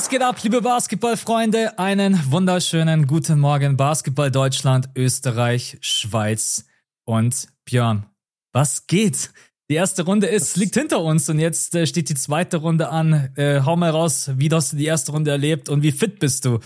Was geht ab, liebe Basketballfreunde? Einen wunderschönen guten Morgen, Basketball Deutschland, Österreich, Schweiz und Björn. Was geht? Die erste Runde ist, liegt hinter uns und jetzt äh, steht die zweite Runde an. Äh, hau mal raus, wie hast du die erste Runde erlebt und wie fit bist du?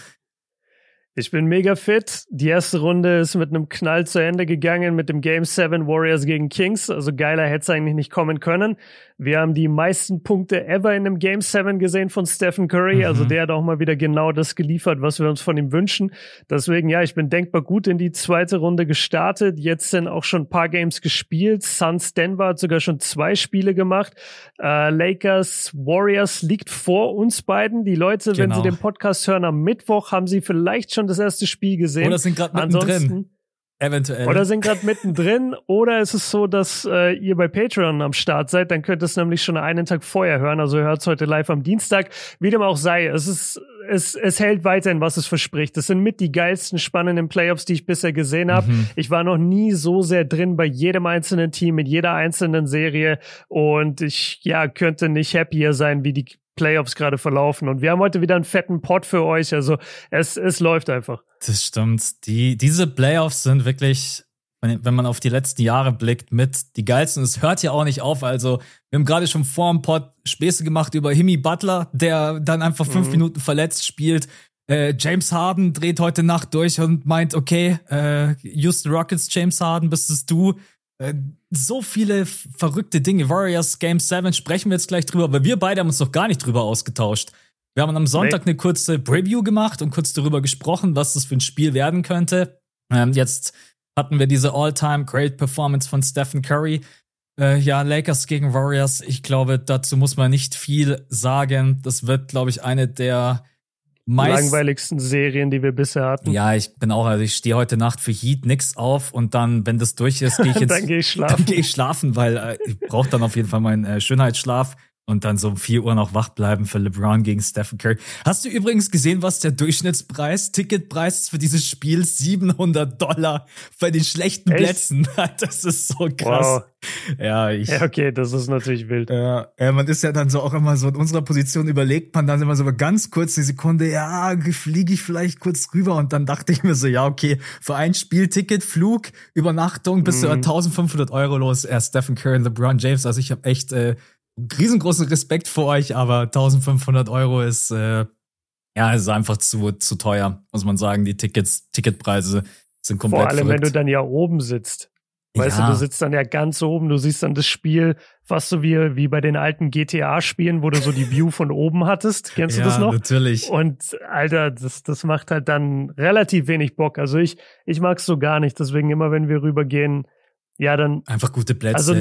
Ich bin mega fit. Die erste Runde ist mit einem Knall zu Ende gegangen mit dem Game 7 Warriors gegen Kings. Also geiler hätte es eigentlich nicht kommen können. Wir haben die meisten Punkte ever in einem Game 7 gesehen von Stephen Curry. Mhm. Also der hat auch mal wieder genau das geliefert, was wir uns von ihm wünschen. Deswegen, ja, ich bin denkbar gut in die zweite Runde gestartet. Jetzt sind auch schon ein paar Games gespielt. Suns Denver hat sogar schon zwei Spiele gemacht. Äh, Lakers Warriors liegt vor uns beiden. Die Leute, genau. wenn sie genau. den Podcast hören am Mittwoch, haben sie vielleicht schon das erste Spiel gesehen. Oder sind gerade mittendrin. Eventuell. Oder sind gerade mittendrin. Oder ist es so, dass äh, ihr bei Patreon am Start seid, dann könnt ihr es nämlich schon einen Tag vorher hören. Also ihr hört es heute live am Dienstag. Wie dem auch sei, es ist, es, es hält weiterhin, was es verspricht. Das sind mit die geilsten, spannenden Playoffs, die ich bisher gesehen habe. Mhm. Ich war noch nie so sehr drin bei jedem einzelnen Team, mit jeder einzelnen Serie. Und ich ja könnte nicht happier sein, wie die Playoffs gerade verlaufen. Und wir haben heute wieder einen fetten Pot für euch. Also es, es läuft einfach. Das stimmt. Die, diese Playoffs sind wirklich, wenn man auf die letzten Jahre blickt, mit die geilsten. Es hört ja auch nicht auf. Also wir haben gerade schon vor dem Pot Späße gemacht über Himi Butler, der dann einfach fünf mhm. Minuten verletzt spielt. Äh, James Harden dreht heute Nacht durch und meint, okay, äh, Houston Rockets, James Harden, bist es du? Äh, so viele verrückte Dinge. Warriors Game 7 sprechen wir jetzt gleich drüber, aber wir beide haben uns noch gar nicht drüber ausgetauscht. Wir haben am Sonntag nee. eine kurze Preview gemacht und kurz darüber gesprochen, was das für ein Spiel werden könnte. Ähm, jetzt hatten wir diese All-Time Great Performance von Stephen Curry. Äh, ja, Lakers gegen Warriors. Ich glaube, dazu muss man nicht viel sagen. Das wird, glaube ich, eine der meist langweiligsten Serien, die wir bisher hatten. Ja, ich bin auch, also ich stehe heute Nacht für Heat nix auf und dann, wenn das durch ist, gehe ich ins, dann gehe ich schlafen. Dann gehe ich schlafen, weil äh, ich brauche dann auf jeden Fall meinen äh, Schönheitsschlaf und dann so um 4 Uhr noch wach bleiben für LeBron gegen Stephen Curry. Hast du übrigens gesehen, was der Durchschnittspreis, Ticketpreis für dieses Spiel 700 Dollar bei den schlechten Echt? Plätzen? Das ist so krass. Wow. Ja, ich. Ja, okay, das ist natürlich wild. Ja, ja, man ist ja dann so auch immer so in unserer Position überlegt man dann immer so ganz kurz eine Sekunde, ja, fliege ich vielleicht kurz rüber und dann dachte ich mir so, ja, okay, für ein Spielticket, Flug, Übernachtung bist mhm. du 1500 Euro los. Er Stephen Curry und LeBron James. Also ich habe echt äh, riesengroßen Respekt vor euch, aber 1500 Euro ist, äh, ja, ist einfach zu, zu teuer, muss man sagen. Die Tickets, Ticketpreise sind komplett Vor allem, verrückt. wenn du dann ja oben sitzt. Weißt ja. du, du sitzt dann ja ganz oben, du siehst dann das Spiel fast so wie, wie bei den alten GTA-Spielen, wo du so die View von oben hattest. Kennst ja, du das noch? natürlich. Und Alter, das, das macht halt dann relativ wenig Bock. Also ich, ich mag's so gar nicht. Deswegen immer, wenn wir rübergehen, ja, dann. Einfach gute Plätze. Also,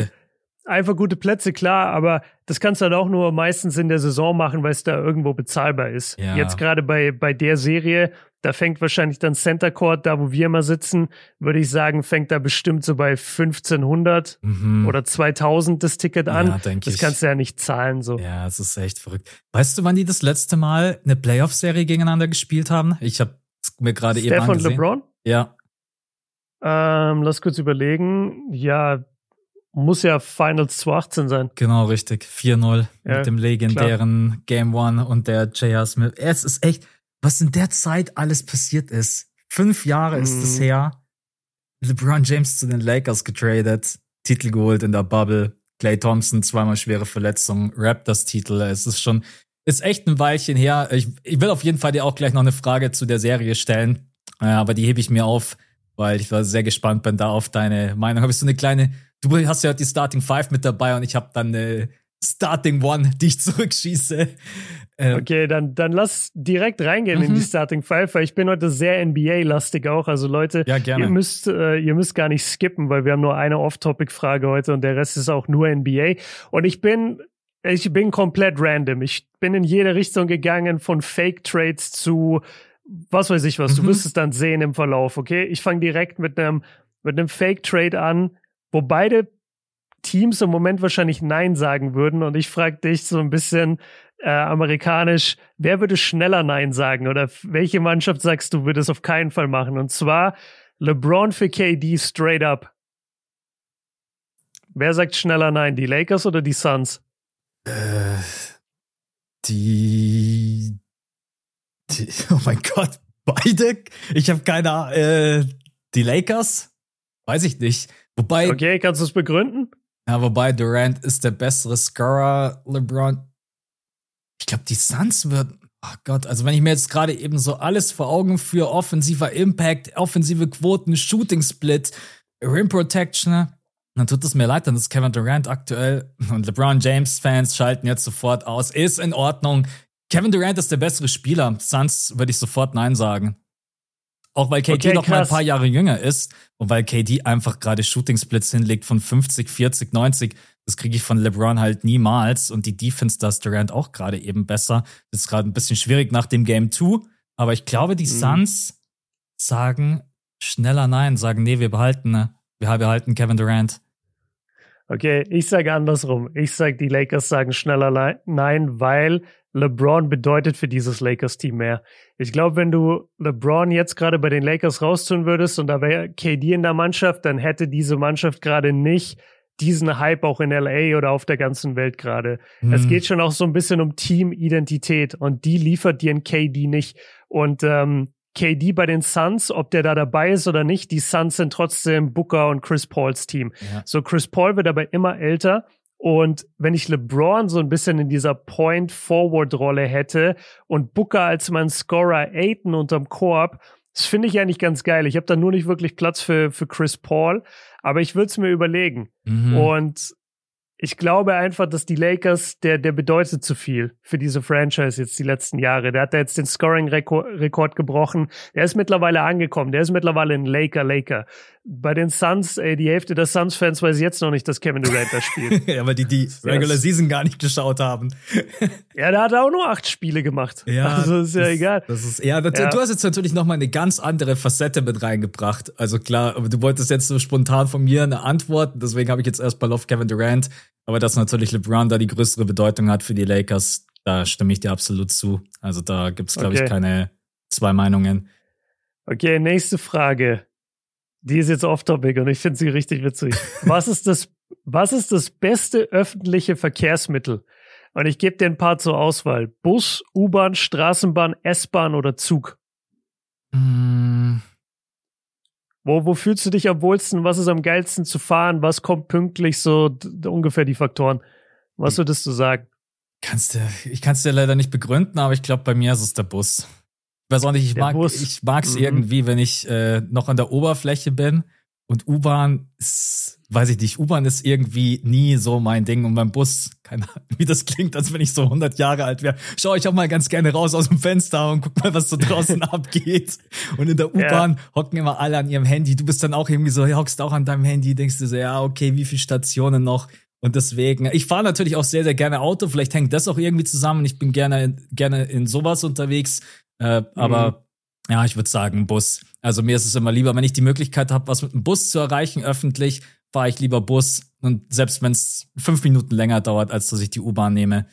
einfach gute Plätze, klar, aber das kannst du halt auch nur meistens in der Saison machen, weil es da irgendwo bezahlbar ist. Ja. Jetzt gerade bei, bei der Serie, da fängt wahrscheinlich dann Center Court, da wo wir immer sitzen, würde ich sagen, fängt da bestimmt so bei 1500 mhm. oder 2000 das Ticket an. Ja, denke das kannst du ja nicht zahlen so. Ja, es ist echt verrückt. Weißt du, wann die das letzte Mal eine Playoff-Serie gegeneinander gespielt haben? Ich habe mir gerade eben angesehen. Steph und LeBron? Ja. Ähm, lass kurz überlegen. Ja, muss ja Finals 2018 sein. Genau, richtig. 4-0 ja, mit dem legendären klar. Game One und der J.R. Smith. Es ist echt, was in der Zeit alles passiert ist. Fünf Jahre mhm. ist es her. LeBron James zu den Lakers getradet, Titel geholt in der Bubble. Clay Thompson, zweimal schwere Verletzung, Raptors Titel. Es ist schon, ist echt ein Weilchen her. Ich, ich will auf jeden Fall dir auch gleich noch eine Frage zu der Serie stellen. Äh, aber die hebe ich mir auf, weil ich war sehr gespannt bin da auf deine Meinung. Habe ich so eine kleine du hast ja die Starting Five mit dabei und ich habe dann eine Starting One, die ich zurückschieße. Ähm, okay, dann, dann lass direkt reingehen mhm. in die mhm. Starting Five, weil ich bin heute sehr NBA-lastig auch. Also Leute, ja, ihr müsst, äh, ihr müsst gar nicht skippen, weil wir haben nur eine Off-Topic-Frage heute und der Rest ist auch nur NBA. Und ich bin ich bin komplett random. Ich bin in jede Richtung gegangen, von Fake Trades zu was weiß ich was. Du mhm. wirst es dann sehen im Verlauf, okay? Ich fange direkt mit einem mit einem Fake Trade an wo beide Teams im Moment wahrscheinlich Nein sagen würden. Und ich frage dich so ein bisschen äh, amerikanisch, wer würde schneller Nein sagen? Oder welche Mannschaft sagst du, würde es auf keinen Fall machen? Und zwar LeBron für KD straight up. Wer sagt schneller Nein? Die Lakers oder die Suns? Äh, die Die, oh mein Gott, beide? Ich habe keine Ahnung. Äh, die Lakers? Weiß ich nicht. Wobei. Okay, kannst du es begründen? Ja, wobei Durant ist der bessere Scorer, LeBron. Ich glaube, die Suns würden. Oh Gott, also wenn ich mir jetzt gerade eben so alles vor Augen führe, offensiver Impact, offensive Quoten, Shooting Split, Rim Protection, dann tut es mir leid, dann ist Kevin Durant aktuell und LeBron James Fans schalten jetzt sofort aus. Ist in Ordnung. Kevin Durant ist der bessere Spieler. Suns würde ich sofort Nein sagen. Auch weil KD okay, noch mal ein paar Jahre jünger ist und weil KD einfach gerade Shooting Splits hinlegt von 50, 40, 90. Das kriege ich von LeBron halt niemals. Und die Defense, da ist Durant auch gerade eben besser. Das ist gerade ein bisschen schwierig nach dem Game 2. Aber ich glaube, die mhm. Suns sagen schneller Nein, sagen, nee, wir behalten, ne? wir behalten Kevin Durant. Okay, ich sage andersrum. Ich sage, die Lakers sagen schneller Nein, weil LeBron bedeutet für dieses Lakers-Team mehr. Ich glaube, wenn du LeBron jetzt gerade bei den Lakers raustun würdest und da wäre KD in der Mannschaft, dann hätte diese Mannschaft gerade nicht diesen Hype auch in LA oder auf der ganzen Welt gerade. Mhm. Es geht schon auch so ein bisschen um Teamidentität und die liefert dir ein KD nicht. Und ähm, KD bei den Suns, ob der da dabei ist oder nicht, die Suns sind trotzdem Booker und Chris Pauls Team. Ja. So Chris Paul wird aber immer älter und wenn ich LeBron so ein bisschen in dieser Point-Forward-Rolle hätte und Booker als mein Scorer Aiton unterm Korb, das finde ich eigentlich ganz geil. Ich habe da nur nicht wirklich Platz für, für Chris Paul, aber ich würde es mir überlegen. Mhm. Und ich glaube einfach, dass die Lakers, der, der bedeutet zu viel für diese Franchise jetzt die letzten Jahre. Der hat da jetzt den Scoring-Rekord gebrochen. Der ist mittlerweile angekommen. Der ist mittlerweile ein Laker-Laker. Bei den Suns, ey, die Hälfte der Suns-Fans weiß jetzt noch nicht, dass Kevin Durant da spielt. ja, weil die die Regular Season gar nicht geschaut haben. ja, da hat er auch nur acht Spiele gemacht. Ja, also ist ja das, egal. Das ist, ja, das, ja, du hast jetzt natürlich noch mal eine ganz andere Facette mit reingebracht. Also klar, du wolltest jetzt so spontan von mir eine Antwort. Deswegen habe ich jetzt erstmal auf Kevin Durant. Aber dass natürlich LeBron da die größere Bedeutung hat für die Lakers, da stimme ich dir absolut zu. Also da gibt es, glaube okay. ich, keine zwei Meinungen. Okay, nächste Frage. Die ist jetzt off-topic und ich finde sie richtig witzig. Was ist das, was ist das beste öffentliche Verkehrsmittel? Und ich gebe dir ein paar zur Auswahl. Bus, U-Bahn, Straßenbahn, S-Bahn oder Zug? Mm. Wo, wo fühlst du dich am wohlsten? Was ist am geilsten zu fahren? Was kommt pünktlich? So ungefähr die Faktoren. Was würdest du sagen? Kannst du, ich kann es dir leider nicht begründen, aber ich glaube, bei mir ist es der Bus. Weiß auch nicht, ich mag mag's mhm. irgendwie, wenn ich äh, noch an der Oberfläche bin und U-Bahn ist, weiß ich nicht, U-Bahn ist irgendwie nie so mein Ding und beim Bus, keine Ahnung, wie das klingt, als wenn ich so 100 Jahre alt wäre. Schau ich auch mal ganz gerne raus aus dem Fenster und guck mal, was so draußen abgeht. Und in der U-Bahn ja. hocken immer alle an ihrem Handy. Du bist dann auch irgendwie so, hockst auch an deinem Handy, denkst du so, ja, okay, wie viele Stationen noch? Und deswegen, ich fahre natürlich auch sehr, sehr gerne Auto. Vielleicht hängt das auch irgendwie zusammen. Ich bin gerne, gerne in sowas unterwegs. Äh, aber mhm. Ja, ich würde sagen Bus. Also mir ist es immer lieber, wenn ich die Möglichkeit habe, was mit dem Bus zu erreichen öffentlich, fahre ich lieber Bus. Und selbst wenn es fünf Minuten länger dauert, als dass ich die U-Bahn nehme.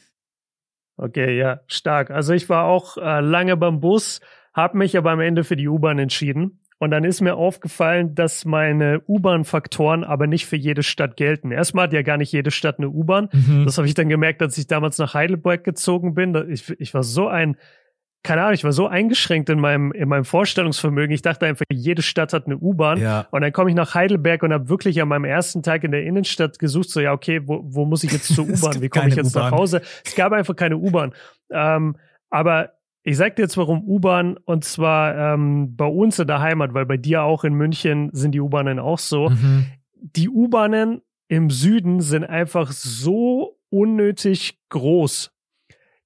Okay, ja, stark. Also ich war auch äh, lange beim Bus, habe mich aber am Ende für die U-Bahn entschieden. Und dann ist mir aufgefallen, dass meine U-Bahn-Faktoren aber nicht für jede Stadt gelten. Erstmal hat ja gar nicht jede Stadt eine U-Bahn. Mhm. Das habe ich dann gemerkt, als ich damals nach Heidelberg gezogen bin. Ich, ich war so ein keine Ahnung, ich war so eingeschränkt in meinem, in meinem Vorstellungsvermögen. Ich dachte einfach, jede Stadt hat eine U-Bahn. Ja. Und dann komme ich nach Heidelberg und habe wirklich an meinem ersten Tag in der Innenstadt gesucht, so, ja, okay, wo, wo muss ich jetzt zur U-Bahn? Wie komme ich jetzt nach Hause? Es gab einfach keine U-Bahn. Ähm, aber ich sag dir jetzt, warum U-Bahn, und zwar ähm, bei uns in der Heimat, weil bei dir auch in München sind die U-Bahnen auch so. Mhm. Die U-Bahnen im Süden sind einfach so unnötig groß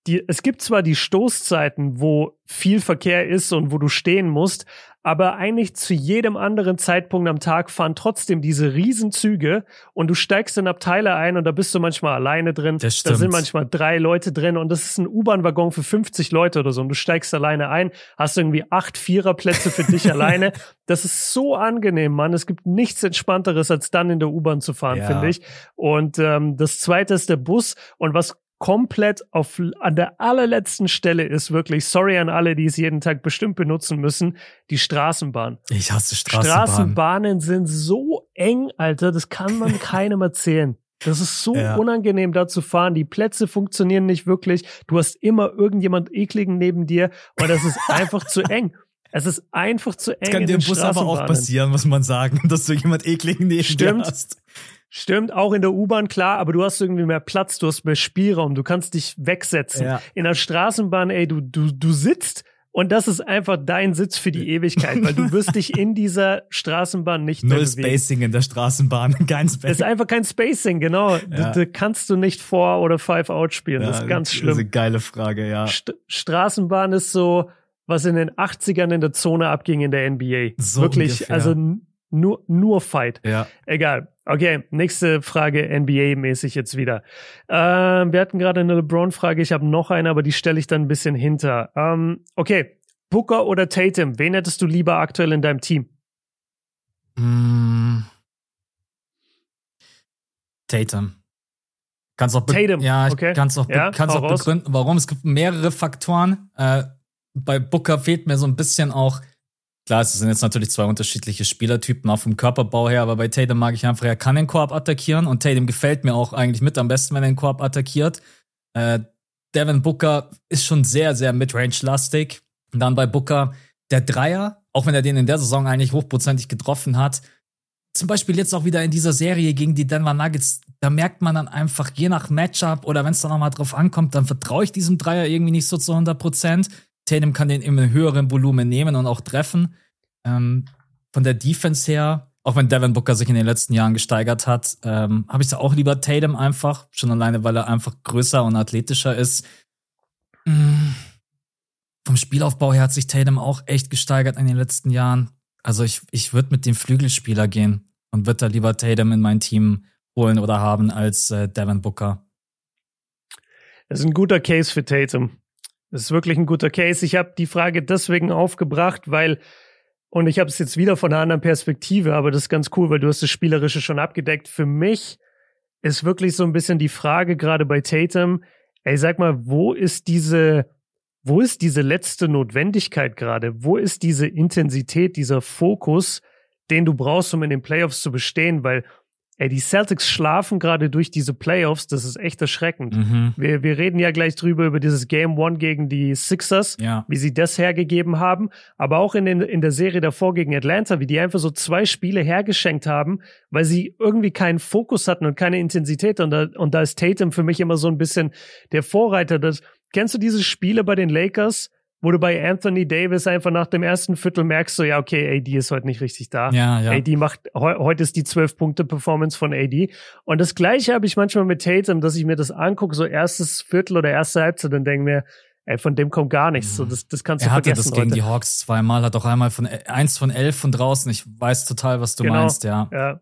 die, es gibt zwar die Stoßzeiten, wo viel Verkehr ist und wo du stehen musst, aber eigentlich zu jedem anderen Zeitpunkt am Tag fahren trotzdem diese Riesenzüge und du steigst in Abteile ein und da bist du manchmal alleine drin. Das stimmt. Da sind manchmal drei Leute drin und das ist ein U-Bahn-Waggon für 50 Leute oder so und du steigst alleine ein, hast irgendwie acht Viererplätze für dich alleine. Das ist so angenehm, Mann. Es gibt nichts Entspannteres, als dann in der U-Bahn zu fahren, ja. finde ich. Und ähm, das zweite ist der Bus und was komplett auf, an der allerletzten Stelle ist wirklich, sorry an alle, die es jeden Tag bestimmt benutzen müssen, die Straßenbahn. Ich hasse Straßenbahnen. Straßenbahnen sind so eng, Alter, das kann man keinem erzählen. Das ist so ja. unangenehm, da zu fahren. Die Plätze funktionieren nicht wirklich. Du hast immer irgendjemand ekligen neben dir und das ist einfach zu eng. Es ist einfach zu eng. Das kann dir im Bus aber auch passieren, muss man sagen, dass du jemand ekligen neben Stimmt. dir hast. Stimmt, auch in der U-Bahn, klar, aber du hast irgendwie mehr Platz, du hast mehr Spielraum, du kannst dich wegsetzen. Ja. In der Straßenbahn, ey, du, du, du sitzt und das ist einfach dein Sitz für die Ewigkeit, weil du wirst dich in dieser Straßenbahn nicht mehr Null. Spacing in der Straßenbahn, kein Spacing. Das ist einfach kein Spacing, genau. Ja. Da kannst du nicht Four oder Five Out spielen. Ja, das ist ganz schlimm. Das ist eine geile Frage, ja. St Straßenbahn ist so, was in den 80ern in der Zone abging in der NBA. So Wirklich, ungefähr. also nur, nur Fight. Ja. Egal. Okay, nächste Frage NBA-mäßig jetzt wieder. Ähm, wir hatten gerade eine LeBron-Frage, ich habe noch eine, aber die stelle ich dann ein bisschen hinter. Ähm, okay, Booker oder Tatum, wen hättest du lieber aktuell in deinem Team? Mm. Tatum. Kannst auch Tatum, ja, okay. kannst auch, ja, kannst auch begründen, warum. Es gibt mehrere Faktoren. Äh, bei Booker fehlt mir so ein bisschen auch Klar, es sind jetzt natürlich zwei unterschiedliche Spielertypen, auch vom Körperbau her, aber bei Tatum mag ich einfach, er kann den Korb attackieren und Tatum gefällt mir auch eigentlich mit am besten, wenn er den Korb attackiert. Äh, Devin Booker ist schon sehr, sehr midrange-lastig. Und dann bei Booker der Dreier, auch wenn er den in der Saison eigentlich hochprozentig getroffen hat. Zum Beispiel jetzt auch wieder in dieser Serie gegen die Denver Nuggets, da merkt man dann einfach, je nach Matchup oder wenn es dann nochmal drauf ankommt, dann vertraue ich diesem Dreier irgendwie nicht so zu 100 Prozent. Tatum kann den einem höheren Volumen nehmen und auch treffen. Ähm, von der Defense her, auch wenn Devin Booker sich in den letzten Jahren gesteigert hat, ähm, habe ich da auch lieber Tatum einfach, schon alleine, weil er einfach größer und athletischer ist. Mhm. Vom Spielaufbau her hat sich Tatum auch echt gesteigert in den letzten Jahren. Also ich, ich würde mit dem Flügelspieler gehen und würde da lieber Tatum in mein Team holen oder haben als äh, Devin Booker. Das ist ein guter Case für Tatum. Das ist wirklich ein guter Case. Ich habe die Frage deswegen aufgebracht, weil, und ich habe es jetzt wieder von einer anderen Perspektive, aber das ist ganz cool, weil du hast das Spielerische schon abgedeckt. Für mich ist wirklich so ein bisschen die Frage, gerade bei Tatum, ey, sag mal, wo ist diese, wo ist diese letzte Notwendigkeit gerade? Wo ist diese Intensität, dieser Fokus, den du brauchst, um in den Playoffs zu bestehen? Weil Ey, die Celtics schlafen gerade durch diese Playoffs, das ist echt erschreckend. Mhm. Wir, wir reden ja gleich drüber über dieses Game One gegen die Sixers, ja. wie sie das hergegeben haben, aber auch in, den, in der Serie davor gegen Atlanta, wie die einfach so zwei Spiele hergeschenkt haben, weil sie irgendwie keinen Fokus hatten und keine Intensität. Und da, und da ist Tatum für mich immer so ein bisschen der Vorreiter. Das, kennst du diese Spiele bei den Lakers? Wo du bei Anthony Davis einfach nach dem ersten Viertel merkst, so ja, okay, AD ist heute nicht richtig da. Ja, ja. AD macht, he heute ist die 12-Punkte-Performance von AD. Und das gleiche habe ich manchmal mit Tatum, dass ich mir das angucke, so erstes Viertel oder erste Halbzeit, dann denke mir, ey, von dem kommt gar nichts. So, das, das kannst du er vergessen. Er hatte das gegen die Hawks zweimal, hat auch einmal von eins von elf von draußen. Ich weiß total, was du genau, meinst, ja. Ja.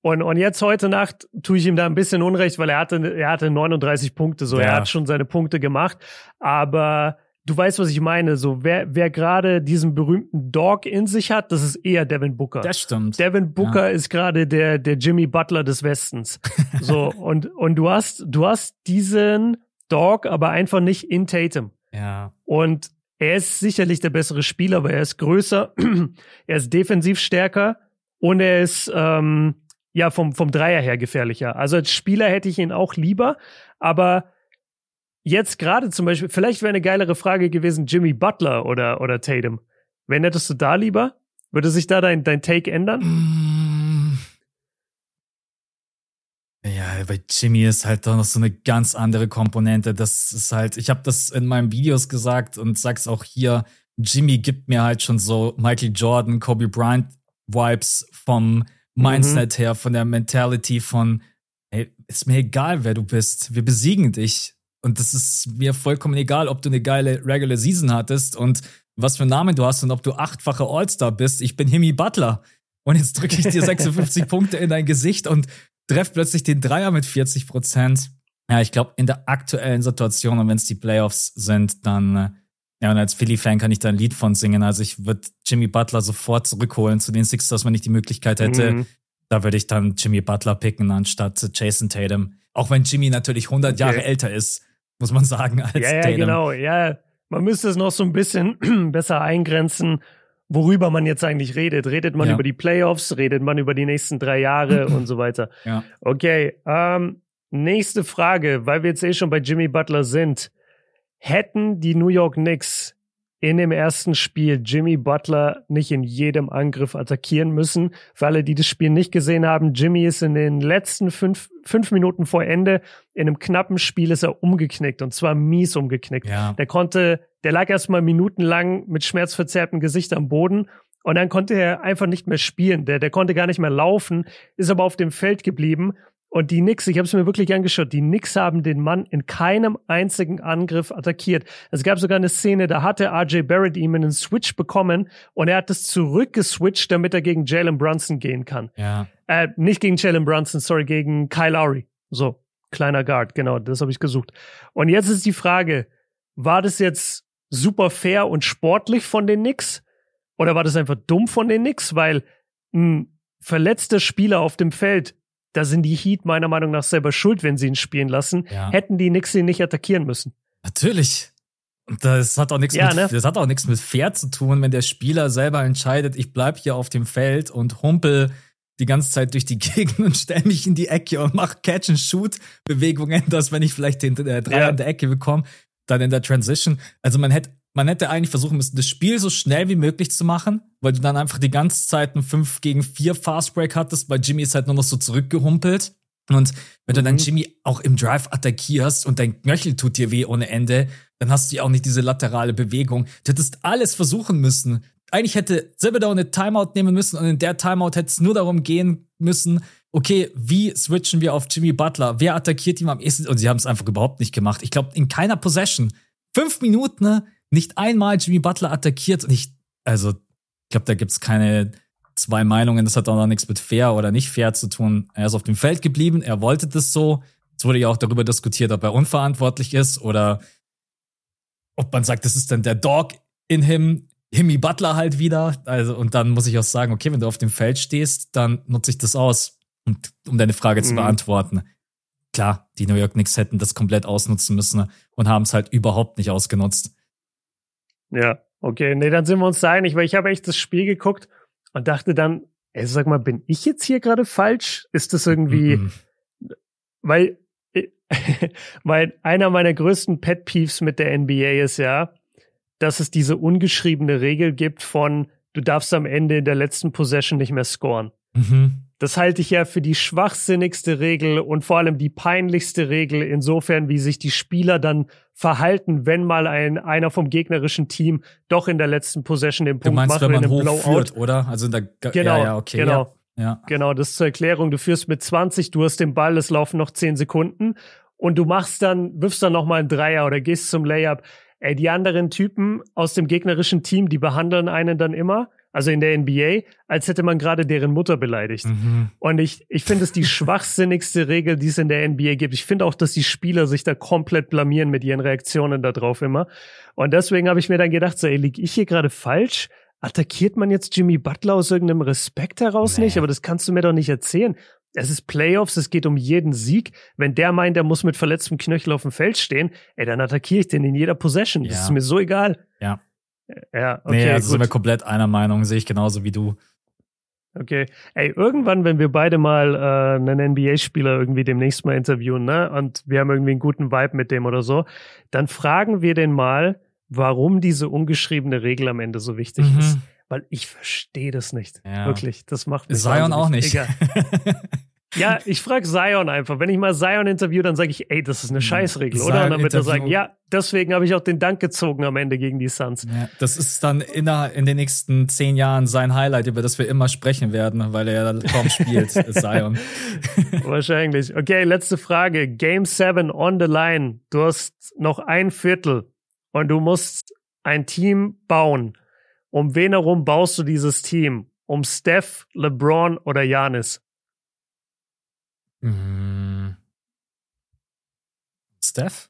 Und, und jetzt heute Nacht tue ich ihm da ein bisschen Unrecht, weil er hatte, er hatte 39 Punkte, so. Ja. Er hat schon seine Punkte gemacht. Aber du weißt, was ich meine. So, wer, wer gerade diesen berühmten Dog in sich hat, das ist eher Devin Booker. Das stimmt. Devin Booker ja. ist gerade der, der Jimmy Butler des Westens. So, und, und du hast, du hast diesen Dog, aber einfach nicht in Tatum. Ja. Und er ist sicherlich der bessere Spieler, aber er ist größer, er ist defensiv stärker und er ist, ähm, ja, vom, vom Dreier her gefährlicher. Also als Spieler hätte ich ihn auch lieber, aber jetzt gerade zum Beispiel, vielleicht wäre eine geilere Frage gewesen, Jimmy Butler oder, oder Tatum. Wen hättest du da lieber? Würde sich da dein, dein Take ändern? Mm. Ja, bei Jimmy ist halt doch noch so eine ganz andere Komponente. Das ist halt, ich habe das in meinen Videos gesagt und sag's auch hier. Jimmy gibt mir halt schon so Michael Jordan, Kobe Bryant Vibes vom Mindset mhm. her, von der Mentality von, ey, ist mir egal, wer du bist. Wir besiegen dich. Und das ist mir vollkommen egal, ob du eine geile Regular Season hattest und was für einen Namen du hast und ob du achtfache All-Star bist. Ich bin Himi Butler. Und jetzt drücke ich dir 56 Punkte in dein Gesicht und treffe plötzlich den Dreier mit 40 Prozent. Ja, ich glaube, in der aktuellen Situation und wenn es die Playoffs sind, dann, äh, ja, und als Philly-Fan kann ich da ein Lied von singen. Also ich würde Jimmy Butler sofort zurückholen zu den Sixers, wenn ich die Möglichkeit hätte. Mhm. Da würde ich dann Jimmy Butler picken anstatt Jason Tatum. Auch wenn Jimmy natürlich 100 okay. Jahre älter ist muss man sagen, als Ja, ja, genau. Ja, man müsste es noch so ein bisschen besser eingrenzen. worüber man jetzt eigentlich redet. Redet man Ja. über die Playoffs, redet man über die nächsten drei Jahre und so weiter. Ja. Okay, ähm, nächste Frage, weil wir jetzt eh schon bei Jimmy Butler sind. Hätten die New York Knicks in dem ersten Spiel Jimmy Butler nicht in jedem Angriff attackieren müssen? Für alle, die das Spiel nicht gesehen haben, Jimmy ist in den letzten fünf, fünf Minuten vor Ende in einem knappen Spiel ist er umgeknickt und zwar mies umgeknickt. Ja. Der konnte, der lag erstmal minutenlang mit schmerzverzerrtem Gesicht am Boden und dann konnte er einfach nicht mehr spielen. Der, der konnte gar nicht mehr laufen, ist aber auf dem Feld geblieben. Und die Knicks, ich habe es mir wirklich angeschaut, die Knicks haben den Mann in keinem einzigen Angriff attackiert. Es gab sogar eine Szene, da hatte RJ Barrett ihm einen Switch bekommen und er hat es zurückgeswitcht, damit er gegen Jalen Brunson gehen kann. Ja. Äh, nicht gegen Jalen Brunson, sorry, gegen Kyle Lowry. So, kleiner Guard, genau, das habe ich gesucht. Und jetzt ist die Frage, war das jetzt super fair und sportlich von den Knicks? Oder war das einfach dumm von den Knicks? Weil ein verletzter Spieler auf dem Feld, da sind die Heat meiner Meinung nach selber schuld, wenn sie ihn spielen lassen. Ja. Hätten die Knicks ihn nicht attackieren müssen. Natürlich. Das hat auch nichts Ja, mit, ne? das hat auch nichts mit fair zu tun, wenn der Spieler selber entscheidet, ich bleib hier auf dem Feld und humpel die ganze Zeit durch die Gegend und stell mich in die Ecke und mach Catch and Shoot Bewegungen, dass wenn ich vielleicht den äh, Dreier Ja. in der Ecke bekomme, dann in der Transition. Also man hätte man hätte eigentlich versuchen müssen, das Spiel so schnell wie möglich zu machen, weil du dann einfach die ganze Zeit einen 5 gegen 4 Fastbreak hattest, weil Jimmy ist halt nur noch so zurückgehumpelt. Und wenn du dann Mhm. Jimmy auch im Drive attackierst und dein Knöchel tut dir weh ohne Ende, dann hast du ja auch nicht diese laterale Bewegung. Du hättest alles versuchen müssen. Eigentlich hätte Thibodeau eine Timeout nehmen müssen und in der Timeout hätte es nur darum gehen müssen, okay, wie switchen wir auf Jimmy Butler? Wer attackiert ihn am ehesten? Und sie haben es einfach überhaupt nicht gemacht. Ich glaube, in keiner Possession. Fünf Minuten, ne? Nicht einmal Jimmy Butler attackiert. Und ich, also, ich glaube, da gibt's keine zwei Meinungen. Das hat auch noch nichts mit fair oder nicht fair zu tun. Er ist auf dem Feld geblieben, er wollte das so. Es wurde ja auch darüber diskutiert, ob er unverantwortlich ist oder ob man sagt, das ist dann der Dog in him, Himmy Butler halt wieder. Also, und dann muss ich auch sagen, okay, wenn du auf dem Feld stehst, dann nutze ich das aus, und, um deine Frage zu Mhm. beantworten. Klar, die New York Knicks hätten das komplett ausnutzen müssen und haben es halt überhaupt nicht ausgenutzt. Ja, okay. Nee, dann sind wir uns da einig, weil ich habe echt das Spiel geguckt und dachte dann, ey, sag mal, bin ich jetzt hier gerade falsch? Ist das irgendwie, Mhm. weil, weil einer meiner größten Pet Peeves mit der NBA ist ja, dass es diese ungeschriebene Regel gibt von, du darfst am Ende in der letzten Possession nicht mehr scoren. Mhm. Das halte ich ja für die schwachsinnigste Regel und vor allem die peinlichste Regel insofern, wie sich die Spieler dann verhalten, wenn mal ein, einer vom gegnerischen Team doch in der letzten Possession den Du Punkt meinst, macht wenn in man einem hoch Blowout. führt, oder? Also in der, Genau, ja, ja, okay. genau. Ja, ja. Genau, das zur Erklärung. Du führst mit 20, du hast den Ball, es laufen noch 10 Sekunden und du machst dann, wirfst dann nochmal einen Dreier oder gehst zum Layup. Ey, die anderen Typen aus dem gegnerischen Team, die behandeln einen dann immer, also in der NBA, als hätte man gerade deren Mutter beleidigt. Mhm. Und ich, ich finde es die schwachsinnigste Regel, die es in der NBA gibt. Ich finde auch, dass die Spieler sich da komplett blamieren mit ihren Reaktionen da drauf immer. Und deswegen habe ich mir dann gedacht, so, ey, lieg ich hier gerade falsch? Attackiert man jetzt Jimmy Butler aus irgendeinem Respekt heraus Nee. nicht? Aber das kannst du mir doch nicht erzählen. Es ist Playoffs, es geht um jeden Sieg. Wenn der meint, der muss mit verletztem Knöchel auf dem Feld stehen, ey, dann attackiere ich den in jeder Possession. Das Ja. ist mir so egal. Ja. Ja, okay, nee, also sind wir gut. komplett einer Meinung, sehe ich genauso wie du. Okay. Ey, irgendwann, wenn wir beide mal äh, einen NBA-Spieler irgendwie demnächst mal interviewen, ne, und wir haben irgendwie einen guten Vibe mit dem oder so, dann fragen wir den mal, warum diese ungeschriebene Regel am Ende so wichtig Mhm. ist. Weil ich verstehe das nicht. Ja. Wirklich. Das macht mich Zion auch nicht. Egal. Ja, ich frage Zion einfach. Wenn ich mal Zion interview, dann sage ich, ey, das ist eine Scheißregel, oder? Zion Und dann wird er sagen, ja, deswegen habe ich auch den Dank gezogen am Ende gegen die Suns. Ja, das ist dann in, der, in den nächsten zehn Jahren sein Highlight, über das wir immer sprechen werden, weil er ja kaum spielt, Zion. Wahrscheinlich. Okay, letzte Frage. Game 7 on the line. Du hast noch ein Viertel und du musst ein Team bauen. Um wen herum baust du dieses Team? Um Steph, LeBron oder Janis? Mm. Steph?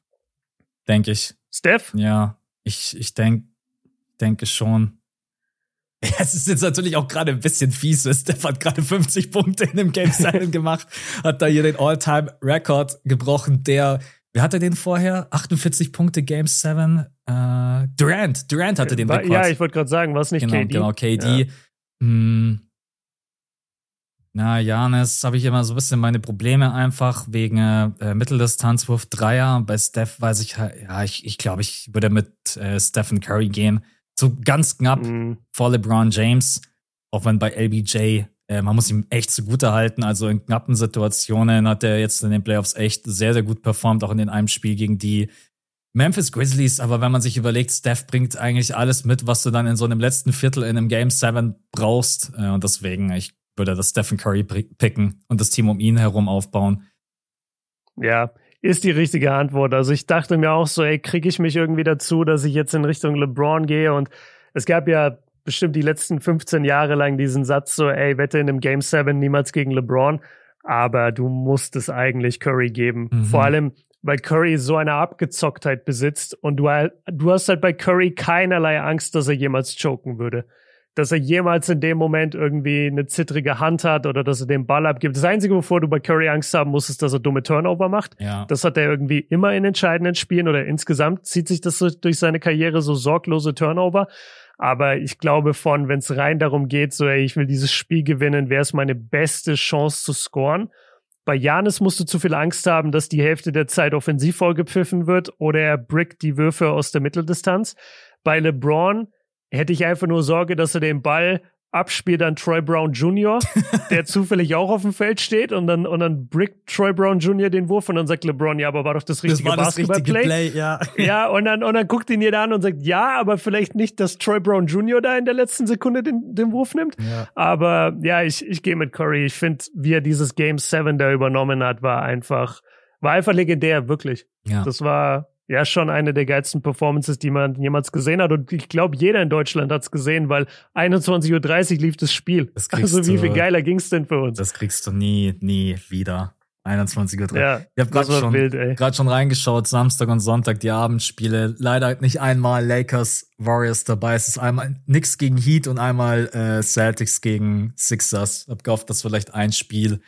Denke ich. Steph? Ja, ich, ich denk, denke schon. Es ist jetzt natürlich auch gerade ein bisschen fies. weil Steph hat gerade 50 Punkte in dem Game 7 gemacht, hat da hier den All-Time-Record gebrochen, der wer hatte den vorher? 48 Punkte Game 7. Äh, Durant, Durant hatte den Rekord. Ja, ich wollte gerade sagen, was nicht genau, KD? Genau, KD. Ja. Hm, na, Janis habe ich immer so ein bisschen meine Probleme einfach wegen äh, Mitteldistanzwurf Dreier. Bei Steph weiß ich halt, ja, ich, ich glaube, ich würde mit äh, Stephen Curry gehen. So ganz knapp mhm. vor LeBron James. Auch wenn bei LBJ, äh, man muss ihm echt zugute halten. Also in knappen Situationen hat er jetzt in den Playoffs echt sehr, sehr gut performt, auch in den einem Spiel gegen die Memphis Grizzlies. Aber wenn man sich überlegt, Steph bringt eigentlich alles mit, was du dann in so einem letzten Viertel in einem Game 7 brauchst. Äh, und deswegen, ich würde das Stephen Curry picken und das Team um ihn herum aufbauen. Ja, ist die richtige Antwort. Also ich dachte mir auch so, ey, kriege ich mich irgendwie dazu, dass ich jetzt in Richtung LeBron gehe und es gab ja bestimmt die letzten 15 Jahre lang diesen Satz so, ey, wette in einem Game 7 niemals gegen LeBron, aber du musst es eigentlich Curry geben. Mhm. Vor allem, weil Curry so eine Abgezocktheit besitzt und du, du hast halt bei Curry keinerlei Angst, dass er jemals choken würde dass er jemals in dem Moment irgendwie eine zittrige Hand hat oder dass er den Ball abgibt. Das Einzige, wovor du bei Curry Angst haben musst, ist, dass er dumme Turnover macht. Ja. Das hat er irgendwie immer in entscheidenden Spielen oder insgesamt zieht sich das durch seine Karriere so sorglose Turnover. Aber ich glaube von, wenn es rein darum geht, so, ey, ich will dieses Spiel gewinnen, wäre es meine beste Chance zu scoren. Bei Janis musst du zu viel Angst haben, dass die Hälfte der Zeit offensiv vorgepfiffen wird oder er brickt die Würfe aus der Mitteldistanz. Bei LeBron hätte ich einfach nur Sorge, dass er den Ball abspielt an Troy Brown Jr., der zufällig auch auf dem Feld steht und dann, und dann brickt Troy Brown Jr. den Wurf und dann sagt LeBron, ja, aber war doch das richtige Basketballplay. Play, ja. ja, und dann, und dann guckt ihn jeder an und sagt, ja, aber vielleicht nicht, dass Troy Brown Jr. da in der letzten Sekunde den, den Wurf nimmt. Ja. Aber ja, ich, ich gehe mit Curry. Ich finde, wie er dieses Game 7 da übernommen hat, war einfach, war einfach legendär, wirklich. Ja. Das war, ja schon eine der geilsten Performances, die man jemals gesehen hat. Und ich glaube, jeder in Deutschland hat es gesehen, weil 21.30 Uhr lief das Spiel. Das also wie viel geiler ging es denn für uns? Das kriegst du nie, nie wieder. 21.30 Uhr. Ja, ich habe gerade schon, schon reingeschaut, Samstag und Sonntag, die Abendspiele. Leider nicht einmal Lakers, Warriors dabei. Es ist einmal nix gegen Heat und einmal äh, Celtics gegen Sixers. Hab gehofft, dass vielleicht ein Spiel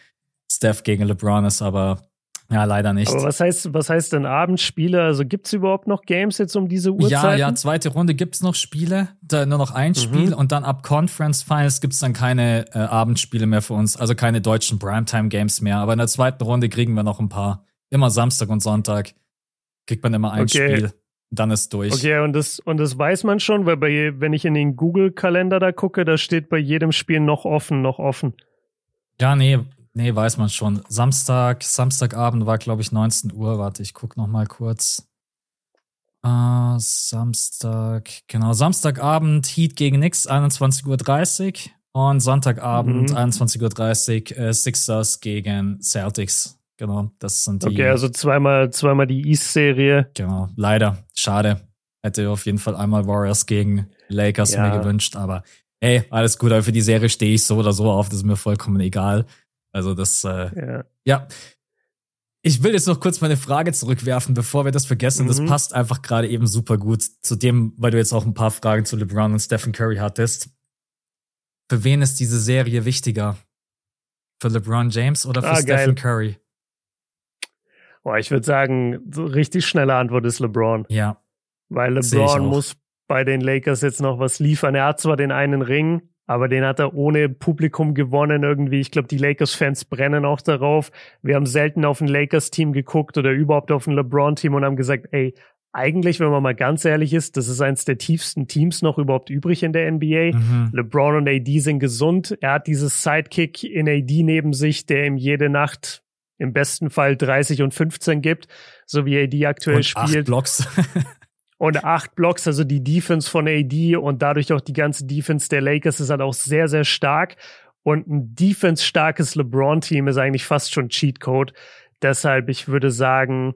Steph gegen LeBron ist, aber ja, leider nicht. Aber was heißt, was heißt denn Abendspiele? Also gibt es überhaupt noch Games jetzt um diese Uhrzeit? Ja, ja, zweite Runde gibt es noch Spiele, da nur noch ein mhm. Spiel und dann ab Conference Finals gibt es dann keine äh, Abendspiele mehr für uns, also keine deutschen Primetime Games mehr. Aber in der zweiten Runde kriegen wir noch ein paar. Immer Samstag und Sonntag kriegt man immer ein okay. Spiel. Dann ist durch. Okay, und das, und das weiß man schon, weil bei, wenn ich in den Google-Kalender da gucke, da steht bei jedem Spiel noch offen, noch offen. Ja, nee, Nee, weiß man schon. Samstag, Samstagabend war, glaube ich, 19 Uhr. Warte, ich guck noch mal kurz. Uh, Samstag, genau, Samstagabend Heat gegen Nix, 21.30 Uhr. Und Sonntagabend, mhm. 21.30 Uhr, äh, Sixers gegen Celtics. Genau, das sind die. Okay, also zweimal, zweimal die East-Serie. Genau, leider. Schade. Hätte auf jeden Fall einmal Warriors gegen Lakers ja. mir gewünscht, aber ey, alles gut, aber für die Serie stehe ich so oder so auf, das ist mir vollkommen egal. Also das, äh, ja. ja. Ich will jetzt noch kurz meine Frage zurückwerfen, bevor wir das vergessen. Mhm. Das passt einfach gerade eben super gut zu dem, weil du jetzt auch ein paar Fragen zu LeBron und Stephen Curry hattest. Für wen ist diese Serie wichtiger? Für LeBron James oder für ah, Stephen Curry? Boah, ich würde sagen, so richtig schnelle Antwort ist LeBron. Ja. Weil LeBron muss bei den Lakers jetzt noch was liefern. Er hat zwar den einen Ring, aber den hat er ohne Publikum gewonnen irgendwie. Ich glaube, die Lakers-Fans brennen auch darauf. Wir haben selten auf ein Lakers-Team geguckt oder überhaupt auf ein LeBron-Team und haben gesagt, ey, eigentlich, wenn man mal ganz ehrlich ist, das ist eins der tiefsten Teams noch überhaupt übrig in der NBA. Mhm. LeBron und AD sind gesund. Er hat dieses Sidekick in AD neben sich, der ihm jede Nacht im besten Fall 30 und 15 gibt, so wie AD aktuell und spielt. Acht Blocks. und acht Blocks, also die Defense von AD und dadurch auch die ganze Defense der Lakers ist halt auch sehr, sehr stark. Und ein defense-starkes LeBron-Team ist eigentlich fast schon Cheatcode. Deshalb, ich würde sagen,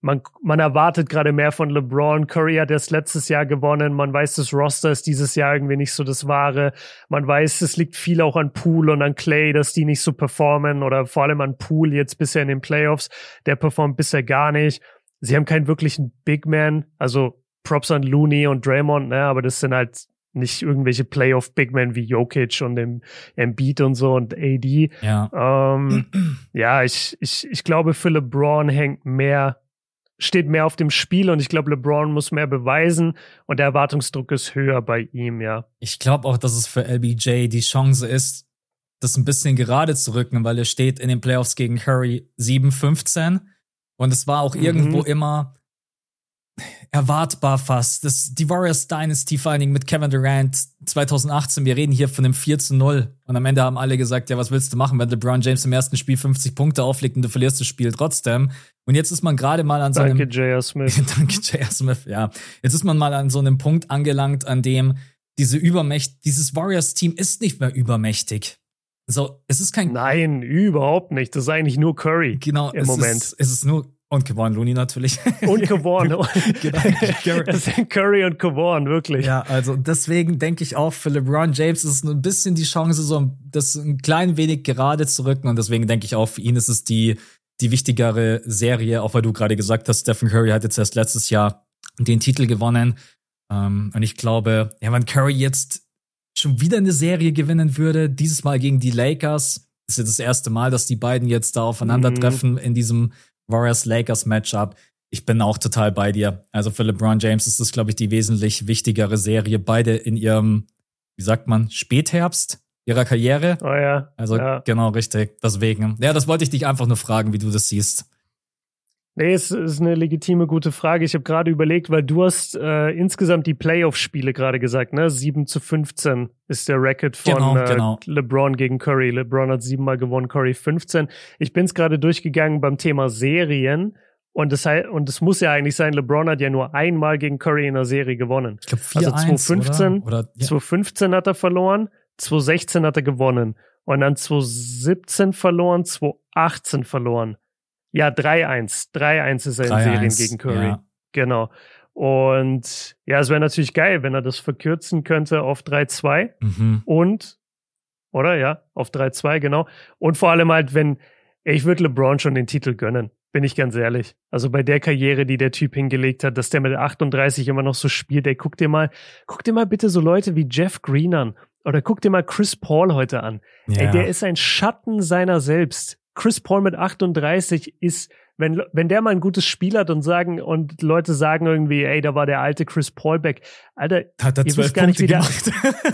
man, man erwartet gerade mehr von LeBron. Curry hat erst letztes Jahr gewonnen. Man weiß, das Roster ist dieses Jahr irgendwie nicht so das Wahre. Man weiß, es liegt viel auch an Poole und an Clay, dass die nicht so performen oder vor allem an Poole jetzt bisher in den Playoffs. Der performt bisher gar nicht sie haben keinen wirklichen Big Man, also Props an Looney und Draymond, ne, aber das sind halt nicht irgendwelche Playoff Big Men wie Jokic und dem Embiid und so und AD. Ja, ähm, ja ich, ich, ich glaube, für LeBron hängt mehr steht mehr auf dem Spiel und ich glaube, LeBron muss mehr beweisen und der Erwartungsdruck ist höher bei ihm, ja. Ich glaube auch, dass es für LBJ die Chance ist, das ein bisschen gerade zu rücken, weil er steht in den Playoffs gegen Curry 7-15 und es war auch mhm. irgendwo immer erwartbar fast. Das, die Warriors Dynasty, Dingen mit Kevin Durant 2018, wir reden hier von einem 4 zu 0. Und am Ende haben alle gesagt, ja, was willst du machen, wenn LeBron James im ersten Spiel 50 Punkte auflegt und du verlierst das Spiel trotzdem. Und jetzt ist man gerade mal an so einem. Danke, J.R. Smith. Danke, J.R. Smith, ja. Jetzt ist man mal an so einem Punkt angelangt, an dem diese Übermächt, dieses Warriors-Team ist nicht mehr übermächtig. So, es ist kein. Nein, überhaupt nicht. Das ist eigentlich nur Curry. Genau, im es Moment. Ist, es ist nur und Kevon Looney natürlich. Und Kevon. genau. Das sind Curry und Kevon, wirklich. Ja, also deswegen denke ich auch, für LeBron James ist es ein bisschen die Chance, so das ein klein wenig gerade zu rücken. Und deswegen denke ich auch, für ihn ist es die, die wichtigere Serie, auch weil du gerade gesagt hast, Stephen Curry hat jetzt erst letztes Jahr den Titel gewonnen. Um, und ich glaube, ja, wenn Curry jetzt schon wieder eine Serie gewinnen würde, dieses Mal gegen die Lakers, ist ja das erste Mal, dass die beiden jetzt da aufeinandertreffen mhm. in diesem Warriors-Lakers-Matchup. Ich bin auch total bei dir. Also für LeBron James ist das, glaube ich, die wesentlich wichtigere Serie. Beide in ihrem, wie sagt man, Spätherbst ihrer Karriere. Oh ja. Also ja. genau richtig. Deswegen. Ja, das wollte ich dich einfach nur fragen, wie du das siehst. Nee, es ist eine legitime, gute Frage. Ich habe gerade überlegt, weil du hast äh, insgesamt die Playoff-Spiele gerade gesagt, ne? 7 zu 15 ist der Record von genau, äh, genau. LeBron gegen Curry. LeBron hat siebenmal gewonnen, Curry 15. Ich bin es gerade durchgegangen beim Thema Serien. Und das, und das muss ja eigentlich sein, LeBron hat ja nur einmal gegen Curry in der Serie gewonnen. Ich glaub, also 2015, oder? Oder, ja. 2015 hat er verloren, 2016 hat er gewonnen. Und dann 2017 verloren, 2018 verloren. Ja, 3-1. 3-1 ist er in Serien gegen Curry. Ja. Genau. Und ja, es wäre natürlich geil, wenn er das verkürzen könnte auf 3-2. Mhm. Und, oder ja, auf 3-2, genau. Und vor allem halt, wenn, ich würde LeBron schon den Titel gönnen, bin ich ganz ehrlich. Also bei der Karriere, die der Typ hingelegt hat, dass der mit 38 immer noch so spielt, ey, guck dir mal, guck dir mal bitte so Leute wie Jeff Green an. Oder guck dir mal Chris Paul heute an. Ja. Ey, der ist ein Schatten seiner selbst. Chris Paul mit 38 ist, wenn, wenn der mal ein gutes Spiel hat und sagen, und Leute sagen irgendwie, ey, da war der alte Chris Paul back. Alter, hat er ihr wisst gar nicht, wie der,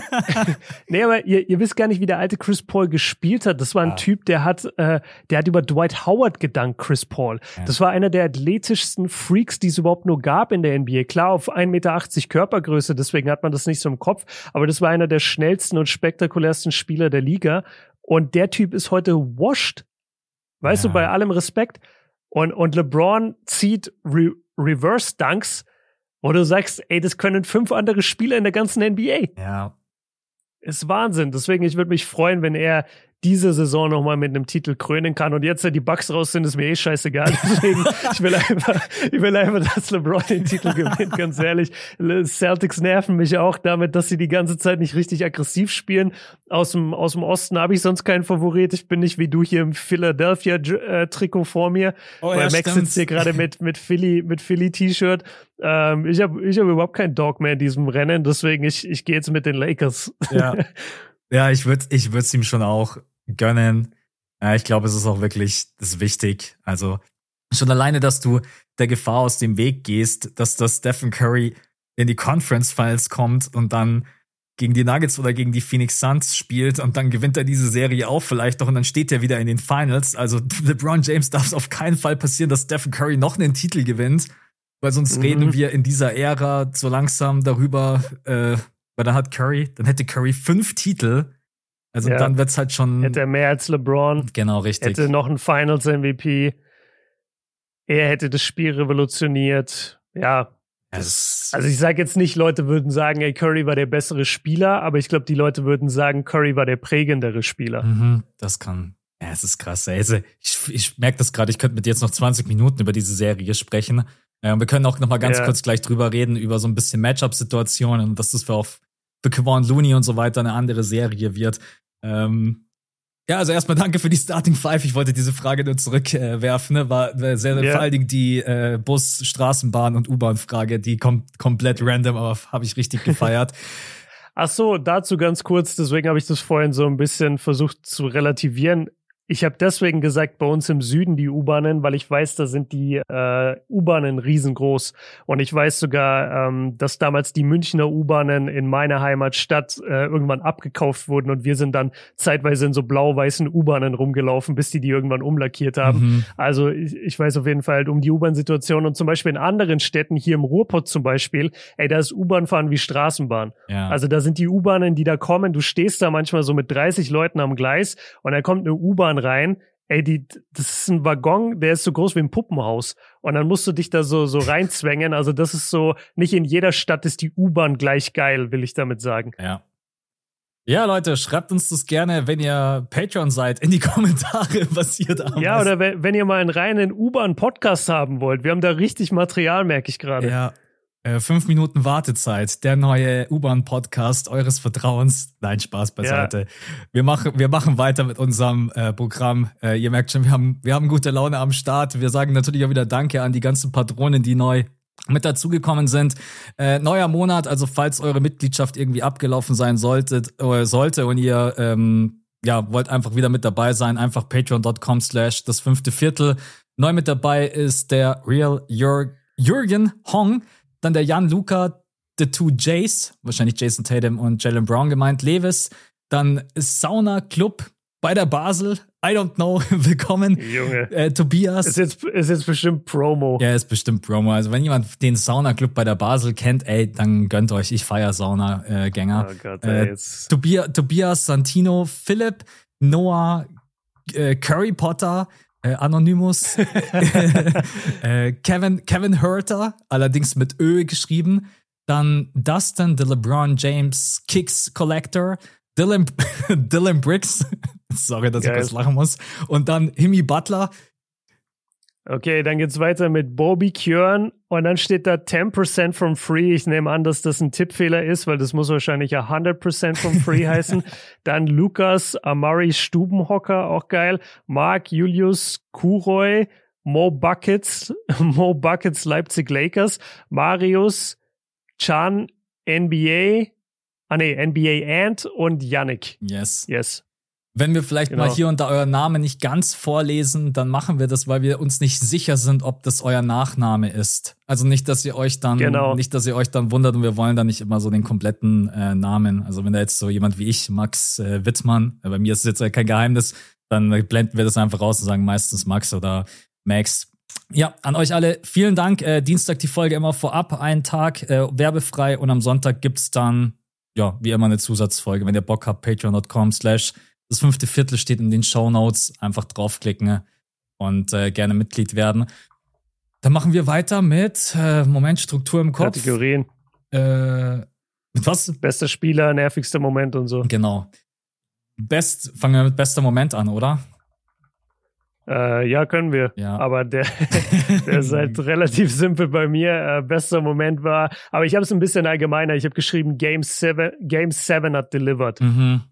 nee, aber ihr, ihr wisst gar nicht, wie der alte Chris Paul gespielt hat. Das war ein ah. Typ, der hat, äh, der hat über Dwight Howard gedankt, Chris Paul. Ja. Das war einer der athletischsten Freaks, die es überhaupt nur gab in der NBA. Klar, auf 1,80 Meter Körpergröße, deswegen hat man das nicht so im Kopf. Aber das war einer der schnellsten und spektakulärsten Spieler der Liga. Und der Typ ist heute washed Weißt ja. du, bei allem Respekt. Und, und LeBron zieht Re Reverse Dunks, wo du sagst, ey, das können fünf andere Spieler in der ganzen NBA. Ja. Ist Wahnsinn. Deswegen, ich würde mich freuen, wenn er diese Saison nochmal mit einem Titel krönen kann. Und jetzt, da die Bugs raus sind, ist mir eh scheißegal. Deswegen, ich will einfach, ich will einfach, dass LeBron den Titel gewinnt, ganz ehrlich. Celtics nerven mich auch damit, dass sie die ganze Zeit nicht richtig aggressiv spielen. Aus dem, aus dem Osten habe ich sonst keinen Favorit. Ich bin nicht wie du hier im Philadelphia-Trikot vor mir. Oh, ja, Max sitzt hier gerade mit, mit Philly, mit Philly-T-Shirt. Ähm, ich habe ich hab überhaupt keinen Dog mehr in diesem Rennen. Deswegen, ich, ich gehe jetzt mit den Lakers. Ja. Ja, ich würde ich würde ihm schon auch gönnen. Ja, ich glaube, es ist auch wirklich das ist wichtig. Also schon alleine, dass du der Gefahr aus dem Weg gehst, dass das Stephen Curry in die Conference Finals kommt und dann gegen die Nuggets oder gegen die Phoenix Suns spielt und dann gewinnt er diese Serie auch vielleicht noch und dann steht er wieder in den Finals. Also LeBron James darf es auf keinen Fall passieren, dass Stephen Curry noch einen Titel gewinnt, weil sonst mhm. reden wir in dieser Ära so langsam darüber, äh, weil dann hat Curry, dann hätte Curry fünf Titel also ja. dann wird's halt schon. Hätte er mehr als LeBron. Genau, richtig. Hätte noch einen Finals MVP. Er hätte das Spiel revolutioniert. Ja. Das also ich sage jetzt nicht, Leute würden sagen, ey, Curry war der bessere Spieler, aber ich glaube, die Leute würden sagen, Curry war der prägendere Spieler. Mhm, das kann. Ja, es ist krass. Also ich, ich merke das gerade, ich könnte mit dir jetzt noch 20 Minuten über diese Serie sprechen. Ja, wir können auch noch mal ganz ja. kurz gleich drüber reden, über so ein bisschen Matchup-Situationen und dass das für, auf, für Kevon Looney und so weiter eine andere Serie wird. Ähm, ja, also erstmal danke für die Starting Five. Ich wollte diese Frage nur zurückwerfen. Äh, war sehr, sehr yeah. vor allen Dingen die äh, Bus, Straßenbahn und U-Bahn-Frage, die kommt komplett random, aber habe ich richtig gefeiert. Ach so, dazu ganz kurz. Deswegen habe ich das vorhin so ein bisschen versucht zu relativieren. Ich habe deswegen gesagt, bei uns im Süden die U-Bahnen, weil ich weiß, da sind die äh, U-Bahnen riesengroß. Und ich weiß sogar, ähm, dass damals die Münchner U-Bahnen in meiner Heimatstadt äh, irgendwann abgekauft wurden und wir sind dann zeitweise in so blau-weißen U-Bahnen rumgelaufen, bis die die irgendwann umlackiert haben. Mhm. Also ich, ich weiß auf jeden Fall halt um die U-Bahn-Situation und zum Beispiel in anderen Städten, hier im Ruhrpott zum Beispiel, ey, da ist U-Bahn fahren wie Straßenbahn. Ja. Also da sind die U-Bahnen, die da kommen, du stehst da manchmal so mit 30 Leuten am Gleis und da kommt eine U-Bahn rein. Ey, die, das ist ein Waggon, der ist so groß wie ein Puppenhaus. Und dann musst du dich da so, so reinzwängen. Also das ist so, nicht in jeder Stadt ist die U-Bahn gleich geil, will ich damit sagen. Ja. Ja, Leute, schreibt uns das gerne, wenn ihr Patreon seid, in die Kommentare, was ihr da Ja, oder wenn ihr mal einen reinen U-Bahn-Podcast haben wollt. Wir haben da richtig Material, merke ich gerade. Ja, äh, fünf Minuten Wartezeit, der neue U-Bahn-Podcast eures Vertrauens. Nein, Spaß beiseite. Ja. Wir machen, wir machen weiter mit unserem äh, Programm. Äh, ihr merkt schon, wir haben, wir haben gute Laune am Start. Wir sagen natürlich auch wieder Danke an die ganzen Patronen, die neu mit dazugekommen sind. Äh, neuer Monat, also falls eure Mitgliedschaft irgendwie abgelaufen sein solltet, äh, sollte und ihr ähm, ja, wollt einfach wieder mit dabei sein, einfach patreon.com slash das fünfte Viertel. Neu mit dabei ist der Real Jür Jürgen Hong. Dann der Jan Luca, The Two Jays, wahrscheinlich Jason Tatum und Jalen Brown gemeint, Levis. Dann Sauna Club bei der Basel. I don't know. Willkommen. Junge. Äh, Tobias. Ist jetzt, ist jetzt bestimmt Promo. Ja, ist bestimmt Promo. Also wenn jemand den Sauna Club bei der Basel kennt, ey, dann gönnt euch. Ich feier Sauna-Gänger. oh Gott, ey, äh, Tobias, Tobias Santino, Philipp, Noah, äh, Curry Potter, äh, Anonymous, äh, Kevin, Kevin Herter, allerdings mit Ö geschrieben. Dann Dustin, the LeBron James Kicks Collector, Dylan, Dylan Briggs, sorry, dass Geil. ich kurz lachen muss, und dann Himi Butler, Okay, dann geht's weiter mit Bobby Kjörn und dann steht da 10% from free. Ich nehme an, dass das ein Tippfehler ist, weil das muss wahrscheinlich 100% from free heißen. Dann Lukas Amari Stubenhocker, auch geil. Mark Julius Kuroy, Mo Buckets, Mo Buckets Leipzig Lakers, Marius Chan NBA, ah nee, NBA Ant und Yannick. Yes. Yes. Wenn wir vielleicht genau. mal hier und da euer Name nicht ganz vorlesen, dann machen wir das, weil wir uns nicht sicher sind, ob das euer Nachname ist. Also nicht, dass ihr euch dann, genau. nicht, dass ihr euch dann wundert und wir wollen da nicht immer so den kompletten äh, Namen. Also wenn da jetzt so jemand wie ich, Max äh, Wittmann, äh, bei mir ist es jetzt kein Geheimnis, dann blenden wir das einfach raus und sagen meistens Max oder Max. Ja, an euch alle vielen Dank. Äh, Dienstag die Folge immer vorab, einen Tag äh, werbefrei und am Sonntag gibt's dann, ja, wie immer eine Zusatzfolge. Wenn ihr Bock habt, patreon.com slash das fünfte Viertel steht in den Show Notes. Einfach draufklicken und äh, gerne Mitglied werden. Dann machen wir weiter mit äh, Moment Struktur im Kopf. Kategorien. Äh, mit was? Bester Spieler, nervigster Moment und so. Genau. Best, fangen wir mit bester Moment an, oder? Äh, ja, können wir. Ja. Aber der, der ist halt relativ simpel bei mir. Äh, bester Moment war, aber ich habe es ein bisschen allgemeiner. Ich habe geschrieben, Game 7, Game 7 hat delivered. Mhm.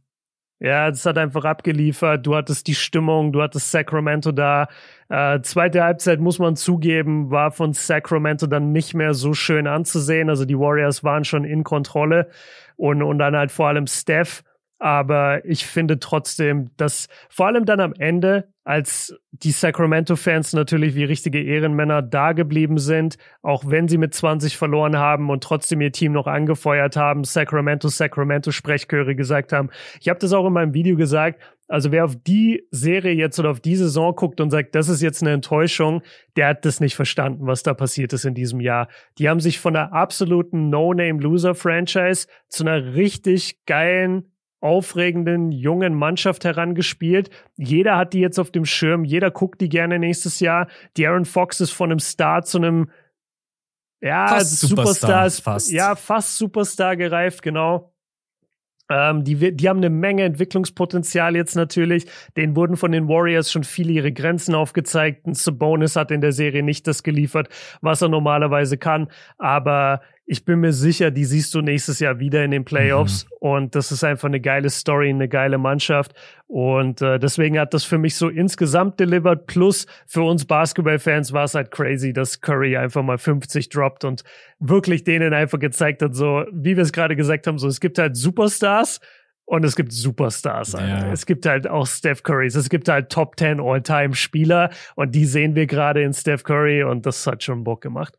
Ja, es hat einfach abgeliefert. Du hattest die Stimmung, du hattest Sacramento da. Äh, zweite Halbzeit muss man zugeben, war von Sacramento dann nicht mehr so schön anzusehen. Also die Warriors waren schon in Kontrolle und, und dann halt vor allem Steph aber ich finde trotzdem, dass vor allem dann am Ende, als die Sacramento-Fans natürlich wie richtige Ehrenmänner da geblieben sind, auch wenn sie mit 20 verloren haben und trotzdem ihr Team noch angefeuert haben, Sacramento, Sacramento Sprechchöre gesagt haben. Ich habe das auch in meinem Video gesagt. Also wer auf die Serie jetzt oder auf die Saison guckt und sagt, das ist jetzt eine Enttäuschung, der hat das nicht verstanden, was da passiert ist in diesem Jahr. Die haben sich von einer absoluten No-Name-Loser-Franchise zu einer richtig geilen aufregenden jungen Mannschaft herangespielt. Jeder hat die jetzt auf dem Schirm, jeder guckt die gerne nächstes Jahr. Die Aaron Fox ist von einem Star zu einem ja, fast Superstar, ist, fast. ja, fast Superstar gereift, genau. Ähm, die, die haben eine Menge Entwicklungspotenzial jetzt natürlich. Den wurden von den Warriors schon viele ihre Grenzen aufgezeigt. Ein Sabonis hat in der Serie nicht das geliefert, was er normalerweise kann. Aber ich bin mir sicher, die siehst du nächstes Jahr wieder in den Playoffs. Mhm. Und das ist einfach eine geile Story, eine geile Mannschaft. Und äh, deswegen hat das für mich so insgesamt delivered. Plus für uns Basketballfans war es halt crazy, dass Curry einfach mal 50 droppt und wirklich denen einfach gezeigt hat, so wie wir es gerade gesagt haben, so es gibt halt Superstars und es gibt Superstars. Ja. Es gibt halt auch Steph Currys. Es gibt halt Top 10 All-Time-Spieler und die sehen wir gerade in Steph Curry und das hat schon Bock gemacht.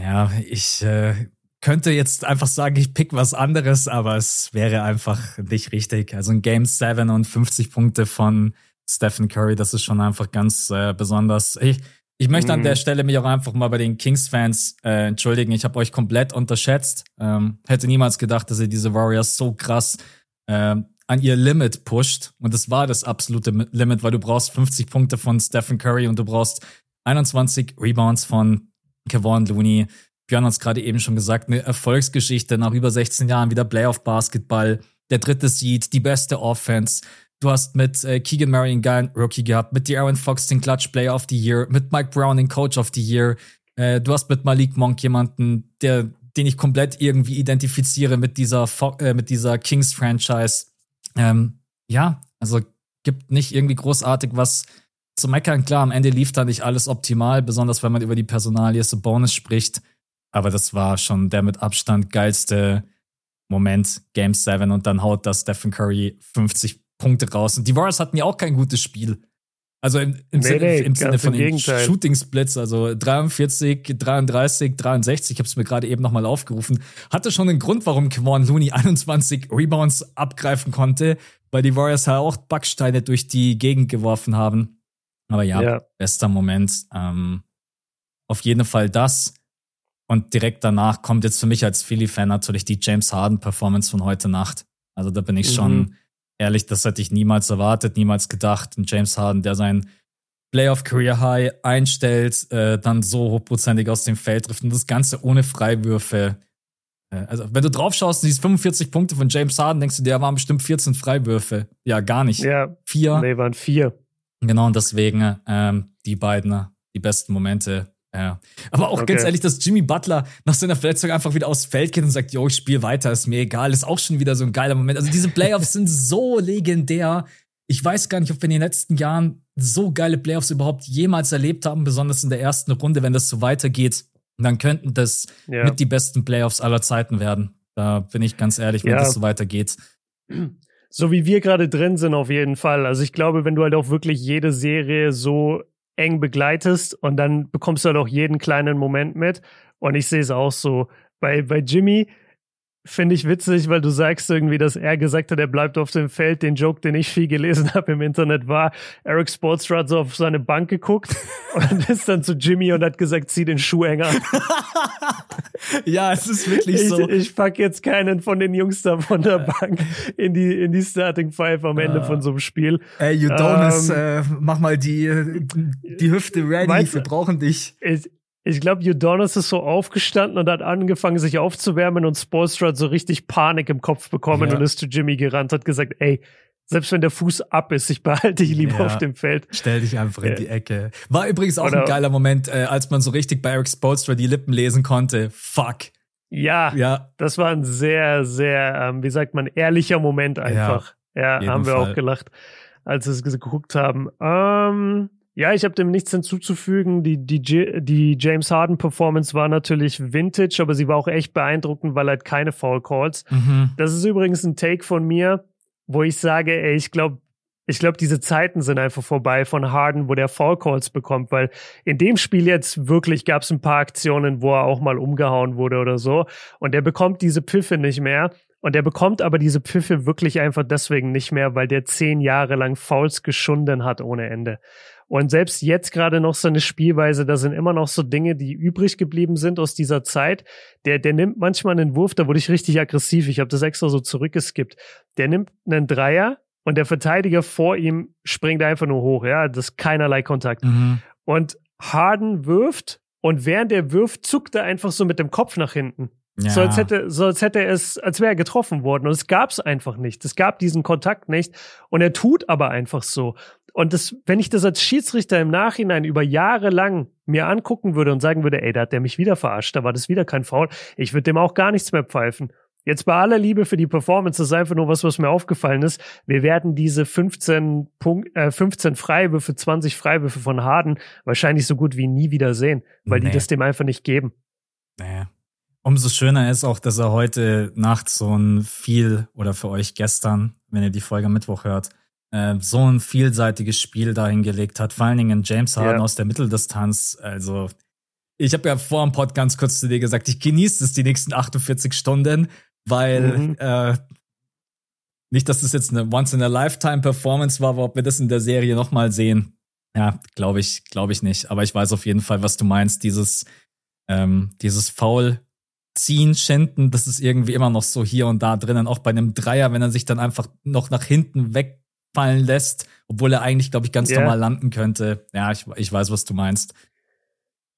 Ja, ich äh, könnte jetzt einfach sagen, ich pick was anderes, aber es wäre einfach nicht richtig. Also ein Game 7 und 50 Punkte von Stephen Curry, das ist schon einfach ganz äh, besonders. Ich, ich möchte an der mhm. Stelle mich auch einfach mal bei den Kings-Fans äh, entschuldigen. Ich habe euch komplett unterschätzt. Ähm, hätte niemals gedacht, dass ihr diese Warriors so krass äh, an ihr Limit pusht. Und das war das absolute Limit, weil du brauchst 50 Punkte von Stephen Curry und du brauchst 21 Rebounds von Kevon Looney. Björn hat es gerade eben schon gesagt, eine Erfolgsgeschichte nach über 16 Jahren wieder Playoff-Basketball, der dritte Seed, die beste Offense. Du hast mit äh, Keegan Murray einen geilen Rookie gehabt, mit De'Aaron Fox den Clutch Player of the Year, mit Mike Brown den Coach of the Year. Äh, du hast mit Malik Monk jemanden, der, den ich komplett irgendwie identifiziere mit dieser, äh, mit dieser Kings-Franchise. Ähm, ja, also gibt nicht irgendwie großartig was zu meckern. Klar, am Ende lief da nicht alles optimal, besonders wenn man über die Personalie Bonus spricht. Aber das war schon der mit Abstand geilste Moment, Game 7. Und dann haut das Stephen Curry 50 Punkte raus. Und die Warriors hatten ja auch kein gutes Spiel. Also im, im, nee, Sinne, nee, im Sinne von den Shooting Splits, also 43, 33, 63, ich habe es mir gerade eben nochmal aufgerufen, hatte schon einen Grund, warum Kevon Looney 21 Rebounds abgreifen konnte, weil die Warriors halt auch Backsteine durch die Gegend geworfen haben. Aber ja, ja. bester Moment. Ähm, auf jeden Fall das. Und direkt danach kommt jetzt für mich als Philly-Fan natürlich die James Harden-Performance von heute Nacht. Also da bin ich mhm. schon ehrlich, das hätte ich niemals erwartet, niemals gedacht. Ein James Harden, der sein Playoff Career High einstellt, äh, dann so hochprozentig aus dem Feld trifft und das Ganze ohne Freiwürfe. Äh, also, wenn du drauf schaust, diese 45 Punkte von James Harden, denkst du, der waren bestimmt 14 Freiwürfe. Ja, gar nicht. Ja. Vier. Nee, waren vier. Genau, und deswegen ähm, die beiden, die besten Momente ja. Aber auch okay. ganz ehrlich, dass Jimmy Butler nach seiner Verletzung einfach wieder aufs Feld geht und sagt, yo, ich spiele weiter, ist mir egal, ist auch schon wieder so ein geiler Moment. Also diese Playoffs sind so legendär. Ich weiß gar nicht, ob wir in den letzten Jahren so geile Playoffs überhaupt jemals erlebt haben, besonders in der ersten Runde, wenn das so weitergeht. Dann könnten das ja. mit die besten Playoffs aller Zeiten werden. Da bin ich ganz ehrlich, wenn ja. das so weitergeht. So wie wir gerade drin sind, auf jeden Fall. Also ich glaube, wenn du halt auch wirklich jede Serie so eng begleitest und dann bekommst du halt auch jeden kleinen Moment mit. Und ich sehe es auch so. Bei, bei Jimmy, Finde ich witzig, weil du sagst irgendwie, dass er gesagt hat, er bleibt auf dem Feld. Den Joke, den ich viel gelesen habe im Internet, war, Eric Sportstra hat so auf seine Bank geguckt und ist dann zu Jimmy und hat gesagt, zieh den Schuh enger an. ja, es ist wirklich so. Ich, ich pack jetzt keinen von den Jungs da von der Bank in die, in die Starting Five am Ende uh, von so einem Spiel. Ey, Udonis, ähm, äh, mach mal die, die Hüfte ready, wir brauchen dich. Ich, ich glaube, Udonis ist so aufgestanden und hat angefangen, sich aufzuwärmen und Spolstra hat so richtig Panik im Kopf bekommen ja. und ist zu Jimmy gerannt, hat gesagt, ey, selbst wenn der Fuß ab ist, ich behalte dich lieber ja, auf dem Feld. Stell dich einfach in die Ecke. War übrigens auch Oder, ein geiler Moment, äh, als man so richtig bei Eric Spolstra die Lippen lesen konnte. Fuck. Ja, ja. das war ein sehr, sehr, ähm, wie sagt man, ehrlicher Moment einfach. Ja, ja haben wir Fall. auch gelacht, als wir es geguckt haben. Ähm, ja, ich habe dem nichts hinzuzufügen. Die, die, die James Harden Performance war natürlich vintage, aber sie war auch echt beeindruckend, weil halt keine Foul Calls. Mhm. Das ist übrigens ein Take von mir, wo ich sage, ey, ich glaube, ich glaube, diese Zeiten sind einfach vorbei von Harden, wo der Foul Calls bekommt, weil in dem Spiel jetzt wirklich gab es ein paar Aktionen, wo er auch mal umgehauen wurde oder so. Und er bekommt diese Pfiffe nicht mehr. Und er bekommt aber diese Pfiffe wirklich einfach deswegen nicht mehr, weil der zehn Jahre lang Fouls geschunden hat ohne Ende. Und selbst jetzt gerade noch so eine Spielweise, da sind immer noch so Dinge, die übrig geblieben sind aus dieser Zeit. Der, der nimmt manchmal einen Wurf, da wurde ich richtig aggressiv. Ich habe das extra so zurückgeskippt. Der nimmt einen Dreier und der Verteidiger vor ihm springt einfach nur hoch. Ja, das ist keinerlei Kontakt. Mhm. Und Harden wirft und während er wirft, zuckt er einfach so mit dem Kopf nach hinten. Ja. So als hätte, so als hätte er es, als wäre er getroffen worden. Und es gab es einfach nicht. Es gab diesen Kontakt nicht. Und er tut aber einfach so. Und das, wenn ich das als Schiedsrichter im Nachhinein über Jahre lang mir angucken würde und sagen würde, ey, da hat der mich wieder verarscht, da war das wieder kein Foul, ich würde dem auch gar nichts mehr pfeifen. Jetzt bei aller Liebe für die Performance, das ist einfach nur was, was mir aufgefallen ist. Wir werden diese 15, Punkt, äh, 15 Freiwürfe, 20 Freiwürfe von Harden wahrscheinlich so gut wie nie wieder sehen, weil nee. die das dem einfach nicht geben. Naja. umso schöner ist auch, dass er heute Nacht so ein viel oder für euch gestern, wenn ihr die Folge am Mittwoch hört, äh, so ein vielseitiges Spiel dahingelegt hat. Vor allen Dingen James Harden ja. aus der Mitteldistanz. Also ich habe ja vor dem Pod ganz kurz zu dir gesagt, ich genieße es die nächsten 48 Stunden, weil mhm. äh, nicht, dass das jetzt eine Once-in-a-Lifetime-Performance war, aber ob wir das in der Serie nochmal sehen, ja, glaube ich, glaube ich nicht. Aber ich weiß auf jeden Fall, was du meinst. Dieses, ähm, dieses Foul ziehen, schinden, das ist irgendwie immer noch so hier und da drinnen. Auch bei einem Dreier, wenn er sich dann einfach noch nach hinten wegfallen lässt, obwohl er eigentlich, glaube ich, ganz yeah. normal landen könnte. Ja, ich, ich weiß, was du meinst.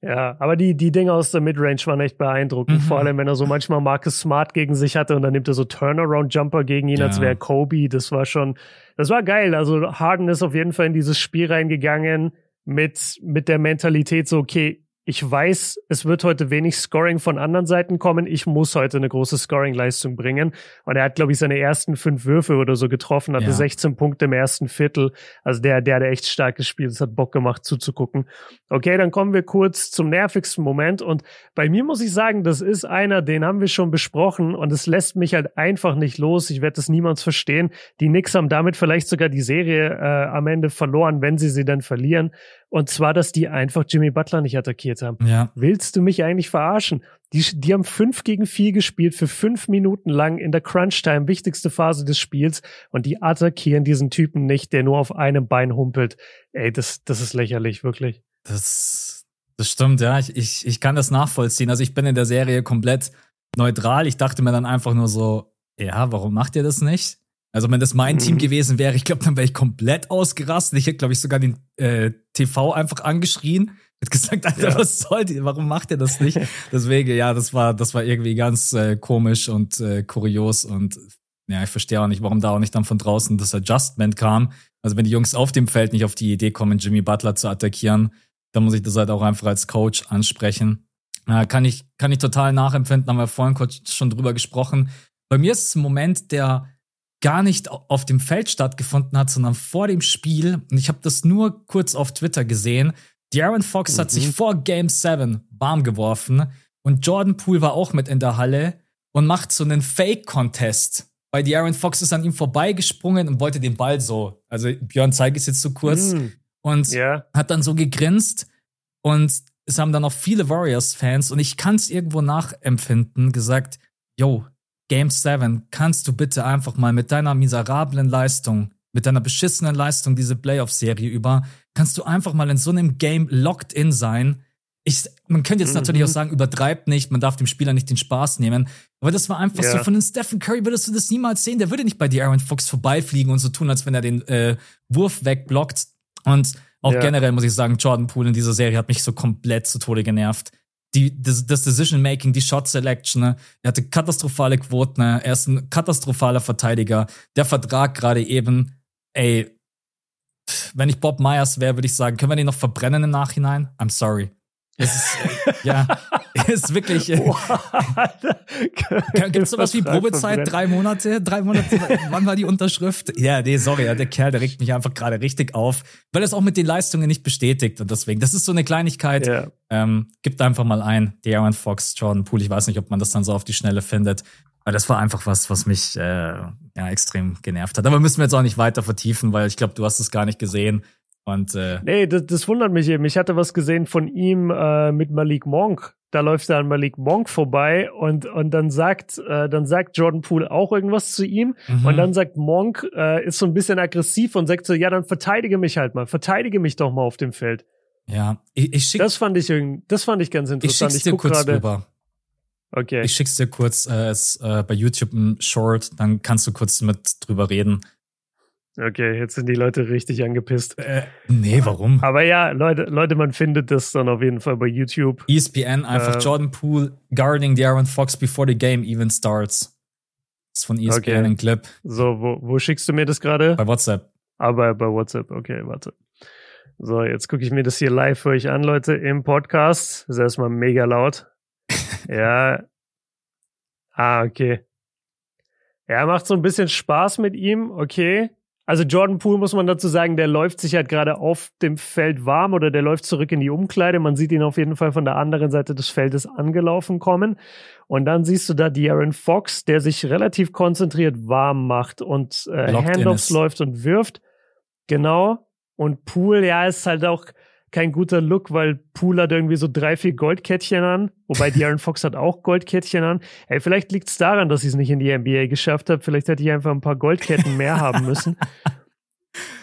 Ja, aber die, die Dinge aus der Midrange waren echt beeindruckend. Mhm. Vor allem, wenn er so manchmal Marcus Smart gegen sich hatte und dann nimmt er so Turnaround-Jumper gegen ihn, ja. als wäre Kobe. Das war schon, das war geil. Also Harden ist auf jeden Fall in dieses Spiel reingegangen mit, mit der Mentalität so, okay, ich weiß, es wird heute wenig Scoring von anderen Seiten kommen. Ich muss heute eine große Scoring-Leistung bringen. Und er hat, glaube ich, seine ersten fünf Würfe oder so getroffen, hatte ja. 16 Punkte im ersten Viertel. Also der, der hat echt stark gespielt. Es hat Bock gemacht zuzugucken. Okay, dann kommen wir kurz zum nervigsten Moment. Und bei mir muss ich sagen, das ist einer, den haben wir schon besprochen. Und es lässt mich halt einfach nicht los. Ich werde das niemals verstehen. Die Knicks haben damit vielleicht sogar die Serie äh, am Ende verloren, wenn sie sie dann verlieren. Und zwar, dass die einfach Jimmy Butler nicht attackiert haben. Ja. Willst du mich eigentlich verarschen? Die, die haben fünf gegen vier gespielt für fünf Minuten lang in der Crunch-Time, wichtigste Phase des Spiels. Und die attackieren diesen Typen nicht, der nur auf einem Bein humpelt. Ey, das, das ist lächerlich, wirklich. Das, das stimmt, ja. Ich, ich, ich kann das nachvollziehen. Also ich bin in der Serie komplett neutral. Ich dachte mir dann einfach nur so, ja, warum macht ihr das nicht? Also wenn das mein mhm. Team gewesen wäre, ich glaube, dann wäre ich komplett ausgerastet. Ich hätte, glaube ich, sogar den äh, TV einfach angeschrien. Hätte gesagt, Alter, ja. was soll die? Warum macht ihr das nicht? Deswegen, ja, das war, das war irgendwie ganz äh, komisch und äh, kurios und ja, ich verstehe auch nicht, warum da auch nicht dann von draußen das Adjustment kam. Also wenn die Jungs auf dem Feld nicht auf die Idee kommen, Jimmy Butler zu attackieren, dann muss ich das halt auch einfach als Coach ansprechen. Äh, kann ich, kann ich total nachempfinden, haben wir vorhin kurz schon drüber gesprochen. Bei mir ist es ein Moment, der gar nicht auf dem Feld stattgefunden hat, sondern vor dem Spiel. Und ich habe das nur kurz auf Twitter gesehen. Darren Fox mhm. hat sich mhm. vor Game 7 warm geworfen und Jordan Poole war auch mit in der Halle und macht so einen Fake-Contest. Weil Darren Fox ist an ihm vorbeigesprungen und wollte den Ball so. Also Björn zeigt es jetzt so kurz mhm. und yeah. hat dann so gegrinst und es haben dann auch viele Warriors-Fans und ich kann es irgendwo nachempfinden, gesagt, yo, Game 7, kannst du bitte einfach mal mit deiner miserablen Leistung, mit deiner beschissenen Leistung diese Playoff-Serie über, kannst du einfach mal in so einem Game locked in sein? Ich, man könnte jetzt mhm. natürlich auch sagen, übertreibt nicht, man darf dem Spieler nicht den Spaß nehmen. Aber das war einfach ja. so, von den Stephen Curry würdest du das niemals sehen. Der würde nicht bei dir Aaron Fox vorbeifliegen und so tun, als wenn er den äh, Wurf wegblockt. Und auch ja. generell muss ich sagen, Jordan Poole in dieser Serie hat mich so komplett zu Tode genervt die, das, das Decision-Making, die Shot-Selection, ne? er hatte katastrophale Quoten, ne? er ist ein katastrophaler Verteidiger. Der Vertrag gerade eben, ey, wenn ich Bob Myers wäre, würde ich sagen, können wir den noch verbrennen im Nachhinein? I'm sorry. Es ist, äh, ja, ist wirklich. Äh, Gibt es sowas wie Probezeit? Drei Monate? Drei Monate? Wann war die Unterschrift? Ja, nee, sorry, der Kerl, der regt mich einfach gerade richtig auf, weil er es auch mit den Leistungen nicht bestätigt. Und deswegen, das ist so eine Kleinigkeit. Ja. Ähm, gibt einfach mal ein. Darren Fox, Jordan Poole. Ich weiß nicht, ob man das dann so auf die Schnelle findet. Aber das war einfach was, was mich äh, ja extrem genervt hat. Aber müssen wir jetzt auch nicht weiter vertiefen, weil ich glaube, du hast es gar nicht gesehen. Und, äh, nee, das, das wundert mich eben. Ich hatte was gesehen von ihm äh, mit Malik Monk. Da läuft er an Malik Monk vorbei und, und dann sagt, äh, dann sagt Jordan Poole auch irgendwas zu ihm. Mhm. Und dann sagt Monk, äh, ist so ein bisschen aggressiv und sagt so, ja, dann verteidige mich halt mal, verteidige mich doch mal auf dem Feld. Ja, ich, ich schick, Das fand ich irgendwie, das fand ich ganz interessant. Ich schick's dir kurz grade, rüber. Okay. Ich schick's dir kurz, äh, ist, äh, bei YouTube ein Short, dann kannst du kurz mit drüber reden. Okay, jetzt sind die Leute richtig angepisst. Äh, nee, warum? Aber ja, Leute, Leute, man findet das dann auf jeden Fall bei YouTube. ESPN, einfach äh, Jordan Poole guarding the Aaron Fox before the game even starts. Das ist von ESPN okay. ein Clip. So, wo, wo schickst du mir das gerade? Bei WhatsApp. Aber ah, bei WhatsApp, okay, warte. So, jetzt gucke ich mir das hier live für euch an, Leute, im Podcast. Das ist erstmal mega laut. ja. Ah, okay. Er macht so ein bisschen Spaß mit ihm, okay. Also Jordan Poole muss man dazu sagen, der läuft sich halt gerade auf dem Feld warm oder der läuft zurück in die Umkleide. Man sieht ihn auf jeden Fall von der anderen Seite des Feldes angelaufen kommen. Und dann siehst du da De'Aaron Fox, der sich relativ konzentriert warm macht und äh, Handoffs läuft und wirft. Genau. Und Poole, ja, ist halt auch kein guter Look, weil Poole hat irgendwie so drei, vier Goldkettchen an, wobei De'Aaron Fox hat auch Goldkettchen an. Hey, vielleicht liegt es daran, dass ich es nicht in die NBA geschafft habe. Vielleicht hätte ich einfach ein paar Goldketten mehr haben müssen.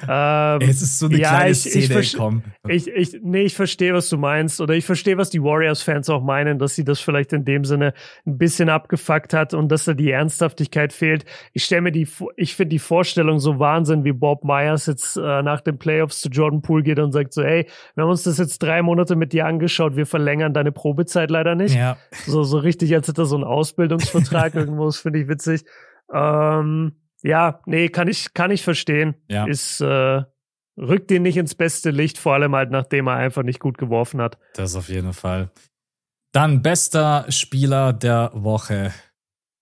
Ähm, es ist so eine ja, kleine ich, Szene, ich, komm. Ich, ich, nee, ich verstehe, was du meinst. Oder ich verstehe, was die Warriors-Fans auch meinen, dass sie das vielleicht in dem Sinne ein bisschen abgefuckt hat und dass da die Ernsthaftigkeit fehlt. Ich stelle mir die, ich finde die Vorstellung so Wahnsinn, wie Bob Myers jetzt äh, nach den Playoffs zu Jordan Poole geht und sagt so, hey, wir haben uns das jetzt drei Monate mit dir angeschaut, wir verlängern deine Probezeit leider nicht. Ja. So, so richtig, als hätte er so einen Ausbildungsvertrag irgendwo, das finde ich witzig. Ähm, ja, nee, kann ich, kann ich verstehen. Ja. Ist, äh, rückt ihn nicht ins beste Licht, vor allem halt, nachdem er einfach nicht gut geworfen hat. Das auf jeden Fall. Dann bester Spieler der Woche.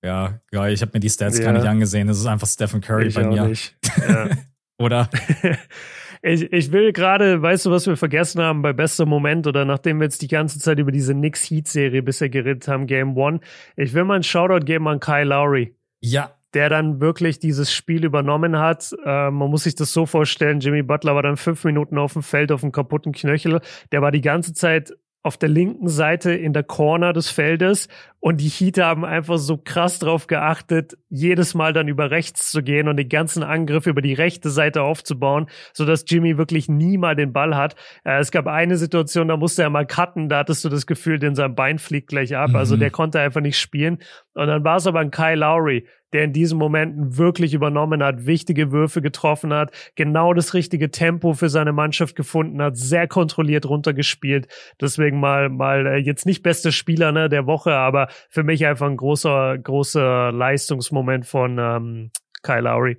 Ja, geil. Ich habe mir die Stats ja. gar nicht angesehen. Das ist einfach Stephen Curry ich bei mir. Nicht. Ja. oder? ich, ich will gerade, weißt du, was wir vergessen haben bei bester Moment oder nachdem wir jetzt die ganze Zeit über diese Knicks Heat Serie bisher geredet haben, Game One. Ich will mal einen Shoutout geben an Kyle Lowry. Ja, der dann wirklich dieses Spiel übernommen hat. Äh, man muss sich das so vorstellen, Jimmy Butler war dann fünf Minuten auf dem Feld auf dem kaputten Knöchel. Der war die ganze Zeit auf der linken Seite in der Corner des Feldes und die Heat haben einfach so krass drauf geachtet, jedes Mal dann über rechts zu gehen und den ganzen Angriff über die rechte Seite aufzubauen, so dass Jimmy wirklich nie mal den Ball hat. Äh, es gab eine Situation, da musste er mal cutten, da hattest du das Gefühl, denn sein Bein fliegt gleich ab. Also mhm. Also der konnte einfach nicht spielen. Und dann war es aber ein Kyle Lowry, der in diesen Momenten wirklich übernommen hat, wichtige Würfe getroffen hat, genau das richtige Tempo für seine Mannschaft gefunden hat, sehr kontrolliert runtergespielt. Deswegen mal, mal äh, jetzt nicht bester Spieler ne, der Woche, aber für mich einfach ein großer, großer Leistungsmoment von ähm, Kyle Lowry.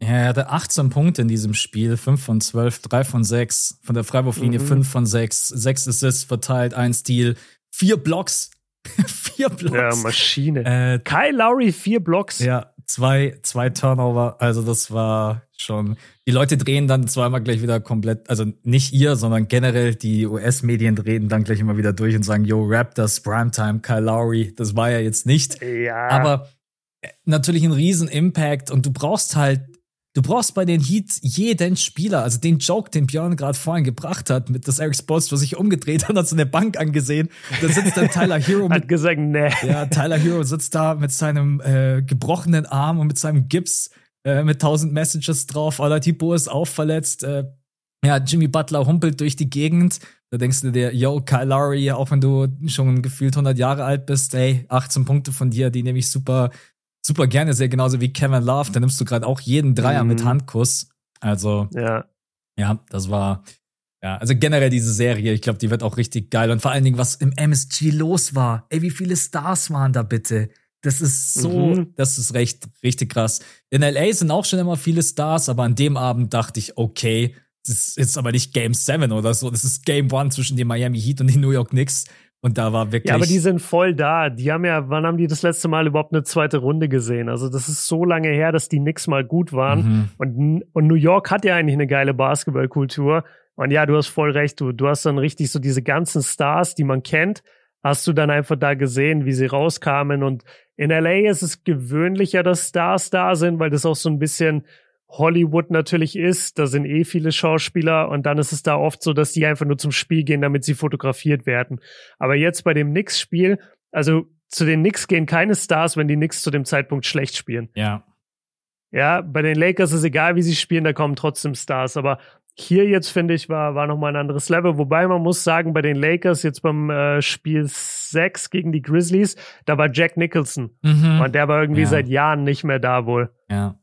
Ja, er hatte 18 Punkte in diesem Spiel, 5 von 12, 3 von 6, von der Freiwurflinie mhm. 5 von 6, 6 Assists verteilt, ein Steal, 4 Blocks, vier Blocks. Ja, Maschine. Äh, Kyle Lowry, vier Blocks. Ja, zwei, zwei Turnover. Also das war schon. Die Leute drehen dann zweimal gleich wieder komplett, also nicht ihr, sondern generell die US-Medien drehen dann gleich immer wieder durch und sagen, yo, Raptors, Primetime, Kyle Lowry. Das war ja jetzt nicht. Ja. Aber äh, natürlich ein riesen Impact und du brauchst halt Du brauchst bei den Heats jeden Spieler, also den Joke, den Björn gerade vorhin gebracht hat, mit das Eric Spoelstra sich umgedreht hat, hat so eine Bank angesehen. Da sitzt dann Tyler Hero mit, hat gesagt, nee. Ja, Tyler Hero sitzt da mit seinem äh, gebrochenen Arm und mit seinem Gips äh, mit tausend Messages drauf. Oladipo ist auch verletzt. Äh, ja, Jimmy Butler humpelt durch die Gegend. Da denkst du dir, yo, Kyle Lowry, auch wenn du schon gefühlt 100 Jahre alt bist, ey, 18 Punkte von dir, die nehme ich super super gerne sehr, genauso wie Kevin Love. Da nimmst du gerade auch jeden Dreier mhm. mit Handkuss. Also, ja. ja, das war, ja, also generell diese Serie, ich glaube, die wird auch richtig geil. Und vor allen Dingen, was im MSG los war. Ey, wie viele Stars waren da bitte? Das ist so, mhm. das ist recht, richtig krass. In LA sind auch schon immer viele Stars, aber an dem Abend dachte ich, okay, das ist jetzt aber nicht Game 7 oder so, das ist Game 1 zwischen den Miami Heat und den New York Knicks. Und da war wirklich. Ja, aber die sind voll da. Die haben ja, wann haben die das letzte Mal überhaupt eine zweite Runde gesehen? Also, das ist so lange her, dass die Knicks mal gut waren. Mhm. Und, und New York hat ja eigentlich eine geile Basketballkultur. Und ja, du hast voll recht. Du, du hast dann richtig so diese ganzen Stars, die man kennt, hast du dann einfach da gesehen, wie sie rauskamen. Und in LA ist es gewöhnlicher, dass Stars da sind, weil das auch so ein bisschen Hollywood natürlich ist. Da sind eh viele Schauspieler und dann ist es da oft so, dass die einfach nur zum Spiel gehen, damit sie fotografiert werden. Aber jetzt bei dem Knicks-Spiel, also zu den Knicks gehen keine Stars, wenn die Knicks zu dem Zeitpunkt schlecht spielen. Ja. Ja, bei den Lakers ist egal, wie sie spielen, da kommen trotzdem Stars. Aber hier jetzt, finde ich, war, war nochmal ein anderes Level. Wobei man muss sagen, bei den Lakers jetzt beim äh, Spiel 6 gegen die Grizzlies, da war Jack Nicholson. Mhm. Und der war irgendwie ja. seit Jahren nicht mehr da wohl. Ja.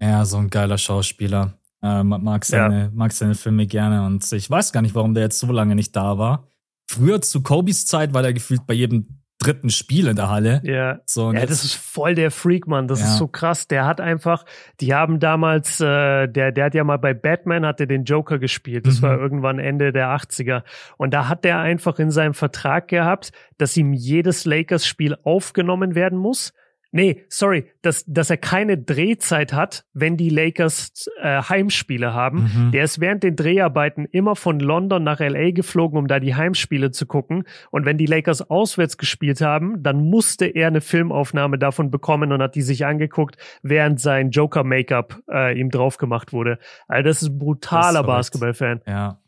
Ja, so ein geiler Schauspieler. Äh, mag, seine, ja. mag seine Filme gerne und ich weiß gar nicht, warum der jetzt so lange nicht da war. Früher zu Kobys Zeit war der gefühlt bei jedem dritten Spiel in der Halle. Ja, so, ja das ist voll der Freak, Mann. Das ja. ist so krass. Der hat einfach, die haben damals, äh, der, der hat ja mal bei Batman, hat er den Joker gespielt. Das mhm. war irgendwann Ende der 80er. Und da hat der einfach in seinem Vertrag gehabt, dass ihm jedes Lakers-Spiel aufgenommen werden muss Nee, sorry, dass, dass er keine Drehzeit hat, wenn die Lakers äh, Heimspiele haben. Mhm. Der ist während den Dreharbeiten immer von London nach LA geflogen, um da die Heimspiele zu gucken. Und wenn die Lakers auswärts gespielt haben, dann musste er eine Filmaufnahme davon bekommen und hat die sich angeguckt, während sein Joker-Make-up äh, ihm drauf gemacht wurde. Also das ist ein brutaler Basketball-Fan. Ja.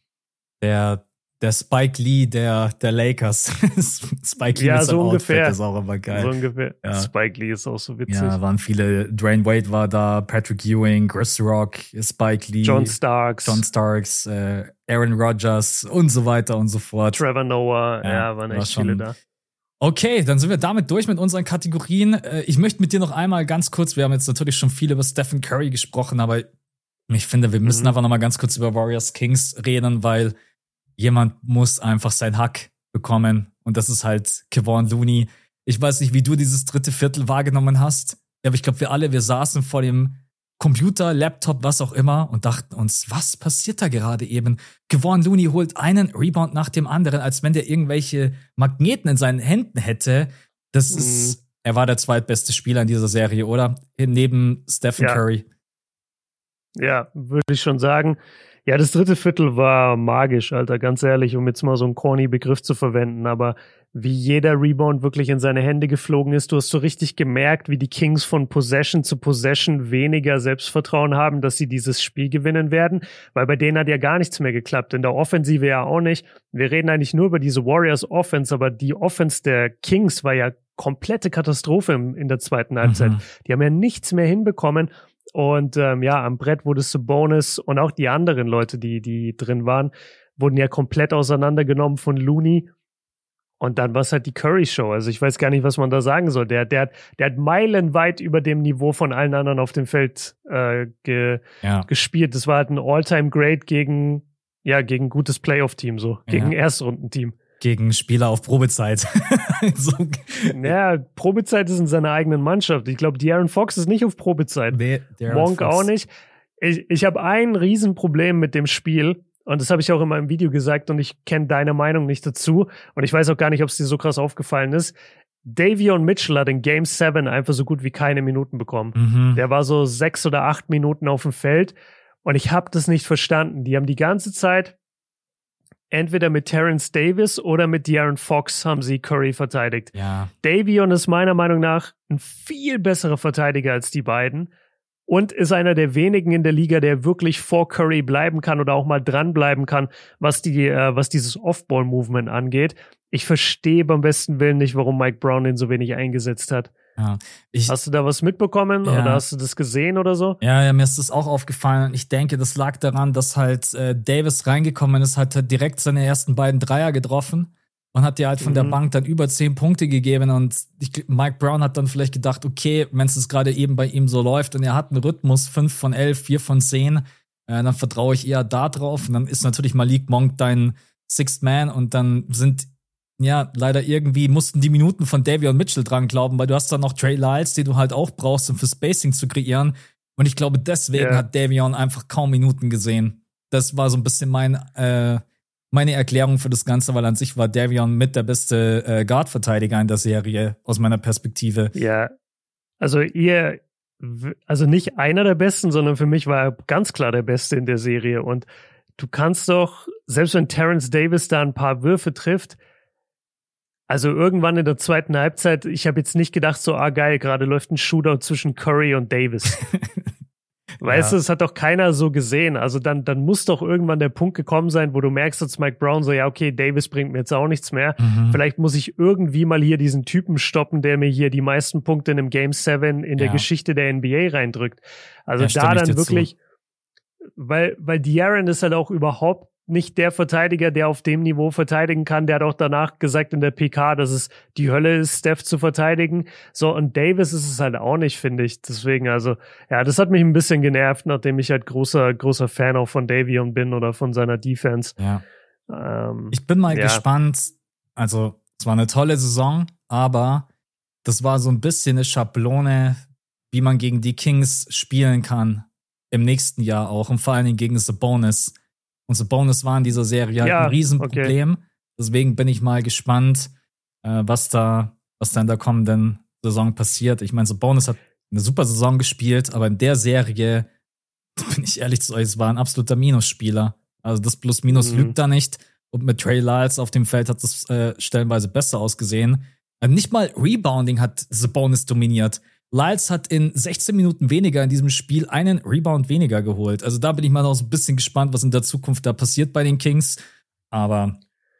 Der der Spike Lee der, der Lakers. Spike Lee ja, so ungefähr. Outfit ist auch immer geil. So ungefähr. Ja. Spike Lee ist auch so witzig. Ja, waren viele. Dwayne Wade war da, Patrick Ewing, Chris Rock, Spike Lee. John Starks. John Starks, äh, Aaron Rodgers und so weiter und so fort. Trevor Noah, ja, ja waren echt war schon, viele da. Okay, dann sind wir damit durch mit unseren Kategorien. Äh, ich möchte mit dir noch einmal ganz kurz, wir haben jetzt natürlich schon viel über Stephen Curry gesprochen, aber ich finde, wir müssen mhm. einfach noch mal ganz kurz über Warriors Kings reden, weil jemand muss einfach sein Hack bekommen. Und das ist halt Kevon Looney. Ich weiß nicht, wie du dieses dritte Viertel wahrgenommen hast. Aber ich glaube, wir alle, wir saßen vor dem Computer, Laptop, was auch immer und dachten uns, was passiert da gerade eben? Kevon Looney holt einen Rebound nach dem anderen, als wenn der irgendwelche Magneten in seinen Händen hätte. Das mhm. ist, er war der zweitbeste Spieler in dieser Serie, oder? Neben Stephen ja. Curry. Ja, würde ich schon sagen. Ja, das dritte Viertel war magisch, Alter, ganz ehrlich, um jetzt mal so einen corny Begriff zu verwenden, aber wie jeder Rebound wirklich in seine Hände geflogen ist, du hast so richtig gemerkt, wie die Kings von Possession zu Possession weniger Selbstvertrauen haben, dass sie dieses Spiel gewinnen werden, weil bei denen hat ja gar nichts mehr geklappt, in der Offensive ja auch nicht. Wir reden eigentlich nur über diese Warriors Offense, aber die Offense der Kings war ja komplette Katastrophe in der zweiten Halbzeit. Mhm. Die haben ja nichts mehr hinbekommen und ähm, ja, am Brett wurde Sabonis und auch die anderen Leute, die, die drin waren, wurden ja komplett auseinandergenommen von Looney. Und dann war es halt die Curry-Show. Also ich weiß gar nicht, was man da sagen soll. Der, der, der hat meilenweit über dem Niveau von allen anderen auf dem Feld äh, ge, ja. gespielt. Das war halt ein All-Time-Great gegen, ja, gegen gutes Playoff-Team, so, gegen ja. Erstrundenteam gegen Spieler auf Probezeit. so. Ja, Probezeit ist in seiner eigenen Mannschaft. Ich glaube, De'Aaron Fox ist nicht auf Probezeit. Nee, Monk auch nicht. Ich, ich habe ein Riesenproblem mit dem Spiel. Und das habe ich auch in meinem Video gesagt und ich kenne deine Meinung nicht dazu. Und ich weiß auch gar nicht, ob es dir so krass aufgefallen ist. Davion Mitchell hat in Game 7 einfach so gut wie keine Minuten bekommen. Mhm. Der war so sechs oder acht Minuten auf dem Feld. Und ich habe das nicht verstanden. Die haben die ganze Zeit entweder mit Terrence Davis oder mit De'Aaron Fox haben sie Curry verteidigt. Ja. Davion ist meiner Meinung nach ein viel besserer Verteidiger als die beiden und ist einer der wenigen in der Liga, der wirklich vor Curry bleiben kann oder auch mal dranbleiben kann, was die, äh, was dieses Off-Ball-Movement angeht. Ich verstehe beim besten Willen nicht, warum Mike Brown den so wenig eingesetzt hat. Ja, ich, hast du da was mitbekommen ja, oder hast du das gesehen oder so? Ja, ja, mir ist das auch aufgefallen. Ich denke, das lag daran, dass halt äh, Davis reingekommen ist, hat direkt seine ersten beiden Dreier getroffen und hat dir halt von mhm. der Bank dann über zehn Punkte gegeben und ich, Mike Brown hat dann vielleicht gedacht, okay, wenn es gerade eben bei ihm so läuft und er hat einen Rhythmus, fünf von elf, vier von zehn, äh, dann vertraue ich eher da drauf und dann ist natürlich Malik Monk dein Sixth Man und dann sind ja, leider irgendwie mussten die Minuten von Davion Mitchell dran glauben, weil du hast dann noch Trey Lyles, die du halt auch brauchst, um für Spacing zu kreieren. Und ich glaube, deswegen yeah. hat Davion einfach kaum Minuten gesehen. Das war so ein bisschen mein, äh, meine Erklärung für das Ganze, weil an sich war Davion mit der beste äh, Guard-Verteidiger in der Serie, aus meiner Perspektive. Ja, also ihr, also nicht einer der Besten, sondern für mich war er ganz klar der Beste in der Serie. Und du kannst doch, selbst wenn Terrence Davis da ein paar Würfe trifft, also irgendwann in der zweiten Halbzeit, ich habe jetzt nicht gedacht, so, ah geil, gerade läuft ein Shootout zwischen Curry und Davis. weißt ja. du, es hat doch keiner so gesehen. Also dann, dann muss doch irgendwann der Punkt gekommen sein, wo du merkst, dass Mike Brown so, ja, okay, Davis bringt mir jetzt auch nichts mehr. Mhm. Vielleicht muss ich irgendwie mal hier diesen Typen stoppen, der mir hier die meisten Punkte in einem Game 7 in der ja. Geschichte der NBA reindrückt. Also ja, da dann wirklich, zu. weil, weil De'Aaron ist halt auch überhaupt nicht der Verteidiger, der auf dem Niveau verteidigen kann. Der hat auch danach gesagt in der PK, dass es die Hölle ist, Steph zu verteidigen. So, und Davis ist es halt auch nicht, finde ich. Deswegen, also, ja, das hat mich ein bisschen genervt, nachdem ich halt großer, großer Fan auch von Davion bin oder von seiner Defense. Ja. Ähm, ich bin mal ja. gespannt. Also, es war eine tolle Saison, aber das war so ein bisschen eine Schablone, wie man gegen die Kings spielen kann im nächsten Jahr auch und vor allen Dingen gegen Sabonis. Und Sabonis war in dieser Serie halt ja, ein Riesenproblem. Okay. Deswegen bin ich mal gespannt, äh, was da, was da in der kommenden Saison passiert. Ich meine, so Bonus hat eine super Saison gespielt, aber in der Serie, bin ich ehrlich zu euch, es war ein absoluter Minusspieler. Also das Plus-Minus mhm. lügt da nicht. Und mit Trey Lyles auf dem Feld hat das äh, stellenweise besser ausgesehen. Also nicht mal Rebounding hat Bonus dominiert. Lyles hat in 16 Minuten weniger in diesem Spiel einen Rebound weniger geholt. Also da bin ich mal noch so ein bisschen gespannt, was in der Zukunft da passiert bei den Kings. Aber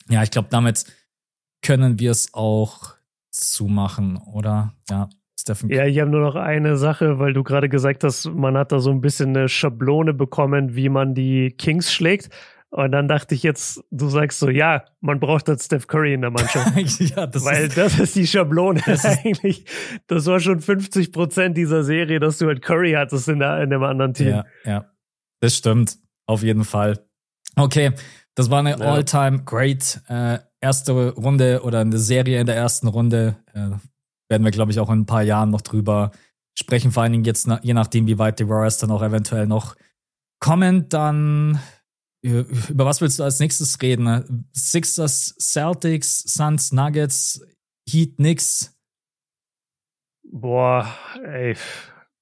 ja, ich glaube, damit können wir es auch zumachen, oder? Ja, Stephen. Ja, ich habe nur noch eine Sache, weil du gerade gesagt hast, man hat da so ein bisschen eine Schablone bekommen, wie man die Kings schlägt. Und dann dachte ich jetzt, du sagst so, ja, man braucht halt Steph Curry in der Mannschaft. ja, das Weil ist, das ist die Schablone das eigentlich. Das war schon 50 Prozent dieser Serie, dass du halt Curry hattest in, der, in dem anderen Team. Ja, ja. Das stimmt. Auf jeden Fall. Okay. Das war eine ja. all-time great äh, erste Runde oder eine Serie in der ersten Runde. Äh, werden wir, glaube ich, auch in ein paar Jahren noch drüber sprechen. Vor allen Dingen jetzt, je nachdem, wie weit die Warriors dann auch eventuell noch kommen, dann über was willst du als nächstes reden? Sixers, Celtics, Suns, Nuggets, Heat, Knicks? Boah, ey.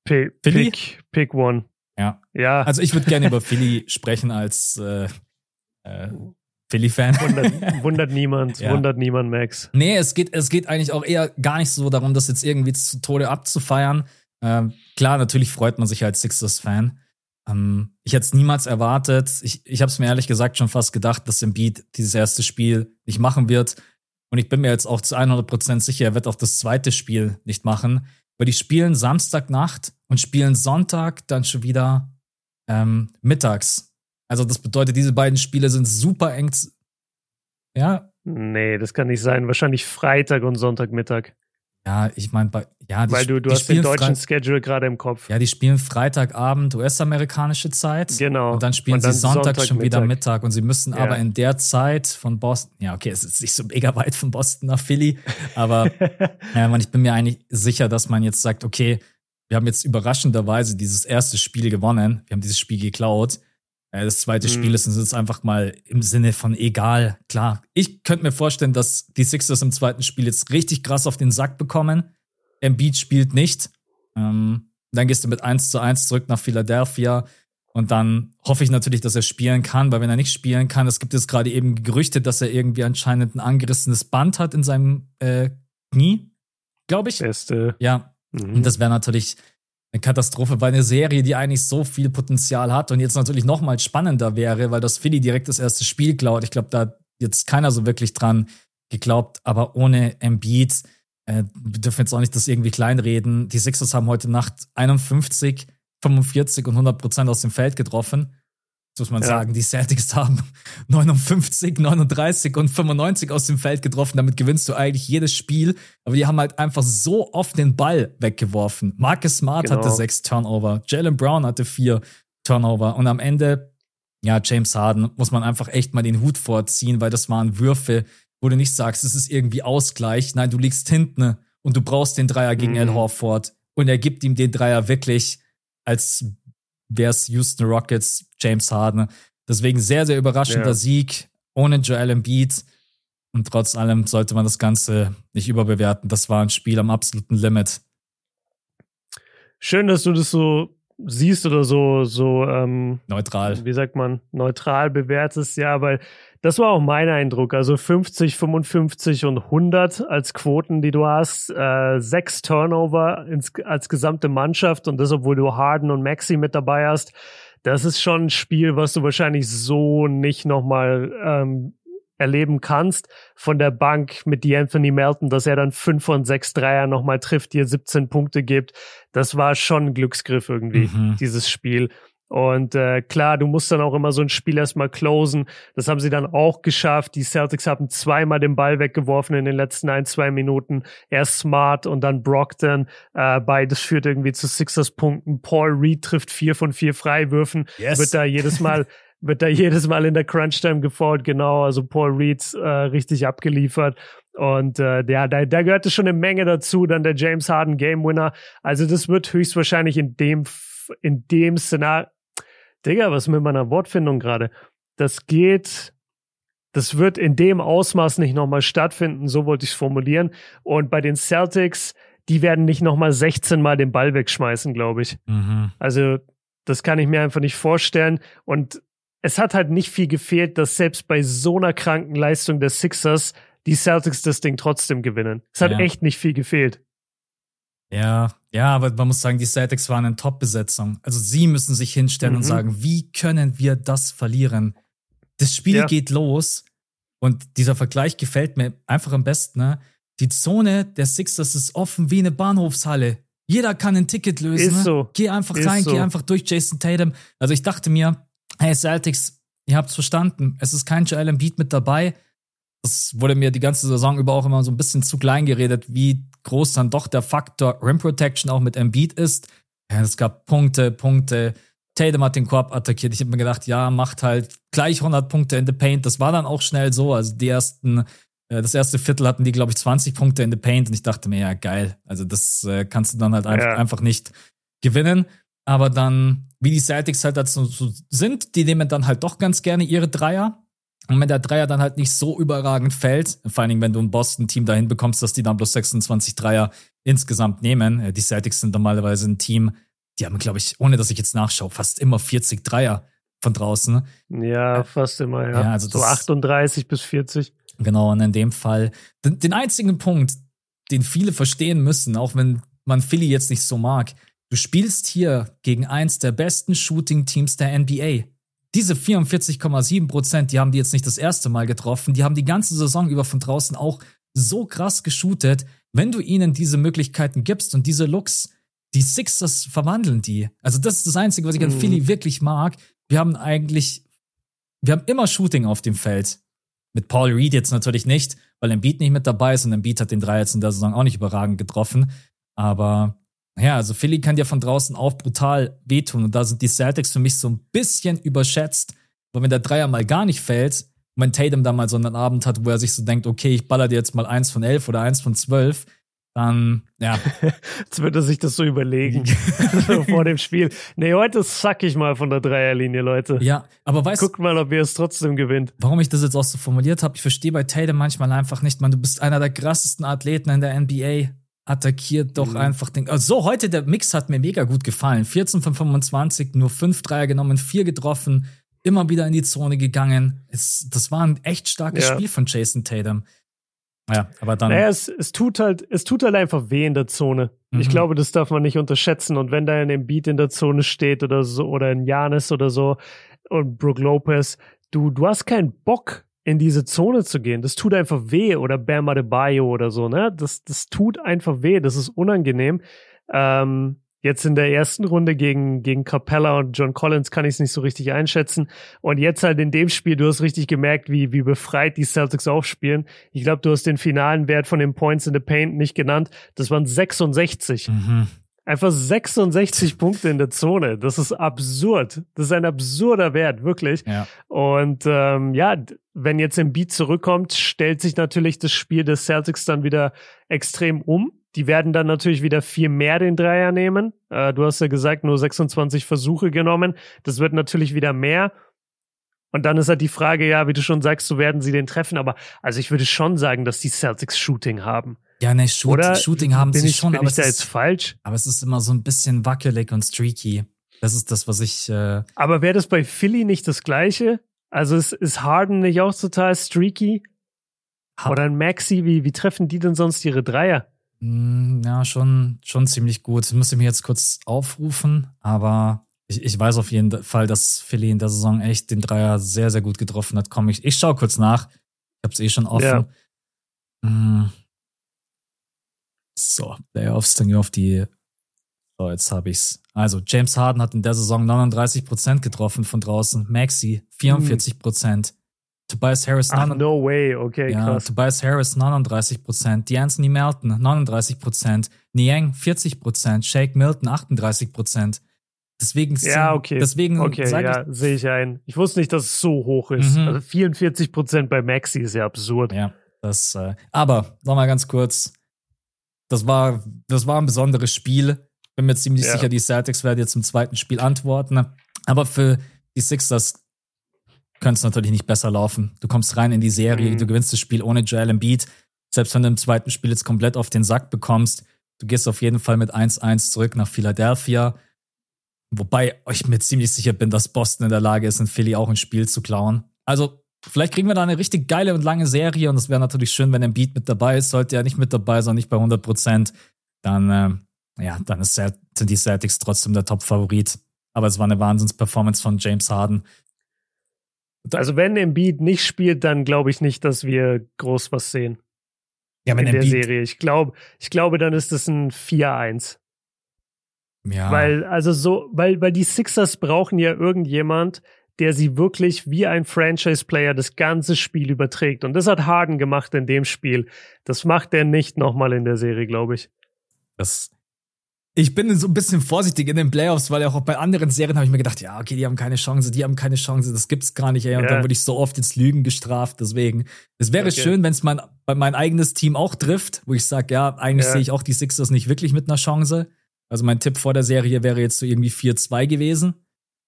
P Philly? Pick, pick one. Ja. ja. Also ich würde gerne über Philly sprechen als äh, äh, Philly-Fan. Wundert, wundert niemand, ja. wundert niemand, Max. Nee, es geht, es geht eigentlich auch eher gar nicht so darum, das jetzt irgendwie zu Tode abzufeiern. Ähm, klar, natürlich freut man sich als Sixers-Fan. Ähm, ich hätte es niemals erwartet. Ich, ich habe es mir ehrlich gesagt schon fast gedacht, dass Embiid dieses erste Spiel nicht machen wird. Und ich bin mir jetzt auch zu 100% sicher, er wird auch das zweite Spiel nicht machen. Weil die spielen Samstagnacht und spielen Sonntag dann schon wieder ähm, mittags. Also das bedeutet, diese beiden Spiele sind super eng. Ja. Nee, das kann nicht sein. Wahrscheinlich Freitag und Sonntagmittag. Ja, ich meine, ja, die, Weil du, du hast den deutschen Schedule gerade im Kopf. Ja, die spielen Freitagabend US-amerikanische Zeit. Genau. Und dann spielen und dann sie Sonntag, Sonntag, schon wieder Mittag. Und sie müssen ja. aber in der Zeit von Boston, ja, okay, es ist nicht so mega weit von Boston nach Philly, aber ja, ich bin mir eigentlich sicher, dass man jetzt sagt, okay, wir haben jetzt überraschenderweise dieses erste Spiel gewonnen. Wir haben dieses Spiel geklaut. Äh, das zweite mhm. Spiel ist uns einfach mal im Sinne von egal. Klar, ich könnte mir vorstellen, dass die Sixers im zweiten Spiel jetzt richtig krass auf den Sack bekommen. Embiid spielt nicht. Ähm, dann gehst du mit 1 zu 1 zurück nach Philadelphia. Und dann hoffe ich natürlich, dass er spielen kann, weil wenn er nicht spielen kann, es gibt jetzt gerade eben Gerüchte, dass er irgendwie anscheinend ein angerissenes Band hat in seinem äh, Knie, glaube ich. Beste. Ja. Mhm. Und das wäre natürlich eine Katastrophe, weil eine Serie, die eigentlich so viel Potenzial hat und jetzt natürlich noch mal spannender wäre, weil das Philly direkt das erste Spiel klaut. Ich glaube, da hat jetzt keiner so wirklich dran geglaubt, aber ohne Embiid, äh, wir dürfen jetzt auch nicht das irgendwie kleinreden. Die Sixers haben heute Nacht 51, 45 und 100 Prozent aus dem Feld getroffen muss man ja. sagen. Die Celtics haben 59, 39 und 95 aus dem Feld getroffen. Damit gewinnst du eigentlich jedes Spiel. Aber die haben halt einfach so oft den Ball weggeworfen. Marcus Smart genau. hatte sechs Turnover. Jalen Brown hatte vier Turnover. Und am Ende, ja, James Harden, muss man einfach echt mal den Hut vorziehen, weil das waren Würfe, wo du nicht sagst, es ist irgendwie Ausgleich. Nein, du liegst hinten und du brauchst den Dreier gegen mhm. Al Horford. Und er gibt ihm den Dreier wirklich als wäre es Houston Rockets, James Harden. Deswegen sehr, sehr überraschender ja. Sieg ohne Joel Embiid. Und trotz allem sollte man das Ganze nicht überbewerten. Das war ein Spiel am absoluten Limit. Schön, dass du das so siehst oder so, so ähm, neutral. Wie sagt man, neutral bewertest, ja, weil das war auch mein Eindruck. Also 50, 55 und 100 als Quoten, die du hast. Äh, sechs Turnover ins, als gesamte Mannschaft und das, obwohl du Harden und Maxi mit dabei hast. Das ist schon ein Spiel, was du wahrscheinlich so nicht nochmal ähm, erleben kannst. Von der Bank mit die Anthony Melton, dass er dann fünf von sechs Dreier nochmal trifft, dir 17 Punkte gibt. Das war schon ein Glücksgriff irgendwie, mhm. dieses Spiel. Und äh, klar, du musst dann auch immer so ein Spiel erstmal closen. Das haben sie dann auch geschafft. Die Celtics haben zweimal den Ball weggeworfen in den letzten ein, zwei Minuten. Erst Smart und dann Brockton. Äh, beides führt irgendwie zu Sixers Punkten. Paul Reed trifft vier von vier Freiwürfen. Yes. Wird da jedes Mal wird da jedes Mal in der Crunch-Time gefault, genau. Also Paul Reed äh, richtig abgeliefert. Und äh, ja, da, da gehörte schon eine Menge dazu. Dann der James Harden Game Winner. Also das wird höchstwahrscheinlich in dem in dem Szenario Digga, was mit meiner Wortfindung gerade? Das geht, das wird in dem Ausmaß nicht nochmal stattfinden, so wollte ich es formulieren. Und bei den Celtics, die werden nicht nochmal 16 Mal den Ball wegschmeißen, glaube ich. Mhm. Also, das kann ich mir einfach nicht vorstellen. Und es hat halt nicht viel gefehlt, dass selbst bei so einer kranken Leistung der Sixers die Celtics das Ding trotzdem gewinnen. Es hat ja. echt nicht viel gefehlt. Ja, ja, aber man muss sagen, die Celtics waren in Top-Besetzung. Also sie müssen sich hinstellen mhm. und sagen, wie können wir das verlieren? Das Spiel ja. geht los und dieser Vergleich gefällt mir einfach am besten. Ne? Die Zone der Sixers ist offen wie eine Bahnhofshalle. Jeder kann ein Ticket lösen. Ist ne? so. Geh einfach ist rein, so. geh einfach durch Jason Tatum. Also ich dachte mir, hey Celtics, ihr habt's verstanden. Es ist kein Joel Embiid mit dabei. Das wurde mir die ganze Saison über auch immer so ein bisschen zu klein geredet, wie groß dann doch der Faktor Rim Protection auch mit Embiid ist. Ja, es gab Punkte, Punkte. Tatum hat den Korb attackiert. Ich habe mir gedacht, ja, macht halt gleich 100 Punkte in the Paint. Das war dann auch schnell so. Also die ersten, äh, das erste Viertel hatten die, glaube ich, 20 Punkte in the Paint. Und ich dachte mir, ja, geil. Also das äh, kannst du dann halt einfach, ja. einfach nicht gewinnen. Aber dann, wie die Celtics halt dazu sind, die nehmen dann halt doch ganz gerne ihre Dreier. Und wenn der Dreier dann halt nicht so überragend fällt, vor allen Dingen, wenn du ein Boston-Team dahin bekommst, dass die dann bloß 26 Dreier insgesamt nehmen. Äh, die Celtics sind normalerweise ein Team, die haben, glaube ich, ohne dass ich jetzt nachschaue, fast immer 40 Dreier von draußen. Ja, fast immer, ja. ja also so 38 bis 40. Genau, und in dem Fall, den, den einzigen Punkt, den viele verstehen müssen, auch wenn man Philly jetzt nicht so mag, du spielst hier gegen eins der besten Shooting-Teams der NBA diese 44,7 Prozent, die haben die jetzt nicht das erste Mal getroffen, die haben die ganze Saison über von draußen auch so krass geshootet. Wenn du ihnen diese Möglichkeiten gibst und diese Looks, die Sixers verwandeln die. Also das ist das Einzige, was ich an mhm. Philly wirklich mag. Wir haben eigentlich, wir haben immer Shooting auf dem Feld. Mit Paul Reed jetzt natürlich nicht, weil Embiid nicht mit dabei ist und Embiid hat den Dreier jetzt in der Saison auch nicht überragend getroffen. Aber ja, also Philly kann dir von draußen auch brutal wehtun. Und da sind die Celtics für mich so ein bisschen überschätzt. Weil wenn der Dreier mal gar nicht fällt, und wenn Tatum da mal so einen Abend hat, wo er sich so denkt, okay, ich baller dir jetzt mal eins von elf oder eins von zwölf, dann, ja. Jetzt wird er sich das so überlegen vor dem Spiel. Nee, heute sack ich mal von der Dreierlinie, Leute. Ja, aber weißt du. Guckt mal, ob ihr es trotzdem gewinnt. Warum ich das jetzt auch so formuliert habe, ich verstehe bei Tatum manchmal einfach nicht, man, du bist einer der krassesten Athleten in der NBA attackiert doch mhm. einfach den. Also so, heute der Mix hat mir mega gut gefallen. 14 von 25, nur 5 Dreier genommen, 4 getroffen, immer wieder in die Zone gegangen. Es, das war ein echt starkes ja. Spiel von Jason Tatum. Ja, aber dann. Naja, es, es tut halt, es tut halt einfach weh in der Zone. Mhm. Ich glaube, das darf man nicht unterschätzen. Und wenn da ein Beat in der Zone steht oder so, oder ein Janis oder so, und Brooke Lopez, du, du hast keinen Bock, in diese Zone zu gehen. Das tut einfach weh oder Bam Adebayo oder so, ne? Das, das tut einfach weh. Das ist unangenehm. Ähm, jetzt in der ersten Runde gegen, gegen Capella und John Collins kann ich es nicht so richtig einschätzen. Und jetzt halt in dem Spiel, du hast richtig gemerkt, wie, wie befreit die Celtics aufspielen. Ich glaube, du hast den finalen Wert von den Points in the Paint nicht genannt. Das waren 66. Mhm. Einfach 66 Punkte in der Zone. Das ist absurd. Das ist ein absurder Wert, wirklich. Ja. Und ähm, ja, wenn jetzt im Beat zurückkommt, stellt sich natürlich das Spiel des Celtics dann wieder extrem um. Die werden dann natürlich wieder viel mehr den Dreier nehmen. Äh, du hast ja gesagt, nur 26 Versuche genommen. Das wird natürlich wieder mehr. Und dann ist halt die Frage, ja, wie du schon sagst, so werden sie den treffen. Aber also ich würde schon sagen, dass die Celtics Shooting haben. Ja, ne, Shoot, Oder Shooting haben sie ich, schon, bin aber ich da jetzt falsch? Aber es ist immer so ein bisschen wackelig und streaky. Das ist das, was ich. Äh aber wäre das bei Philly nicht das Gleiche? Also ist, ist Harden nicht auch total streaky? Ha Oder ein Maxi, wie, wie treffen die denn sonst ihre Dreier? Mm, ja, schon, schon ziemlich gut. Das müsste ich mir jetzt kurz aufrufen, aber ich, ich weiß auf jeden Fall, dass Philly in der Saison echt den Dreier sehr, sehr gut getroffen hat. Komm, ich, ich schau kurz nach. Ich hab's eh schon offen. Ja. Mm. So, Playoffs, dann auf die. So, jetzt habe ich's. Also, James Harden hat in der Saison 39% getroffen von draußen. Maxi 44%. Hm. Tobias Harris, Ach, no way, okay, ja, krass. Tobias Harris 39%, D'Anthony Melton 39%, Niang 40%, Shake Milton 38%. Deswegen, ja, okay. deswegen okay, ja, sehe ich ein. Ich wusste nicht, dass es so hoch ist. Mhm. Also 44% bei Maxi ist ja absurd. Ja, das, äh, aber nochmal ganz kurz das war, das war ein besonderes Spiel. Bin mir ziemlich ja. sicher, die Celtics werden jetzt im zweiten Spiel antworten. Aber für die Sixers könnte es natürlich nicht besser laufen. Du kommst rein in die Serie, mhm. du gewinnst das Spiel ohne Joel Embiid. Selbst wenn du im zweiten Spiel jetzt komplett auf den Sack bekommst, Du gehst auf jeden Fall mit 1-1 zurück nach Philadelphia. Wobei ich mir ziemlich sicher bin, dass Boston in der Lage ist, in Philly auch ein Spiel zu klauen. Also, vielleicht kriegen wir da eine richtig geile und lange Serie und es wäre natürlich schön, wenn ein Beat mit dabei ist. Sollte er nicht mit dabei sein, nicht bei 100 Prozent, dann, äh, ja, dann ist, sind die Celtics trotzdem der Top-Favorit. Aber es war eine Wahnsinns-Performance von James Harden. Also, wenn Embiid nicht spielt, dann glaube ich nicht, dass wir groß was sehen. Ja, wenn in der Serie. Ich glaube, ich glaube, dann ist es ein 4-1. Ja. Weil, also so, weil, weil die Sixers brauchen ja irgendjemand, der sie wirklich wie ein Franchise-Player das ganze Spiel überträgt. Und das hat Harden gemacht in dem Spiel. Das macht er nicht nochmal in der Serie, glaube ich. Das, ich bin so ein bisschen vorsichtig in den Playoffs, weil auch bei anderen Serien habe ich mir gedacht, ja, okay, die haben keine Chance, die haben keine Chance, das gibt's gar nicht, ey. Und ja. dann wurde ich so oft ins Lügen gestraft. Deswegen, es wäre okay. schön, wenn es mein, mein eigenes Team auch trifft, wo ich sage, ja, eigentlich ja. sehe ich auch die Sixers nicht wirklich mit einer Chance. Also mein Tipp vor der Serie wäre jetzt so irgendwie 4-2 gewesen.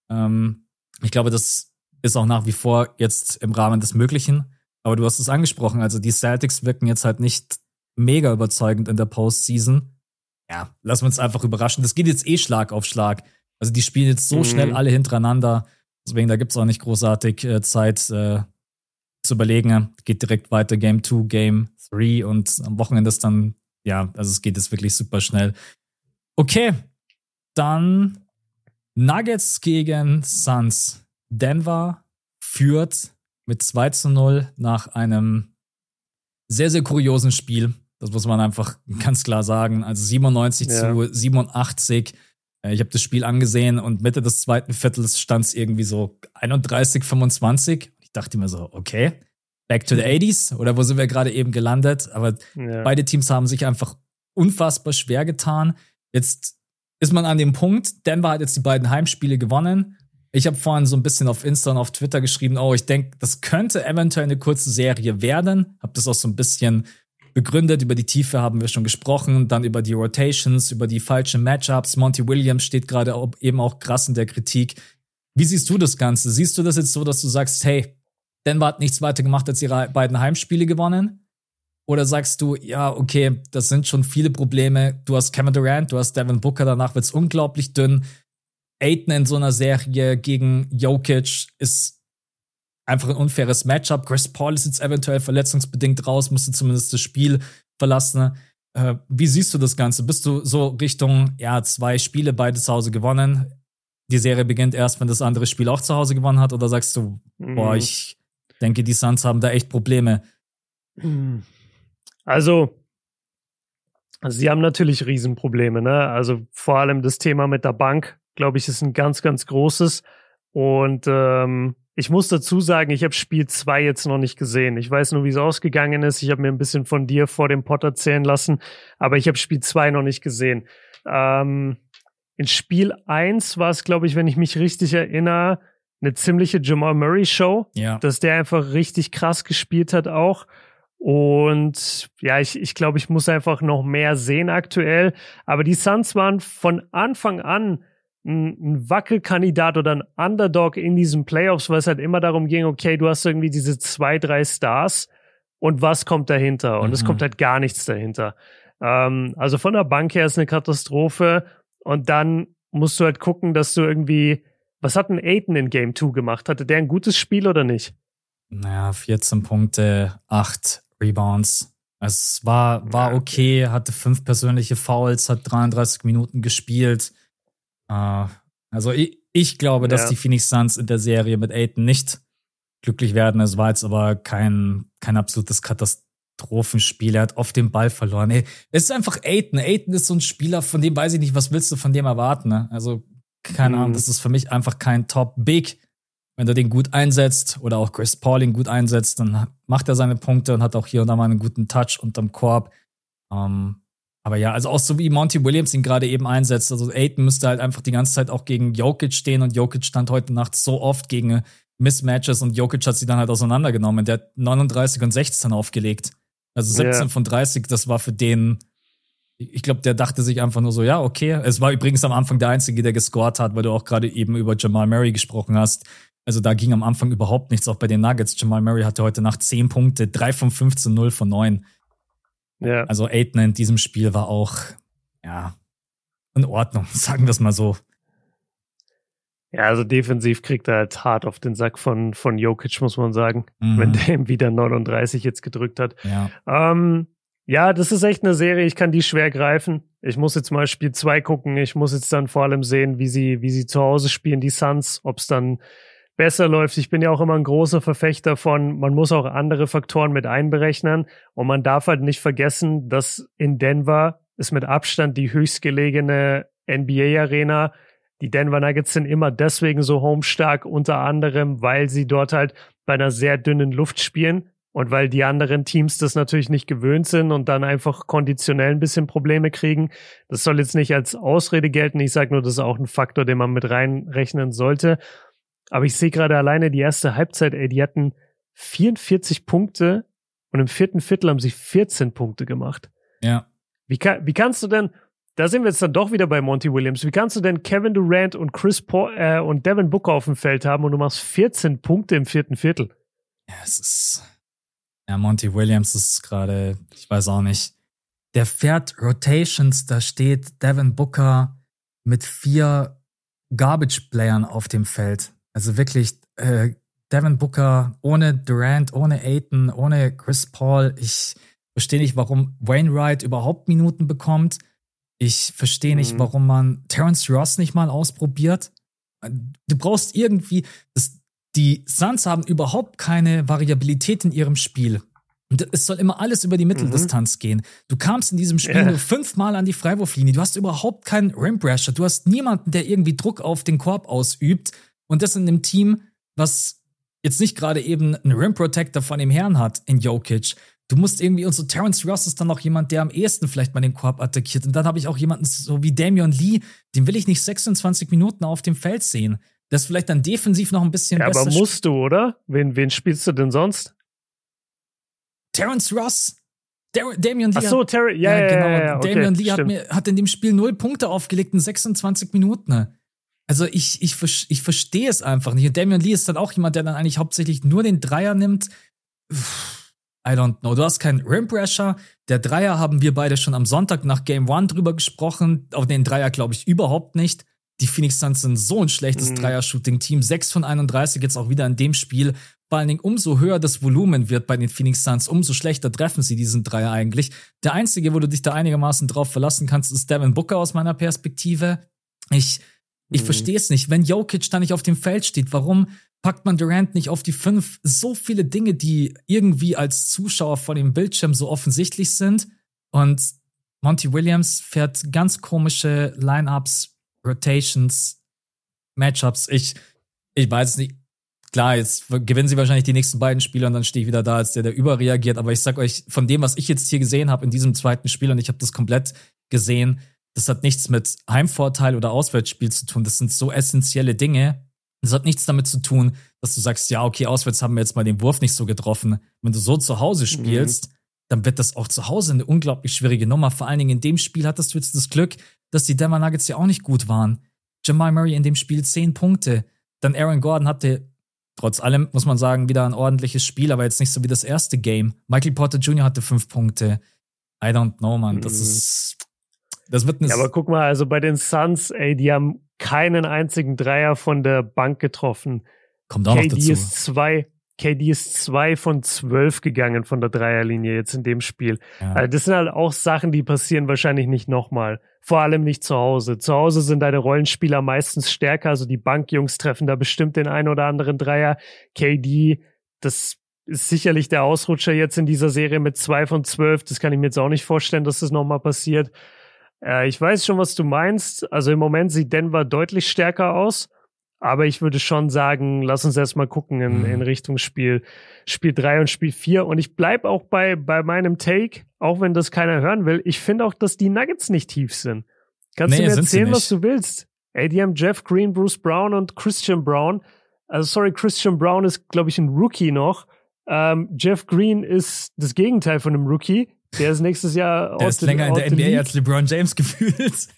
Ähm, ich glaube, das ist auch nach wie vor jetzt im Rahmen des Möglichen. Aber du hast es angesprochen, also die Celtics wirken jetzt halt nicht mega überzeugend in der Postseason. Ja, lassen wir uns einfach überraschen. Das geht jetzt eh Schlag auf Schlag. Also die spielen jetzt so mhm. schnell alle hintereinander. Deswegen, da gibt's auch nicht großartig äh, Zeit äh, zu überlegen. Geht direkt weiter, Game 2, Game 3 und am Wochenende ist dann, ja, also es geht jetzt wirklich super schnell. Okay, dann Nuggets gegen Suns. Denver führt mit 2 zu 0 nach einem sehr, sehr kuriosen Spiel. Das muss man einfach ganz klar sagen. Also 97 ja. zu 87. Äh, ich habe das Spiel angesehen und Mitte des zweiten Viertels stand es irgendwie so 31, 25. Ich dachte mir so, okay, back to the 80s oder wo sind wir gerade eben gelandet? Aber ja. beide Teams haben sich einfach unfassbar schwer getan. Jetzt ist man an dem Punkt, Denver hat jetzt die beiden Heimspiele gewonnen. Ich habe vorhin so ein bisschen auf Insta und auf Twitter geschrieben, oh, ich denke, das könnte eventuell eine kurze Serie werden. Habe das auch so ein bisschen begründet. Über die Tiefe haben wir schon gesprochen, dann über die Rotations, über die falschen Matchups. Monty Williams steht gerade eben auch krass in der Kritik. Wie siehst du das Ganze? Siehst du das jetzt so, dass du sagst, hey, Denver hat nichts weiter gemacht als ihre beiden Heimspiele gewonnen? Oder sagst du, ja, okay, das sind schon viele Probleme. Du hast Kevin Durant, du hast Devin Booker, danach wird's unglaublich dünn. Aiden in so einer Serie gegen Jokic ist einfach ein unfaires Matchup. Chris Paul ist jetzt eventuell verletzungsbedingt raus, musste zumindest das Spiel verlassen. Äh, wie siehst du das Ganze? Bist du so Richtung, ja, zwei Spiele, beide zu Hause gewonnen? Die Serie beginnt erst, wenn das andere Spiel auch zu Hause gewonnen hat? Oder sagst du, mhm. boah, ich denke, die Suns haben da echt Probleme? Also, sie haben natürlich Riesenprobleme, ne? Also vor allem das Thema mit der Bank, glaube ich, ist ein ganz, ganz großes. Und ähm, ich muss dazu sagen, ich habe Spiel 2 jetzt noch nicht gesehen. Ich weiß nur, wie es ausgegangen ist. Ich habe mir ein bisschen von dir vor dem Pot erzählen lassen, aber ich habe Spiel 2 noch nicht gesehen. Ähm, in Spiel 1 war es, glaube ich, wenn ich mich richtig erinnere, eine ziemliche Jamal Murray Show, ja. dass der einfach richtig krass gespielt hat auch. Und ja, ich, ich glaube, ich muss einfach noch mehr sehen aktuell. Aber die Suns waren von Anfang an ein, ein Wackelkandidat oder ein Underdog in diesen Playoffs, weil es halt immer darum ging, okay, du hast irgendwie diese zwei, drei Stars und was kommt dahinter? Und mhm. es kommt halt gar nichts dahinter. Ähm, also von der Bank her ist eine Katastrophe. Und dann musst du halt gucken, dass du irgendwie, was hat ein Aiden in Game 2 gemacht? Hatte der ein gutes Spiel oder nicht? Naja, 14 Punkte, 8 Rebounds. Es war, war okay, hatte fünf persönliche Fouls, hat 33 Minuten gespielt. Uh, also ich, ich glaube, dass die Phoenix Suns in der Serie mit Aiton nicht glücklich werden. Es war jetzt aber kein, kein absolutes Katastrophenspiel. Er hat oft den Ball verloren. Ey, es ist einfach Aiton. Aiton ist so ein Spieler, von dem weiß ich nicht, was willst du von dem erwarten. Ne? Also, keine mhm. Ahnung, das ist für mich einfach kein Top-Big wenn er den gut einsetzt oder auch Chris Paul ihn gut einsetzt, dann macht er seine Punkte und hat auch hier und da mal einen guten Touch unterm Korb. Ähm, aber ja, also auch so wie Monty Williams ihn gerade eben einsetzt. Also Aiton müsste halt einfach die ganze Zeit auch gegen Jokic stehen und Jokic stand heute Nacht so oft gegen Mismatches und Jokic hat sie dann halt auseinandergenommen. Der hat 39 und 16 aufgelegt. Also 17 yeah. von 30, das war für den, ich glaube, der dachte sich einfach nur so, ja, okay. Es war übrigens am Anfang der Einzige, der gescored hat, weil du auch gerade eben über Jamal Murray gesprochen hast. Also da ging am Anfang überhaupt nichts, auch bei den Nuggets. Jamal Murray hatte heute Nacht 10 Punkte, 3 von 15, 0 von 9. Ja. Also Aiden in diesem Spiel war auch ja, in Ordnung, sagen wir es mal so. Ja, also defensiv kriegt er halt hart auf den Sack von, von Jokic, muss man sagen, mhm. wenn der ihm wieder 39 jetzt gedrückt hat. Ja. Ähm, ja, das ist echt eine Serie, ich kann die schwer greifen. Ich muss jetzt mal Spiel 2 gucken. Ich muss jetzt dann vor allem sehen, wie sie, wie sie zu Hause spielen, die Suns, ob es dann besser läuft. Ich bin ja auch immer ein großer Verfechter von, man muss auch andere Faktoren mit einberechnen. Und man darf halt nicht vergessen, dass in Denver ist mit Abstand die höchstgelegene NBA-Arena die Denver Nuggets sind immer deswegen so homestark, unter anderem, weil sie dort halt bei einer sehr dünnen Luft spielen und weil die anderen Teams das natürlich nicht gewöhnt sind und dann einfach konditionell ein bisschen Probleme kriegen. Das soll jetzt nicht als Ausrede gelten. Ich sage nur, das ist auch ein Faktor, den man mit reinrechnen sollte. Aber ich sehe gerade alleine die erste Halbzeit, ey, die hatten 44 Punkte und im vierten Viertel haben sie 14 Punkte gemacht. Ja. Wie, kann, wie kannst du denn, da sind wir jetzt dann doch wieder bei Monty Williams. Wie kannst du denn Kevin Durant und Chris Paul äh, und Devin Booker auf dem Feld haben und du machst 14 Punkte im vierten Viertel? Ja, es ist. Ja, Monty Williams ist gerade, ich weiß auch nicht. Der fährt Rotations, da steht Devin Booker mit vier Garbage-Playern auf dem Feld. Also wirklich, äh, Devin Booker ohne Durant, ohne Aiton, ohne Chris Paul. Ich verstehe nicht, warum Wainwright überhaupt Minuten bekommt. Ich verstehe nicht, mhm. warum man Terence Ross nicht mal ausprobiert. Du brauchst irgendwie, das, die Suns haben überhaupt keine Variabilität in ihrem Spiel. Und es soll immer alles über die Mitteldistanz mhm. gehen. Du kamst in diesem Spiel yeah. nur fünfmal an die Freiwurflinie. Du hast überhaupt keinen Rimpressure. Du hast niemanden, der irgendwie Druck auf den Korb ausübt. Und das in einem Team, was jetzt nicht gerade eben einen Rim Protector von dem Herrn hat in Jokic. Du musst irgendwie, und so Terence Ross ist dann noch jemand, der am ehesten vielleicht mal den Korb attackiert. Und dann habe ich auch jemanden so wie Damian Lee, den will ich nicht 26 Minuten auf dem Feld sehen. Das ist vielleicht dann defensiv noch ein bisschen ja, besser. Aber musst du, oder? Wen, wen spielst du denn sonst? Terence Ross. Dar Damian Lee. Ach so, Terry, ja, ja, genau. Ja, ja, okay, Damian Lee hat, mir, hat in dem Spiel null Punkte aufgelegt in 26 Minuten. Also ich, ich, ich verstehe es einfach nicht. Und Damian Lee ist dann auch jemand, der dann eigentlich hauptsächlich nur den Dreier nimmt. I don't know. Du hast keinen Rim Pressure. Der Dreier haben wir beide schon am Sonntag nach Game One drüber gesprochen. Auf den Dreier glaube ich überhaupt nicht. Die Phoenix Suns sind so ein schlechtes mhm. Dreier-Shooting-Team. 6 von 31 jetzt auch wieder in dem Spiel. Vor allen Dingen, umso höher das Volumen wird bei den Phoenix Suns, umso schlechter treffen sie diesen Dreier eigentlich. Der einzige, wo du dich da einigermaßen drauf verlassen kannst, ist Devin Booker aus meiner Perspektive. Ich, ich mhm. verstehe es nicht. Wenn Jokic da nicht auf dem Feld steht, warum packt man Durant nicht auf die fünf. So viele Dinge, die irgendwie als Zuschauer vor dem Bildschirm so offensichtlich sind. Und Monty Williams fährt ganz komische Lineups, Rotations, Matchups. Ich, ich weiß nicht. Klar, jetzt gewinnen sie wahrscheinlich die nächsten beiden Spiele und dann stehe ich wieder da als der, der überreagiert. Aber ich sag euch, von dem, was ich jetzt hier gesehen habe in diesem zweiten Spiel, und ich habe das komplett gesehen, das hat nichts mit Heimvorteil oder Auswärtsspiel zu tun. Das sind so essentielle Dinge, das hat nichts damit zu tun, dass du sagst, ja, okay, auswärts haben wir jetzt mal den Wurf nicht so getroffen. Wenn du so zu Hause mhm. spielst, mhm. dann wird das auch zu Hause eine unglaublich schwierige Nummer. Vor allen Dingen in dem Spiel hattest du jetzt das Glück, dass die Denver Nuggets ja auch nicht gut waren. Jamal Murray in dem Spiel zehn Punkte. Dann Aaron Gordon hatte trotz allem, muss man sagen, wieder ein ordentliches Spiel, aber jetzt nicht so wie das erste Game. Michael Porter Jr. hatte fünf Punkte. I don't know, man. Das mhm. ist, das wird. Ja, aber guck mal, also bei den Suns, ey, die haben keinen einzigen Dreier von der Bank getroffen. Kommt auch KD noch dazu. Ist zwei, KD ist zwei von zwölf gegangen von der Dreierlinie jetzt in dem Spiel. Ja. Also das sind halt auch Sachen, die passieren wahrscheinlich nicht nochmal. Vor allem nicht zu Hause. Zu Hause sind deine Rollenspieler meistens stärker. Also die Bankjungs treffen da bestimmt den einen oder anderen Dreier. KD, das ist sicherlich der Ausrutscher jetzt in dieser Serie mit zwei von zwölf. Das kann ich mir jetzt auch nicht vorstellen, dass das nochmal passiert. Äh, ich weiß schon, was du meinst. Also im Moment sieht Denver deutlich stärker aus. Aber ich würde schon sagen, lass uns erstmal gucken in, mhm. in Richtung Spiel, Spiel 3 und Spiel 4. Und ich bleib auch bei, bei meinem Take, auch wenn das keiner hören will. Ich finde auch, dass die Nuggets nicht tief sind. Kannst nee, du mir erzählen, was du willst? Ey, die haben Jeff Green, Bruce Brown und Christian Brown. Also sorry, Christian Brown ist, glaube ich, ein Rookie noch. Ähm, Jeff Green ist das Gegenteil von einem Rookie. Der ist nächstes Jahr Der ist länger in der NBA als LeBron James gefühlt.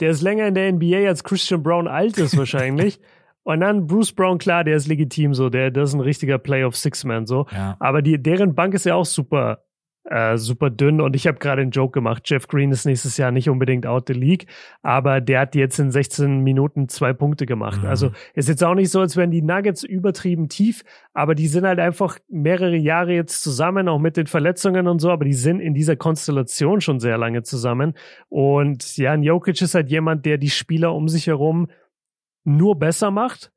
Der ist länger in der NBA als Christian Brown alt ist wahrscheinlich. Und dann Bruce Brown, klar, der ist legitim so, der, der ist ein richtiger Playoff Six-Man so. Ja. Aber die, deren Bank ist ja auch super äh, super dünn. Und ich habe gerade einen Joke gemacht. Jeff Green ist nächstes Jahr nicht unbedingt out the league, aber der hat jetzt in 16 Minuten zwei Punkte gemacht. Mhm. Also ist jetzt auch nicht so, als wären die Nuggets übertrieben tief, aber die sind halt einfach mehrere Jahre jetzt zusammen, auch mit den Verletzungen und so, aber die sind in dieser Konstellation schon sehr lange zusammen. Und ja, Jokic ist halt jemand, der die Spieler um sich herum nur besser macht.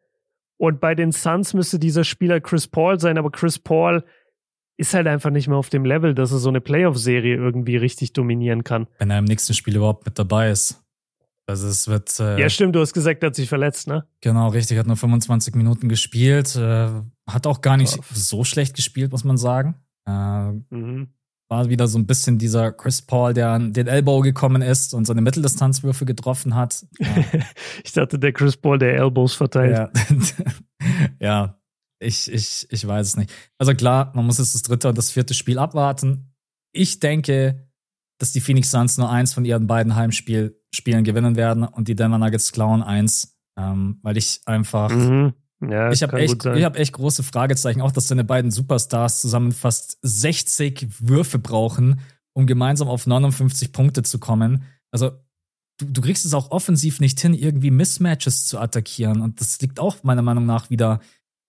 Und bei den Suns müsste dieser Spieler Chris Paul sein, aber Chris Paul ist halt einfach nicht mehr auf dem Level, dass er so eine Playoff-Serie irgendwie richtig dominieren kann. Wenn er im nächsten Spiel überhaupt mit dabei ist. Also es wird. Äh, ja, stimmt, du hast gesagt, er hat sich verletzt, ne? Genau, richtig, hat nur 25 Minuten gespielt. Äh, hat auch gar nicht Drauf. so schlecht gespielt, muss man sagen. Äh, mhm. War wieder so ein bisschen dieser Chris Paul, der an den Elbow gekommen ist und seine Mitteldistanzwürfe getroffen hat. ich dachte, der Chris Paul, der Elbows verteilt. Ja, ja ich, ich, ich weiß es nicht. Also klar, man muss jetzt das dritte und das vierte Spiel abwarten. Ich denke, dass die Phoenix Suns nur eins von ihren beiden Heimspielen gewinnen werden und die Denver Nuggets klauen eins, ähm, weil ich einfach. Mhm. Ja, ich habe echt, ich hab echt große Fragezeichen, auch dass deine beiden Superstars zusammen fast 60 Würfe brauchen, um gemeinsam auf 59 Punkte zu kommen. Also du, du kriegst es auch offensiv nicht hin, irgendwie Mismatches zu attackieren. Und das liegt auch meiner Meinung nach wieder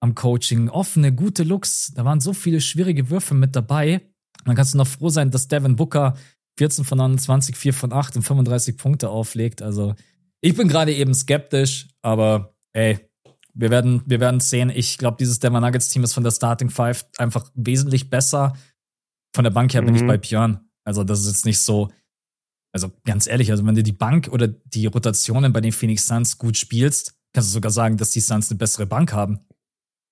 am Coaching. Offene, gute Looks. Da waren so viele schwierige Würfe mit dabei. dann kannst du noch froh sein, dass Devin Booker 14 von 29, 4 von 8 und 35 Punkte auflegt. Also ich bin gerade eben skeptisch, aber ey, wir werden, wir werden sehen. Ich glaube, dieses Denver Nuggets Team ist von der Starting Five einfach wesentlich besser. Von der Bank her mhm. bin ich mhm. bei Björn. Also das ist jetzt nicht so, also ganz ehrlich, also wenn du die Bank oder die Rotationen bei den Phoenix Suns gut spielst, kannst du sogar sagen, dass die Suns eine bessere Bank haben.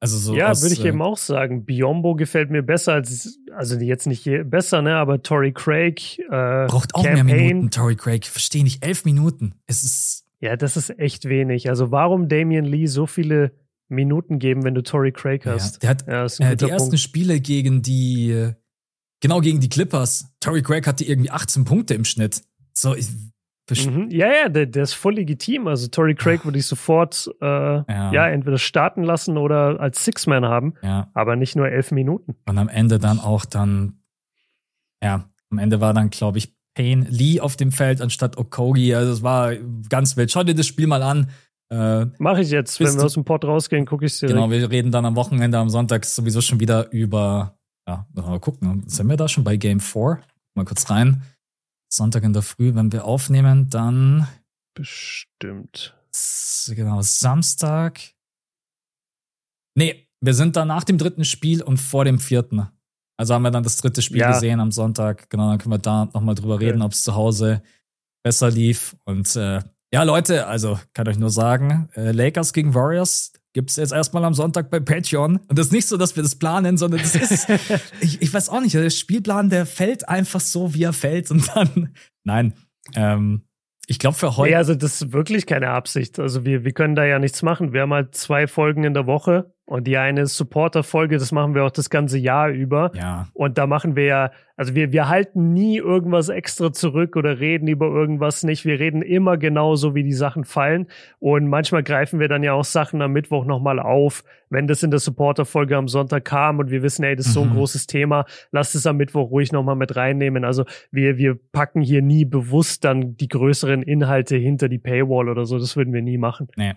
Also so ja, würde ich äh, eben auch sagen. Biombo gefällt mir besser als, also jetzt nicht besser, ne, aber Tory Craig. Äh, braucht auch Campaign. mehr Minuten, Tory Craig. Verstehe nicht, elf Minuten. Es ist. Ja, das ist echt wenig. Also warum Damian Lee so viele Minuten geben, wenn du Tory Craig hast? Ja, der hat ja, äh, die Punkt. ersten Spiele gegen die, genau gegen die Clippers. Tory Craig hatte irgendwie 18 Punkte im Schnitt. So, ich, Mhm. Ja, ja, der, der, ist voll legitim. Also Tory Craig würde ich sofort äh, ja. ja. entweder starten lassen oder als Six-Man haben, ja. aber nicht nur elf Minuten. Und am Ende dann auch dann, ja, am Ende war dann, glaube ich, Payne Lee auf dem Feld anstatt Okogi. Also es war ganz wild. Schau dir das Spiel mal an. Äh, Mache ich jetzt. Wenn wir aus dem Port rausgehen, gucke ich es dir. Genau, wir reden dann am Wochenende, am Sonntag sowieso schon wieder über, ja, mal gucken. Sind wir da schon bei Game 4? Mal kurz rein. Sonntag in der Früh, wenn wir aufnehmen, dann. Bestimmt. Genau, Samstag. Nee, wir sind dann nach dem dritten Spiel und vor dem vierten. Also haben wir dann das dritte Spiel ja. gesehen am Sonntag. Genau, dann können wir da nochmal drüber reden, ob es zu Hause besser lief. Und äh, ja, Leute, also kann euch nur sagen, äh, Lakers gegen Warriors, gibt es jetzt erstmal am Sonntag bei Patreon. Und das ist nicht so, dass wir das planen, sondern das ist, ich, ich weiß auch nicht, der Spielplan, der fällt einfach so, wie er fällt. Und dann, nein, ähm, ich glaube für heute. Nee, also das ist wirklich keine Absicht. Also wir, wir können da ja nichts machen. Wir haben halt zwei Folgen in der Woche und die eine Supporter-Folge, das machen wir auch das ganze Jahr über. Ja. Und da machen wir ja, also wir, wir halten nie irgendwas extra zurück oder reden über irgendwas nicht. Wir reden immer genauso, wie die Sachen fallen. Und manchmal greifen wir dann ja auch Sachen am Mittwoch nochmal auf, wenn das in der Supporter-Folge am Sonntag kam und wir wissen, ey, das ist so ein mhm. großes Thema, lasst es am Mittwoch ruhig nochmal mit reinnehmen. Also wir, wir packen hier nie bewusst dann die größeren Inhalte hinter die Paywall oder so. Das würden wir nie machen. Nee.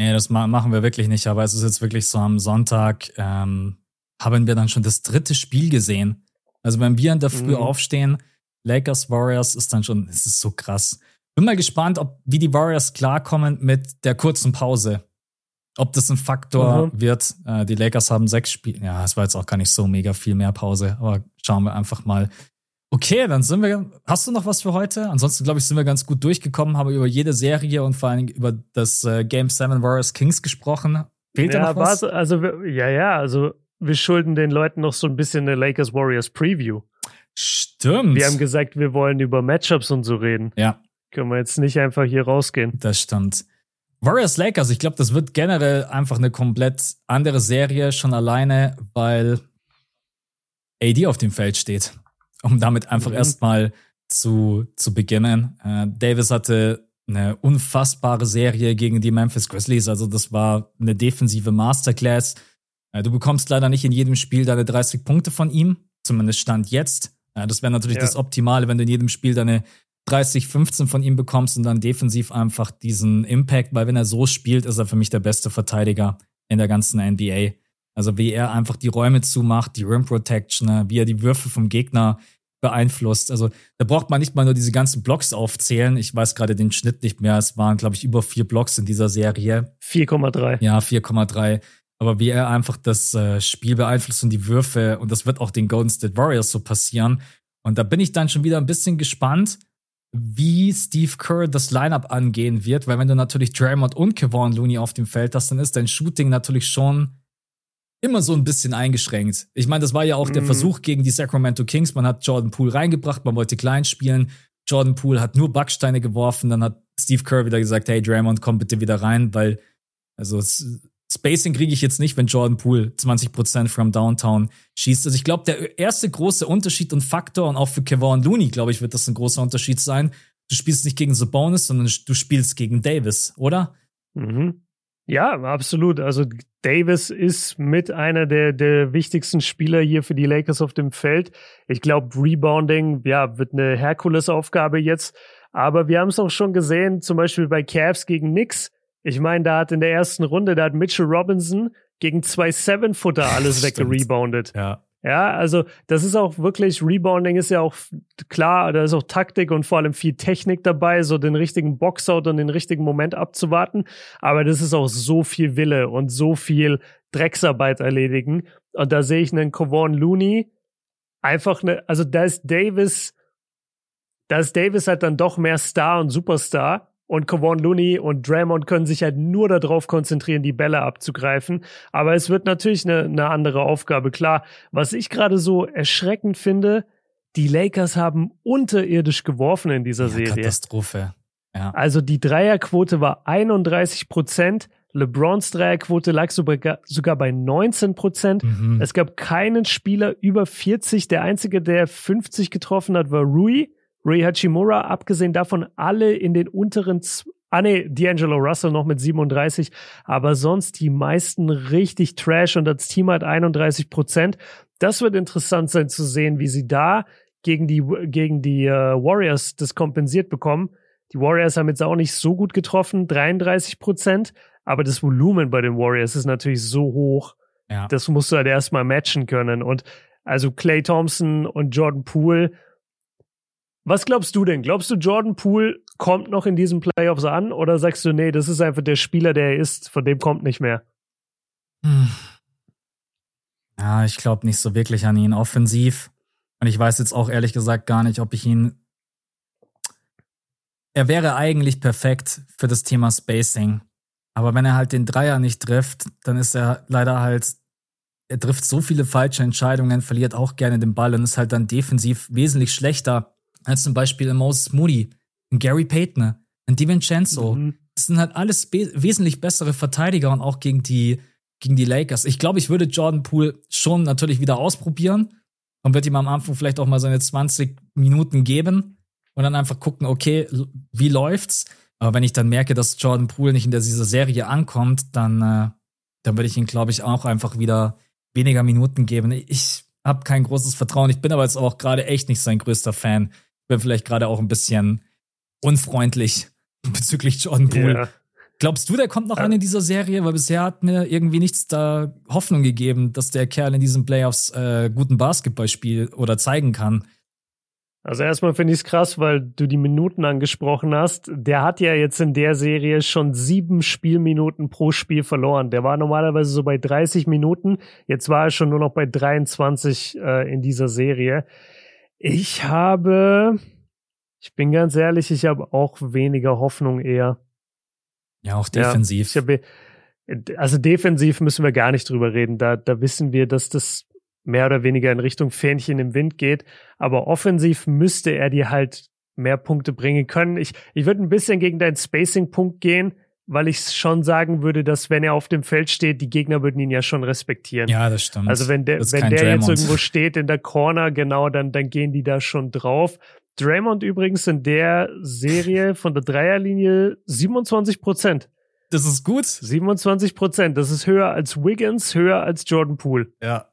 Nee, das machen wir wirklich nicht, aber es ist jetzt wirklich so am Sonntag, ähm, haben wir dann schon das dritte Spiel gesehen. Also wenn wir in der Früh mhm. aufstehen, Lakers Warriors ist dann schon, es ist so krass. Bin mal gespannt, ob wie die Warriors klarkommen mit der kurzen Pause. Ob das ein Faktor mhm. wird. Äh, die Lakers haben sechs Spiele. Ja, es war jetzt auch gar nicht so mega viel mehr Pause, aber schauen wir einfach mal, Okay, dann sind wir. Hast du noch was für heute? Ansonsten, glaube ich, sind wir ganz gut durchgekommen, haben über jede Serie und vor allen Dingen über das äh, Game 7 Warriors Kings gesprochen. Fehlt ja, da noch was? Also, ja, ja, also wir schulden den Leuten noch so ein bisschen eine Lakers Warriors Preview. Stimmt. Wir haben gesagt, wir wollen über Matchups und so reden. Ja. Können wir jetzt nicht einfach hier rausgehen. Das stimmt. Warriors Lakers, ich glaube, das wird generell einfach eine komplett andere Serie, schon alleine, weil AD auf dem Feld steht um damit einfach mhm. erstmal zu, zu beginnen. Äh, Davis hatte eine unfassbare Serie gegen die Memphis Grizzlies. Also das war eine defensive Masterclass. Äh, du bekommst leider nicht in jedem Spiel deine 30 Punkte von ihm. Zumindest stand jetzt. Ja, das wäre natürlich ja. das Optimale, wenn du in jedem Spiel deine 30, 15 von ihm bekommst und dann defensiv einfach diesen Impact, weil wenn er so spielt, ist er für mich der beste Verteidiger in der ganzen NBA. Also wie er einfach die Räume zumacht, die Rim Protection, ne, wie er die Würfe vom Gegner beeinflusst. Also da braucht man nicht mal nur diese ganzen Blocks aufzählen. Ich weiß gerade den Schnitt nicht mehr. Es waren, glaube ich, über vier Blocks in dieser Serie. 4,3. Ja, 4,3. Aber wie er einfach das äh, Spiel beeinflusst und die Würfe, und das wird auch den Golden State Warriors so passieren. Und da bin ich dann schon wieder ein bisschen gespannt, wie Steve Kerr das Lineup angehen wird, weil wenn du natürlich Draymond und Kevon Looney auf dem Feld hast, dann ist dein Shooting natürlich schon immer so ein bisschen eingeschränkt. Ich meine, das war ja auch mhm. der Versuch gegen die Sacramento Kings. Man hat Jordan Poole reingebracht, man wollte klein spielen. Jordan Poole hat nur Backsteine geworfen. Dann hat Steve Kerr wieder gesagt, hey Draymond, komm bitte wieder rein, weil also Spacing kriege ich jetzt nicht, wenn Jordan Poole 20% from Downtown schießt. Also ich glaube, der erste große Unterschied und Faktor und auch für Kevon Looney, glaube ich, wird das ein großer Unterschied sein. Du spielst nicht gegen Sabonis, sondern du spielst gegen Davis, oder? Mhm. Ja, absolut. Also Davis ist mit einer der, der wichtigsten Spieler hier für die Lakers auf dem Feld. Ich glaube, Rebounding, ja, wird eine Herkulesaufgabe jetzt. Aber wir haben es auch schon gesehen, zum Beispiel bei Cavs gegen Knicks. Ich meine, da hat in der ersten Runde, da hat Mitchell Robinson gegen zwei Seven-Footer alles weggereboundet. Ja. Ja, also das ist auch wirklich, Rebounding ist ja auch klar, da ist auch Taktik und vor allem viel Technik dabei, so den richtigen Boxout und den richtigen Moment abzuwarten. Aber das ist auch so viel Wille und so viel Drecksarbeit erledigen. Und da sehe ich einen Kevon Looney einfach eine, also da ist Davis, da ist Davis halt dann doch mehr Star und Superstar und Kevon Looney und Draymond können sich halt nur darauf konzentrieren, die Bälle abzugreifen. Aber es wird natürlich eine, eine andere Aufgabe. Klar, was ich gerade so erschreckend finde, die Lakers haben unterirdisch geworfen in dieser ja, Serie. Katastrophe. Ja. Also die Dreierquote war 31 Prozent. LeBrons Dreierquote lag sogar, bei 19 Prozent. Mhm. Es gab keinen Spieler über 40. Der einzige, der 50 getroffen hat, war Rui. Ray Hachimura, abgesehen davon alle in den unteren, ah nee, D'Angelo Russell noch mit 37, aber sonst die meisten richtig Trash und das Team hat 31 Prozent. Das wird interessant sein zu sehen, wie sie da gegen die, gegen die äh, Warriors das kompensiert bekommen. Die Warriors haben jetzt auch nicht so gut getroffen, 33 Prozent, aber das Volumen bei den Warriors ist natürlich so hoch. Ja. Das musst du halt erstmal matchen können. Und also Clay Thompson und Jordan Poole was glaubst du denn? Glaubst du, Jordan Poole kommt noch in diesen Playoffs an oder sagst du, nee, das ist einfach der Spieler, der er ist, von dem kommt nicht mehr? Hm. Ja, ich glaube nicht so wirklich an ihn offensiv. Und ich weiß jetzt auch ehrlich gesagt gar nicht, ob ich ihn. Er wäre eigentlich perfekt für das Thema Spacing. Aber wenn er halt den Dreier nicht trifft, dann ist er leider halt. Er trifft so viele falsche Entscheidungen, verliert auch gerne den Ball und ist halt dann defensiv wesentlich schlechter als zum Beispiel Moses Moody, ein Gary Payton, ein DiVincenzo. Mhm. Das sind halt alles wesentlich bessere Verteidiger und auch gegen die, gegen die Lakers. Ich glaube, ich würde Jordan Poole schon natürlich wieder ausprobieren und würde ihm am Anfang vielleicht auch mal seine 20 Minuten geben und dann einfach gucken, okay, wie läuft's? Aber wenn ich dann merke, dass Jordan Poole nicht in dieser Serie ankommt, dann, äh, dann würde ich ihn, glaube ich, auch einfach wieder weniger Minuten geben. Ich habe kein großes Vertrauen. Ich bin aber jetzt auch gerade echt nicht sein größter Fan bin vielleicht gerade auch ein bisschen unfreundlich bezüglich Jordan Poole. Yeah. Glaubst du, der kommt noch ja. an in dieser Serie? Weil bisher hat mir irgendwie nichts da Hoffnung gegeben, dass der Kerl in diesen Playoffs äh, guten Basketball spielt oder zeigen kann. Also erstmal finde ich es krass, weil du die Minuten angesprochen hast. Der hat ja jetzt in der Serie schon sieben Spielminuten pro Spiel verloren. Der war normalerweise so bei 30 Minuten. Jetzt war er schon nur noch bei 23 äh, in dieser Serie. Ich habe, ich bin ganz ehrlich, ich habe auch weniger Hoffnung eher. Ja, auch defensiv. Ja, habe, also defensiv müssen wir gar nicht drüber reden. Da, da wissen wir, dass das mehr oder weniger in Richtung Fähnchen im Wind geht. Aber offensiv müsste er dir halt mehr Punkte bringen können. Ich, ich würde ein bisschen gegen deinen Spacing-Punkt gehen weil ich schon sagen würde, dass wenn er auf dem Feld steht, die Gegner würden ihn ja schon respektieren. Ja, das stimmt. Also wenn der, wenn der jetzt irgendwo steht in der Corner, genau, dann, dann gehen die da schon drauf. Draymond übrigens in der Serie von der Dreierlinie 27 Prozent. Das ist gut. 27 Prozent. Das ist höher als Wiggins, höher als Jordan Poole. Ja.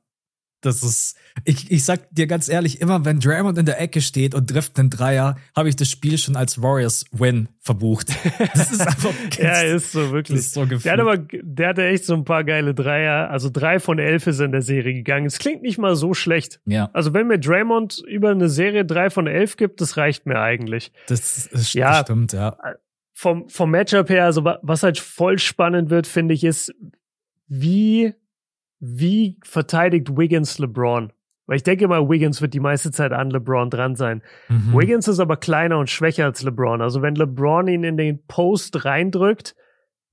Das ist, ich, ich sag dir ganz ehrlich, immer wenn Draymond in der Ecke steht und trifft einen Dreier, habe ich das Spiel schon als Warriors-Win verbucht. Das ist einfach. ja, ist so wirklich. Ist so der, hat aber, der hatte echt so ein paar geile Dreier. Also drei von elf ist in der Serie gegangen. Es klingt nicht mal so schlecht. Ja. Also wenn mir Draymond über eine Serie drei von elf gibt, das reicht mir eigentlich. Das, das ja, stimmt, ja. Vom, vom Matchup her, also was halt voll spannend wird, finde ich, ist, wie wie verteidigt Wiggins LeBron? Weil ich denke mal, Wiggins wird die meiste Zeit an LeBron dran sein. Mhm. Wiggins ist aber kleiner und schwächer als LeBron. Also wenn LeBron ihn in den Post reindrückt,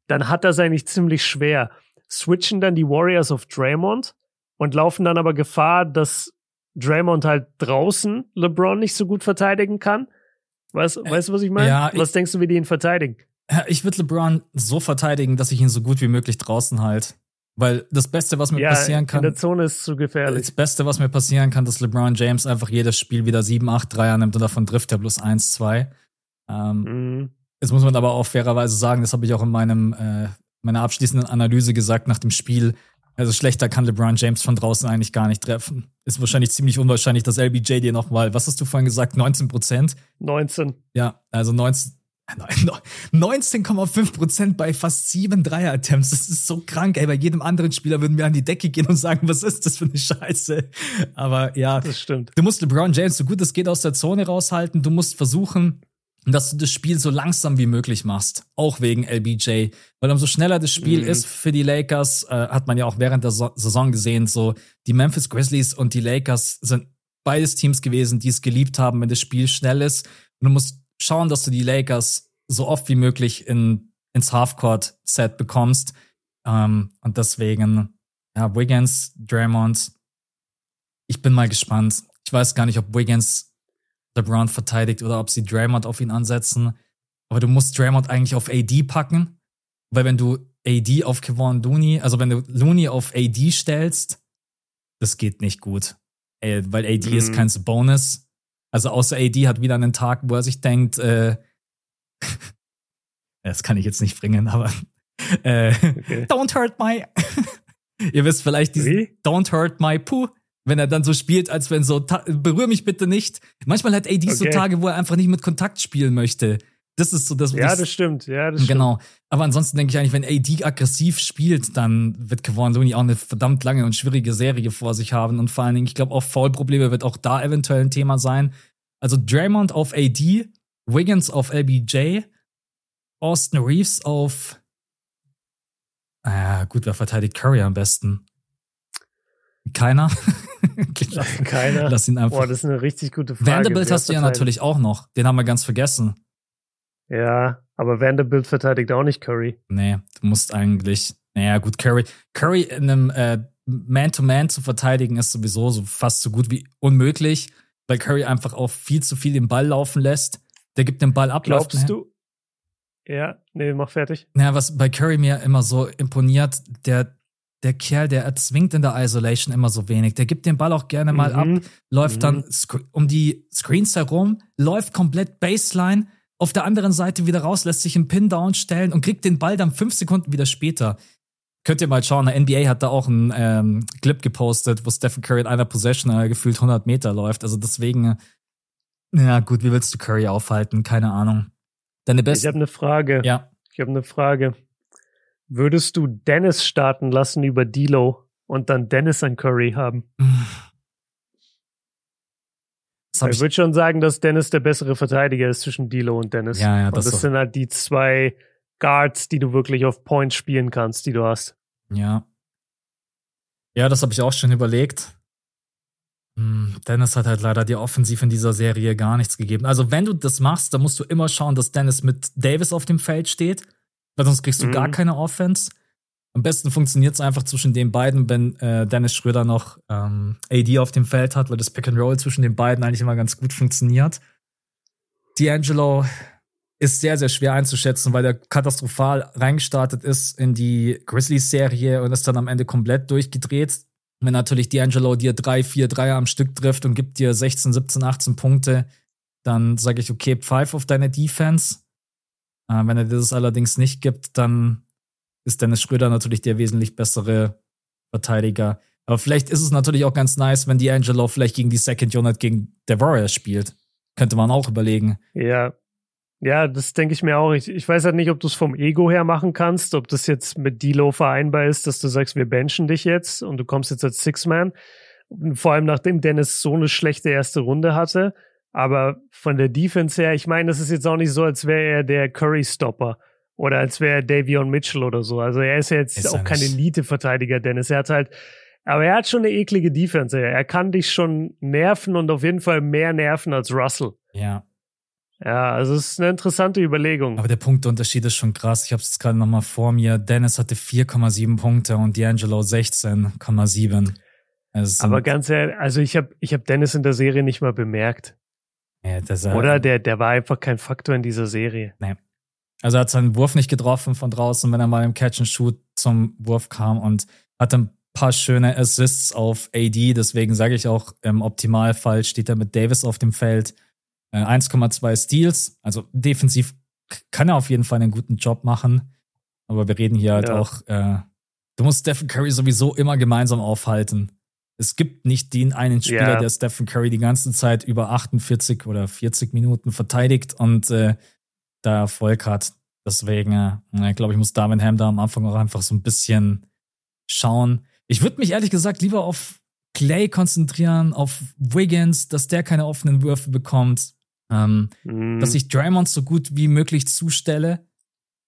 dann hat das eigentlich ziemlich schwer. Switchen dann die Warriors auf Draymond und laufen dann aber Gefahr, dass Draymond halt draußen LeBron nicht so gut verteidigen kann. Weißt, äh, weißt du, was ich meine? Ja, was ich, denkst du, wie die ihn verteidigen? Ich würde LeBron so verteidigen, dass ich ihn so gut wie möglich draußen halt. Weil das Beste, was mir ja, passieren kann. In der Zone ist zu gefährlich. Das Beste, was mir passieren kann, dass LeBron James einfach jedes Spiel wieder 7, 8, 3 annimmt und davon trifft er bloß 1, 2. Ähm, mhm. Jetzt muss man aber auch fairerweise sagen, das habe ich auch in meinem, äh, meiner abschließenden Analyse gesagt nach dem Spiel. Also schlechter kann LeBron James von draußen eigentlich gar nicht treffen. Ist wahrscheinlich ziemlich unwahrscheinlich, dass LBJ dir nochmal, was hast du vorhin gesagt, 19 Prozent? 19. Ja, also 19, 19,5% bei fast sieben Dreier-Attempts. Das ist so krank, ey. Bei jedem anderen Spieler würden wir an die Decke gehen und sagen, was ist das für eine Scheiße? Aber ja. Das stimmt. Du musst LeBron James so gut es geht aus der Zone raushalten. Du musst versuchen, dass du das Spiel so langsam wie möglich machst. Auch wegen LBJ. Weil umso schneller das Spiel mhm. ist für die Lakers, äh, hat man ja auch während der so Saison gesehen, so die Memphis Grizzlies und die Lakers sind beides Teams gewesen, die es geliebt haben, wenn das Spiel schnell ist. Und du musst schauen, dass du die Lakers so oft wie möglich in, ins Halfcourt-Set bekommst. Ähm, und deswegen, ja, Wiggins, Draymond, ich bin mal gespannt. Ich weiß gar nicht, ob Wiggins LeBron verteidigt oder ob sie Draymond auf ihn ansetzen. Aber du musst Draymond eigentlich auf AD packen, weil wenn du AD auf Kevon Looney, also wenn du Looney auf AD stellst, das geht nicht gut. Weil AD mhm. ist kein Bonus. Also außer AD hat wieder einen Tag, wo er sich denkt, äh, das kann ich jetzt nicht bringen, aber äh, okay. don't hurt my. Ihr wisst vielleicht diesen Don't hurt my poo, wenn er dann so spielt, als wenn so berühr mich bitte nicht. Manchmal hat AD okay. so Tage, wo er einfach nicht mit Kontakt spielen möchte. Das ist so das. Ja, das stimmt. Ja, das genau. Stimmt. Aber ansonsten denke ich eigentlich, wenn AD aggressiv spielt, dann wird Kevon auch eine verdammt lange und schwierige Serie vor sich haben. Und vor allen Dingen, ich glaube, auch Foul-Probleme wird auch da eventuell ein Thema sein. Also Draymond auf AD, Wiggins auf LBJ, Austin Reeves auf. Ah, gut, wer verteidigt Curry am besten? Keiner. Keiner. Lass ihn einfach. Boah, das ist eine richtig gute Frage. Vanderbilt hast du ja natürlich auch noch. Den haben wir ganz vergessen. Ja, aber Vanderbilt verteidigt auch nicht Curry. Nee, du musst eigentlich. Naja, gut, Curry. Curry in einem äh, Man-to-Man -Man zu verteidigen ist sowieso so fast so gut wie unmöglich, weil Curry einfach auch viel zu viel den Ball laufen lässt. Der gibt den Ball ab. Glaubst du? Ja, nee, mach fertig. Naja, was bei Curry mir immer so imponiert, der, der Kerl, der erzwingt in der Isolation immer so wenig. Der gibt den Ball auch gerne mal mhm. ab, läuft mhm. dann um die Screens herum, läuft komplett Baseline, auf der anderen Seite wieder raus, lässt sich einen Pin down stellen und kriegt den Ball dann fünf Sekunden wieder später. Könnt ihr mal schauen, der NBA hat da auch einen ähm, Clip gepostet, wo Stephen Curry in einer Possession äh, gefühlt 100 Meter läuft. Also deswegen, äh, ja gut, wie willst du Curry aufhalten? Keine Ahnung. Deine beste. Ich habe eine Frage. Ja. Ich habe eine Frage. Würdest du Dennis starten lassen über D'Lo und dann Dennis an Curry haben? Ich, würde schon sagen, dass Dennis der bessere Verteidiger ist zwischen D'Lo und Dennis. Ja, ja, das, und das sind halt die zwei Guards, die du wirklich auf Point spielen kannst, die du hast. Ja. Ja, das habe ich auch schon überlegt. Hm, Dennis hat halt leider dir offensiv in dieser Serie gar nichts gegeben. Also, wenn du das machst, dann musst du immer schauen, dass Dennis mit Davis auf dem Feld steht, weil sonst kriegst du mhm. gar keine Offense. Am besten funktioniert es einfach zwischen den beiden, wenn äh, Dennis Schröder noch ähm, AD auf dem Feld hat, weil das Pick and Roll zwischen den beiden eigentlich immer ganz gut funktioniert. D'Angelo ist sehr, sehr schwer einzuschätzen, weil er katastrophal reingestartet ist in die Grizzlies-Serie und ist dann am Ende komplett durchgedreht. Wenn natürlich D'Angelo dir drei, vier Dreier am Stück trifft und gibt dir 16, 17, 18 Punkte, dann sage ich, okay, pfeif auf deine Defense. Äh, wenn er dir das allerdings nicht gibt, dann ist Dennis Schröder natürlich der wesentlich bessere Verteidiger. Aber vielleicht ist es natürlich auch ganz nice, wenn D'Angelo vielleicht gegen die Second Unit gegen der Warriors spielt. Könnte man auch überlegen. Ja. Ja, das denke ich mir auch. Ich, ich weiß halt nicht, ob du es vom Ego her machen kannst, ob das jetzt mit Dilo vereinbar ist, dass du sagst, wir benchen dich jetzt und du kommst jetzt als Six-Man. Vor allem nachdem Dennis so eine schlechte erste Runde hatte. Aber von der Defense her, ich meine, das ist jetzt auch nicht so, als wäre er der Curry-Stopper oder als wäre er Davion Mitchell oder so. Also er ist ja jetzt ist auch kein Elite-Verteidiger, Dennis. Er hat halt, aber er hat schon eine eklige Defense. Er kann dich schon nerven und auf jeden Fall mehr nerven als Russell. Ja. Ja, also es ist eine interessante Überlegung. Aber der Punktunterschied ist schon krass. Ich habe es jetzt gerade nochmal vor mir. Dennis hatte 4,7 Punkte und D'Angelo 16,7. Aber ganz ehrlich, also ich habe ich hab Dennis in der Serie nicht mal bemerkt. Ja, Oder der, der war einfach kein Faktor in dieser Serie. Nee. Also er hat seinen Wurf nicht getroffen von draußen, wenn er mal im Catch and Shoot zum Wurf kam und hatte ein paar schöne Assists auf AD. Deswegen sage ich auch, im Optimalfall steht er mit Davis auf dem Feld. Äh, 1,2 Steals. Also defensiv kann er auf jeden Fall einen guten Job machen. Aber wir reden hier halt ja. auch, äh, du musst Stephen Curry sowieso immer gemeinsam aufhalten es gibt nicht den einen Spieler, yeah. der Stephen Curry die ganze Zeit über 48 oder 40 Minuten verteidigt und äh, da Erfolg hat. Deswegen, äh, glaube ich, muss Darwin Ham da am Anfang auch einfach so ein bisschen schauen. Ich würde mich ehrlich gesagt lieber auf Clay konzentrieren, auf Wiggins, dass der keine offenen Würfe bekommt, ähm, mm. dass ich Draymond so gut wie möglich zustelle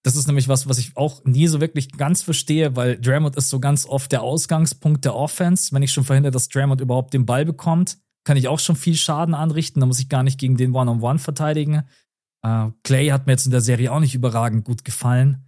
das ist nämlich was, was ich auch nie so wirklich ganz verstehe, weil Draymond ist so ganz oft der Ausgangspunkt der Offense. Wenn ich schon verhindere, dass Draymond überhaupt den Ball bekommt, kann ich auch schon viel Schaden anrichten. Da muss ich gar nicht gegen den One-on-One -on -One verteidigen. Uh, Clay hat mir jetzt in der Serie auch nicht überragend gut gefallen.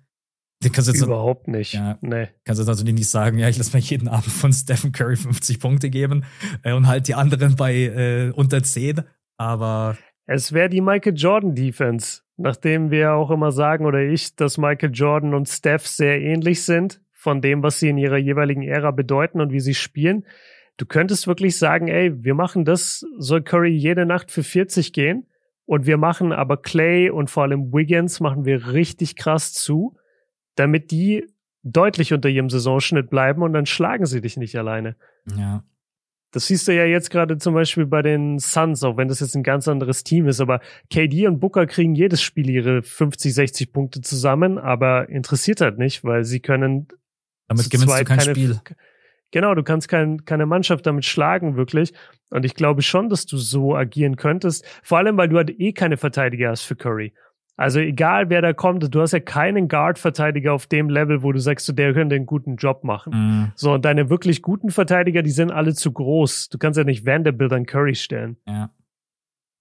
Den kannst jetzt Überhaupt nicht. Ja, nee. Kannst jetzt natürlich nicht sagen, ja, ich lasse mir jeden Abend von Stephen Curry 50 Punkte geben äh, und halt die anderen bei äh, unter 10. Aber. Es wäre die Michael Jordan Defense nachdem wir auch immer sagen oder ich, dass Michael Jordan und Steph sehr ähnlich sind von dem, was sie in ihrer jeweiligen Ära bedeuten und wie sie spielen. Du könntest wirklich sagen, ey, wir machen das, soll Curry jede Nacht für 40 gehen und wir machen aber Clay und vor allem Wiggins machen wir richtig krass zu, damit die deutlich unter ihrem Saisonschnitt bleiben und dann schlagen sie dich nicht alleine. Ja. Das siehst du ja jetzt gerade zum Beispiel bei den Suns, auch wenn das jetzt ein ganz anderes Team ist. Aber KD und Booker kriegen jedes Spiel ihre 50, 60 Punkte zusammen, aber interessiert halt nicht, weil sie können. Damit gewinnst du kein keine, Spiel. Genau, du kannst kein, keine Mannschaft damit schlagen, wirklich. Und ich glaube schon, dass du so agieren könntest. Vor allem, weil du halt eh keine Verteidiger hast für Curry. Also egal wer da kommt, du hast ja keinen Guard-Verteidiger auf dem Level, wo du sagst, der könnte einen guten Job machen. Mhm. So, und deine wirklich guten Verteidiger, die sind alle zu groß. Du kannst ja nicht Vanderbilt an Curry stellen. Ja.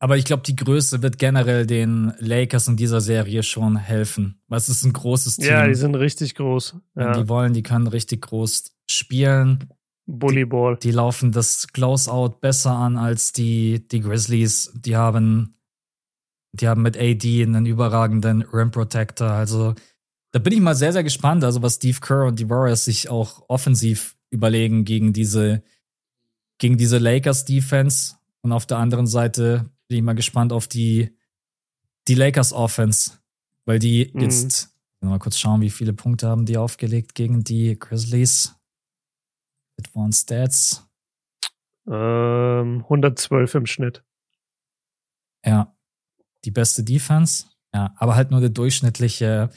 Aber ich glaube, die Größe wird generell den Lakers in dieser Serie schon helfen. Was ist ein großes Team? Ja, die sind richtig groß. Wenn die wollen, die können richtig groß spielen. Bullyball. Die, die laufen das Close-Out besser an als die, die Grizzlies. Die haben die haben mit AD einen überragenden Rim Protector. Also da bin ich mal sehr, sehr gespannt, also was Steve Kerr und die Warriors sich auch offensiv überlegen gegen diese, gegen diese Lakers Defense. Und auf der anderen Seite bin ich mal gespannt auf die, die Lakers Offense, weil die mhm. jetzt, mal kurz schauen, wie viele Punkte haben die aufgelegt gegen die Grizzlies. Advanced Stats. Ähm, 112 im Schnitt. Ja, die beste Defense, ja, aber halt nur der durchschnittliche,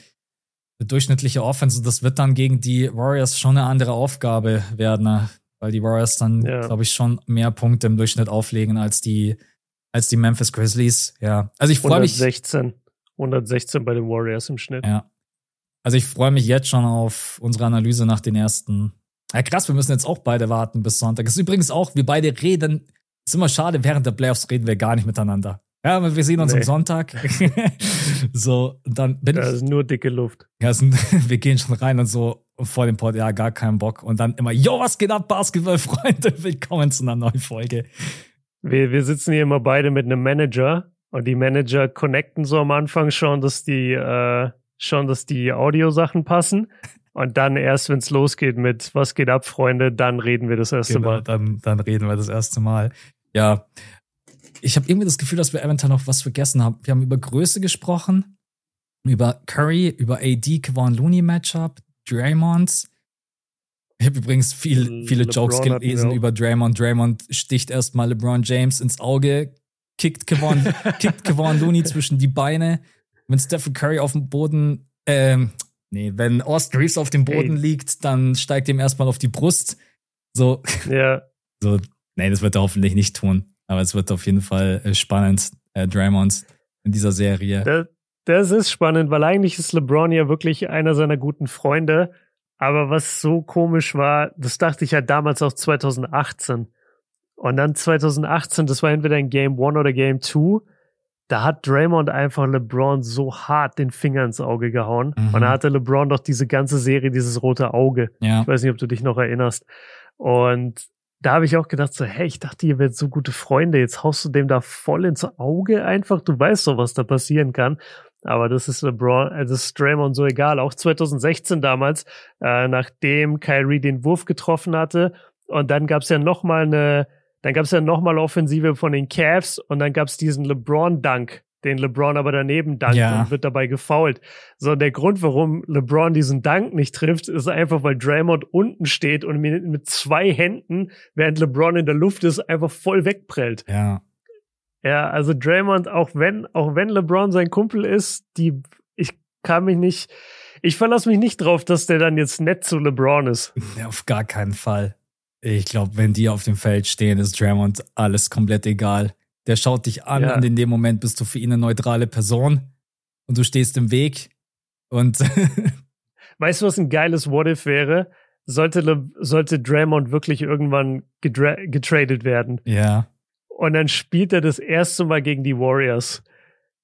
der durchschnittliche Offense. das wird dann gegen die Warriors schon eine andere Aufgabe werden, ne? weil die Warriors dann, ja. glaube ich, schon mehr Punkte im Durchschnitt auflegen als die, als die Memphis Grizzlies. Ja, also ich freue mich. 116, 116 bei den Warriors im Schnitt. Ja. Also ich freue mich jetzt schon auf unsere Analyse nach den ersten. Ja, krass, wir müssen jetzt auch beide warten bis Sonntag. Das ist übrigens auch, wir beide reden. Ist immer schade, während der Playoffs reden wir gar nicht miteinander. Ja, aber wir sehen uns nee. am Sonntag. so, dann bin das ich. Das ist nur dicke Luft. Ja, sind, wir gehen schon rein und so vor dem Pod, ja, gar keinen Bock. Und dann immer, yo, was geht ab, Basketballfreunde? Willkommen zu einer neuen Folge. Wir, wir sitzen hier immer beide mit einem Manager und die Manager connecten so am Anfang schon, dass die, äh, schon, dass die Audiosachen passen. Und dann erst, wenn es losgeht mit Was geht ab, Freunde, dann reden wir das erste genau, Mal. Dann, dann reden wir das erste Mal. Ja, ich habe irgendwie das Gefühl, dass wir eventuell noch was vergessen haben. Wir haben über Größe gesprochen, über Curry, über AD, Kevon Looney Matchup, Draymond. Ich habe übrigens viel, viele LeBron Jokes gelesen über Draymond. Draymond sticht erstmal LeBron James ins Auge, kickt Kevon, kickt Kevon Looney zwischen die Beine. Wenn Stephen Curry auf dem Boden, ähm, nee, wenn Austin Reeves auf dem Boden hey. liegt, dann steigt ihm erstmal auf die Brust. So. Ja. So, nee, das wird er hoffentlich nicht tun. Aber es wird auf jeden Fall äh, spannend, äh, Draymond in dieser Serie. Das, das ist spannend, weil eigentlich ist LeBron ja wirklich einer seiner guten Freunde. Aber was so komisch war, das dachte ich ja damals auch 2018. Und dann 2018, das war entweder in Game 1 oder Game 2, da hat Draymond einfach LeBron so hart den Finger ins Auge gehauen. Mhm. Und da hatte LeBron doch diese ganze Serie, dieses rote Auge. Ja. Ich weiß nicht, ob du dich noch erinnerst. Und da habe ich auch gedacht, so, hey, ich dachte, ihr werdet so gute Freunde. Jetzt haust du dem da voll ins Auge einfach. Du weißt doch, was da passieren kann. Aber das ist LeBron, äh, das ist Draymond so egal. Auch 2016 damals, äh, nachdem Kyrie den Wurf getroffen hatte. Und dann gab es ja noch mal eine, dann gab es ja nochmal Offensive von den Cavs und dann gab es diesen LeBron-Dunk, den LeBron aber daneben dankt ja. und wird dabei gefoult. So, der Grund, warum LeBron diesen Dank nicht trifft, ist einfach, weil Draymond unten steht und mit, mit zwei Händen, während LeBron in der Luft ist, einfach voll wegprellt. Ja. Ja, also Draymond, auch wenn, auch wenn LeBron sein Kumpel ist, die, ich kann mich nicht, ich verlasse mich nicht drauf, dass der dann jetzt nett zu LeBron ist. Auf gar keinen Fall. Ich glaube, wenn die auf dem Feld stehen, ist Draymond alles komplett egal. Der schaut dich an ja. und in dem Moment bist du für ihn eine neutrale Person und du stehst im Weg. Und weißt du, was ein geiles What-If wäre? Sollte, sollte Draymond wirklich irgendwann getradet werden. Ja. Und dann spielt er das erste Mal gegen die Warriors.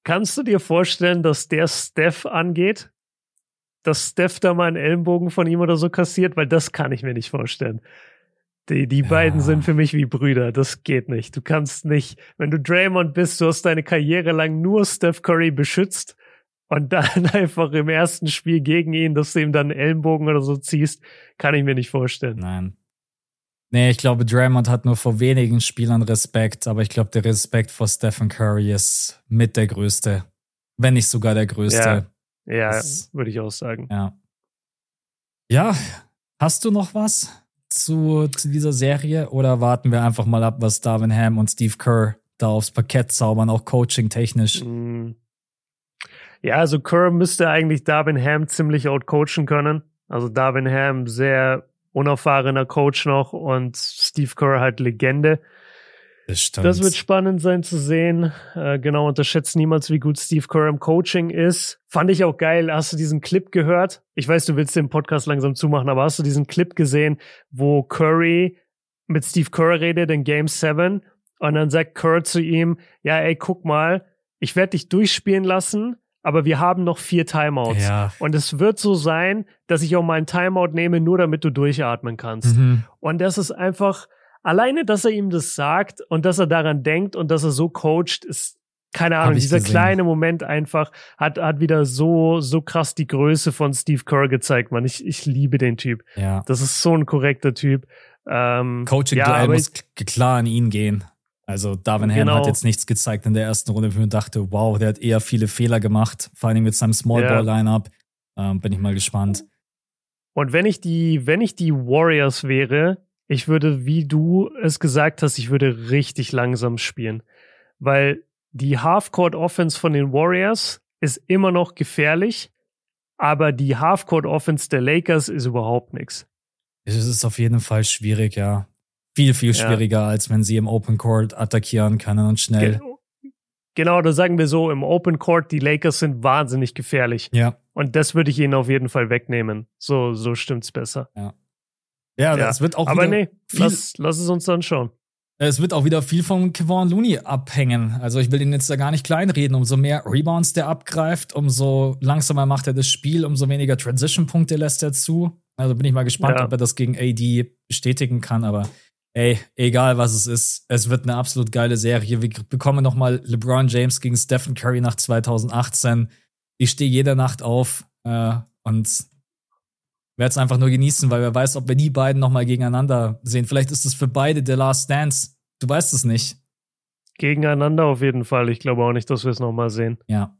Kannst du dir vorstellen, dass der Steph angeht? Dass Steph da mal einen Ellenbogen von ihm oder so kassiert? Weil das kann ich mir nicht vorstellen. Die, die ja. beiden sind für mich wie Brüder. Das geht nicht. Du kannst nicht, wenn du Draymond bist, du hast deine Karriere lang nur Steph Curry beschützt und dann einfach im ersten Spiel gegen ihn, dass du ihm dann einen Ellenbogen oder so ziehst, kann ich mir nicht vorstellen. Nein. Nee, ich glaube, Draymond hat nur vor wenigen Spielern Respekt, aber ich glaube, der Respekt vor Stephen Curry ist mit der größte. Wenn nicht sogar der größte. Ja, ja würde ich auch sagen. Ja. Ja, hast du noch was? zu, zu dieser Serie oder warten wir einfach mal ab, was Darwin Ham und Steve Kerr da aufs Parkett zaubern, auch coaching-technisch? Mm. Ja, also Kerr müsste eigentlich Darwin Ham ziemlich outcoachen können. Also Darwin Ham sehr unerfahrener Coach noch und Steve Kerr halt Legende. Das, das wird spannend sein zu sehen. Äh, genau, unterschätzt niemals, wie gut Steve Kerr im Coaching ist. Fand ich auch geil. Hast du diesen Clip gehört? Ich weiß, du willst den Podcast langsam zumachen, aber hast du diesen Clip gesehen, wo Curry mit Steve Kerr redet in Game 7 und dann sagt Kerr zu ihm, ja, ey, guck mal, ich werde dich durchspielen lassen, aber wir haben noch vier Timeouts. Ja. Und es wird so sein, dass ich auch mal einen Timeout nehme, nur damit du durchatmen kannst. Mhm. Und das ist einfach, alleine, dass er ihm das sagt und dass er daran denkt und dass er so coacht, ist keine Ahnung, dieser gesehen. kleine Moment einfach hat, hat wieder so, so krass die Größe von Steve Kerr gezeigt, man. Ich, ich liebe den Typ. Ja. Das ist so ein korrekter Typ. Ähm, Coaching-Duell ja, muss klar an ihn gehen. Also Darwin Ham genau. hat jetzt nichts gezeigt in der ersten Runde, wo ich dachte, wow, der hat eher viele Fehler gemacht, vor allem mit seinem Small Ball Lineup. Ähm, bin ich mal gespannt. Und wenn ich die, wenn ich die Warriors wäre, ich würde, wie du es gesagt hast, ich würde richtig langsam spielen. Weil die Half-Court-Offense von den Warriors ist immer noch gefährlich, aber die Half-Court-Offense der Lakers ist überhaupt nichts. Es ist auf jeden Fall schwierig, ja. Viel, viel schwieriger, ja. als wenn sie im Open Court attackieren können und schnell. Genau, da sagen wir so, im Open Court, die Lakers sind wahnsinnig gefährlich. Ja. Und das würde ich ihnen auf jeden Fall wegnehmen. So, so stimmt's besser. Ja. Ja, ja. das wird auch Aber nee, lass, lass es uns dann schauen. Es wird auch wieder viel von Kevon Looney abhängen. Also ich will ihn jetzt da gar nicht kleinreden. Umso mehr Rebounds der abgreift, umso langsamer macht er das Spiel, umso weniger Transition-Punkte lässt er zu. Also bin ich mal gespannt, ja. ob er das gegen AD bestätigen kann. Aber ey, egal was es ist, es wird eine absolut geile Serie. Wir bekommen noch mal LeBron James gegen Stephen Curry nach 2018. Ich stehe jede Nacht auf äh, und werde es einfach nur genießen, weil wer weiß, ob wir die beiden nochmal gegeneinander sehen. Vielleicht ist es für beide der Last Dance. Du weißt es nicht. Gegeneinander auf jeden Fall. Ich glaube auch nicht, dass wir es nochmal sehen. Ja.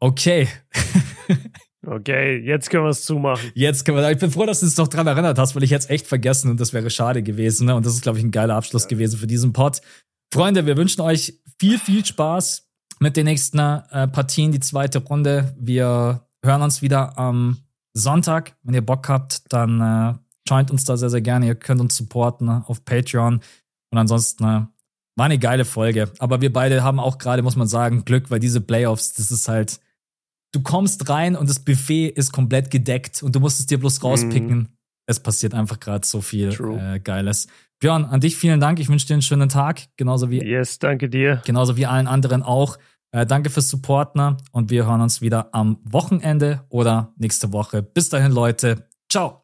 Okay. Okay, jetzt können wir es zumachen. Jetzt können wir. Ich bin froh, dass du uns noch dran erinnert hast, weil ich jetzt echt vergessen und das wäre schade gewesen. Ne? Und das ist, glaube ich, ein geiler Abschluss ja. gewesen für diesen Pod. Freunde, wir wünschen euch viel, viel Spaß mit den nächsten äh, Partien, die zweite Runde. Wir hören uns wieder am Sonntag. Wenn ihr Bock habt, dann äh, joint uns da sehr, sehr gerne. Ihr könnt uns supporten ne, auf Patreon. Und ansonsten äh, war eine geile Folge. Aber wir beide haben auch gerade, muss man sagen, Glück, weil diese Playoffs, das ist halt, du kommst rein und das Buffet ist komplett gedeckt und du musst es dir bloß rauspicken. Mm. Es passiert einfach gerade so viel äh, Geiles. Björn, an dich vielen Dank. Ich wünsche dir einen schönen Tag. Genauso wie. Yes, danke dir. Genauso wie allen anderen auch. Äh, danke fürs Supporten und wir hören uns wieder am Wochenende oder nächste Woche. Bis dahin, Leute. Ciao.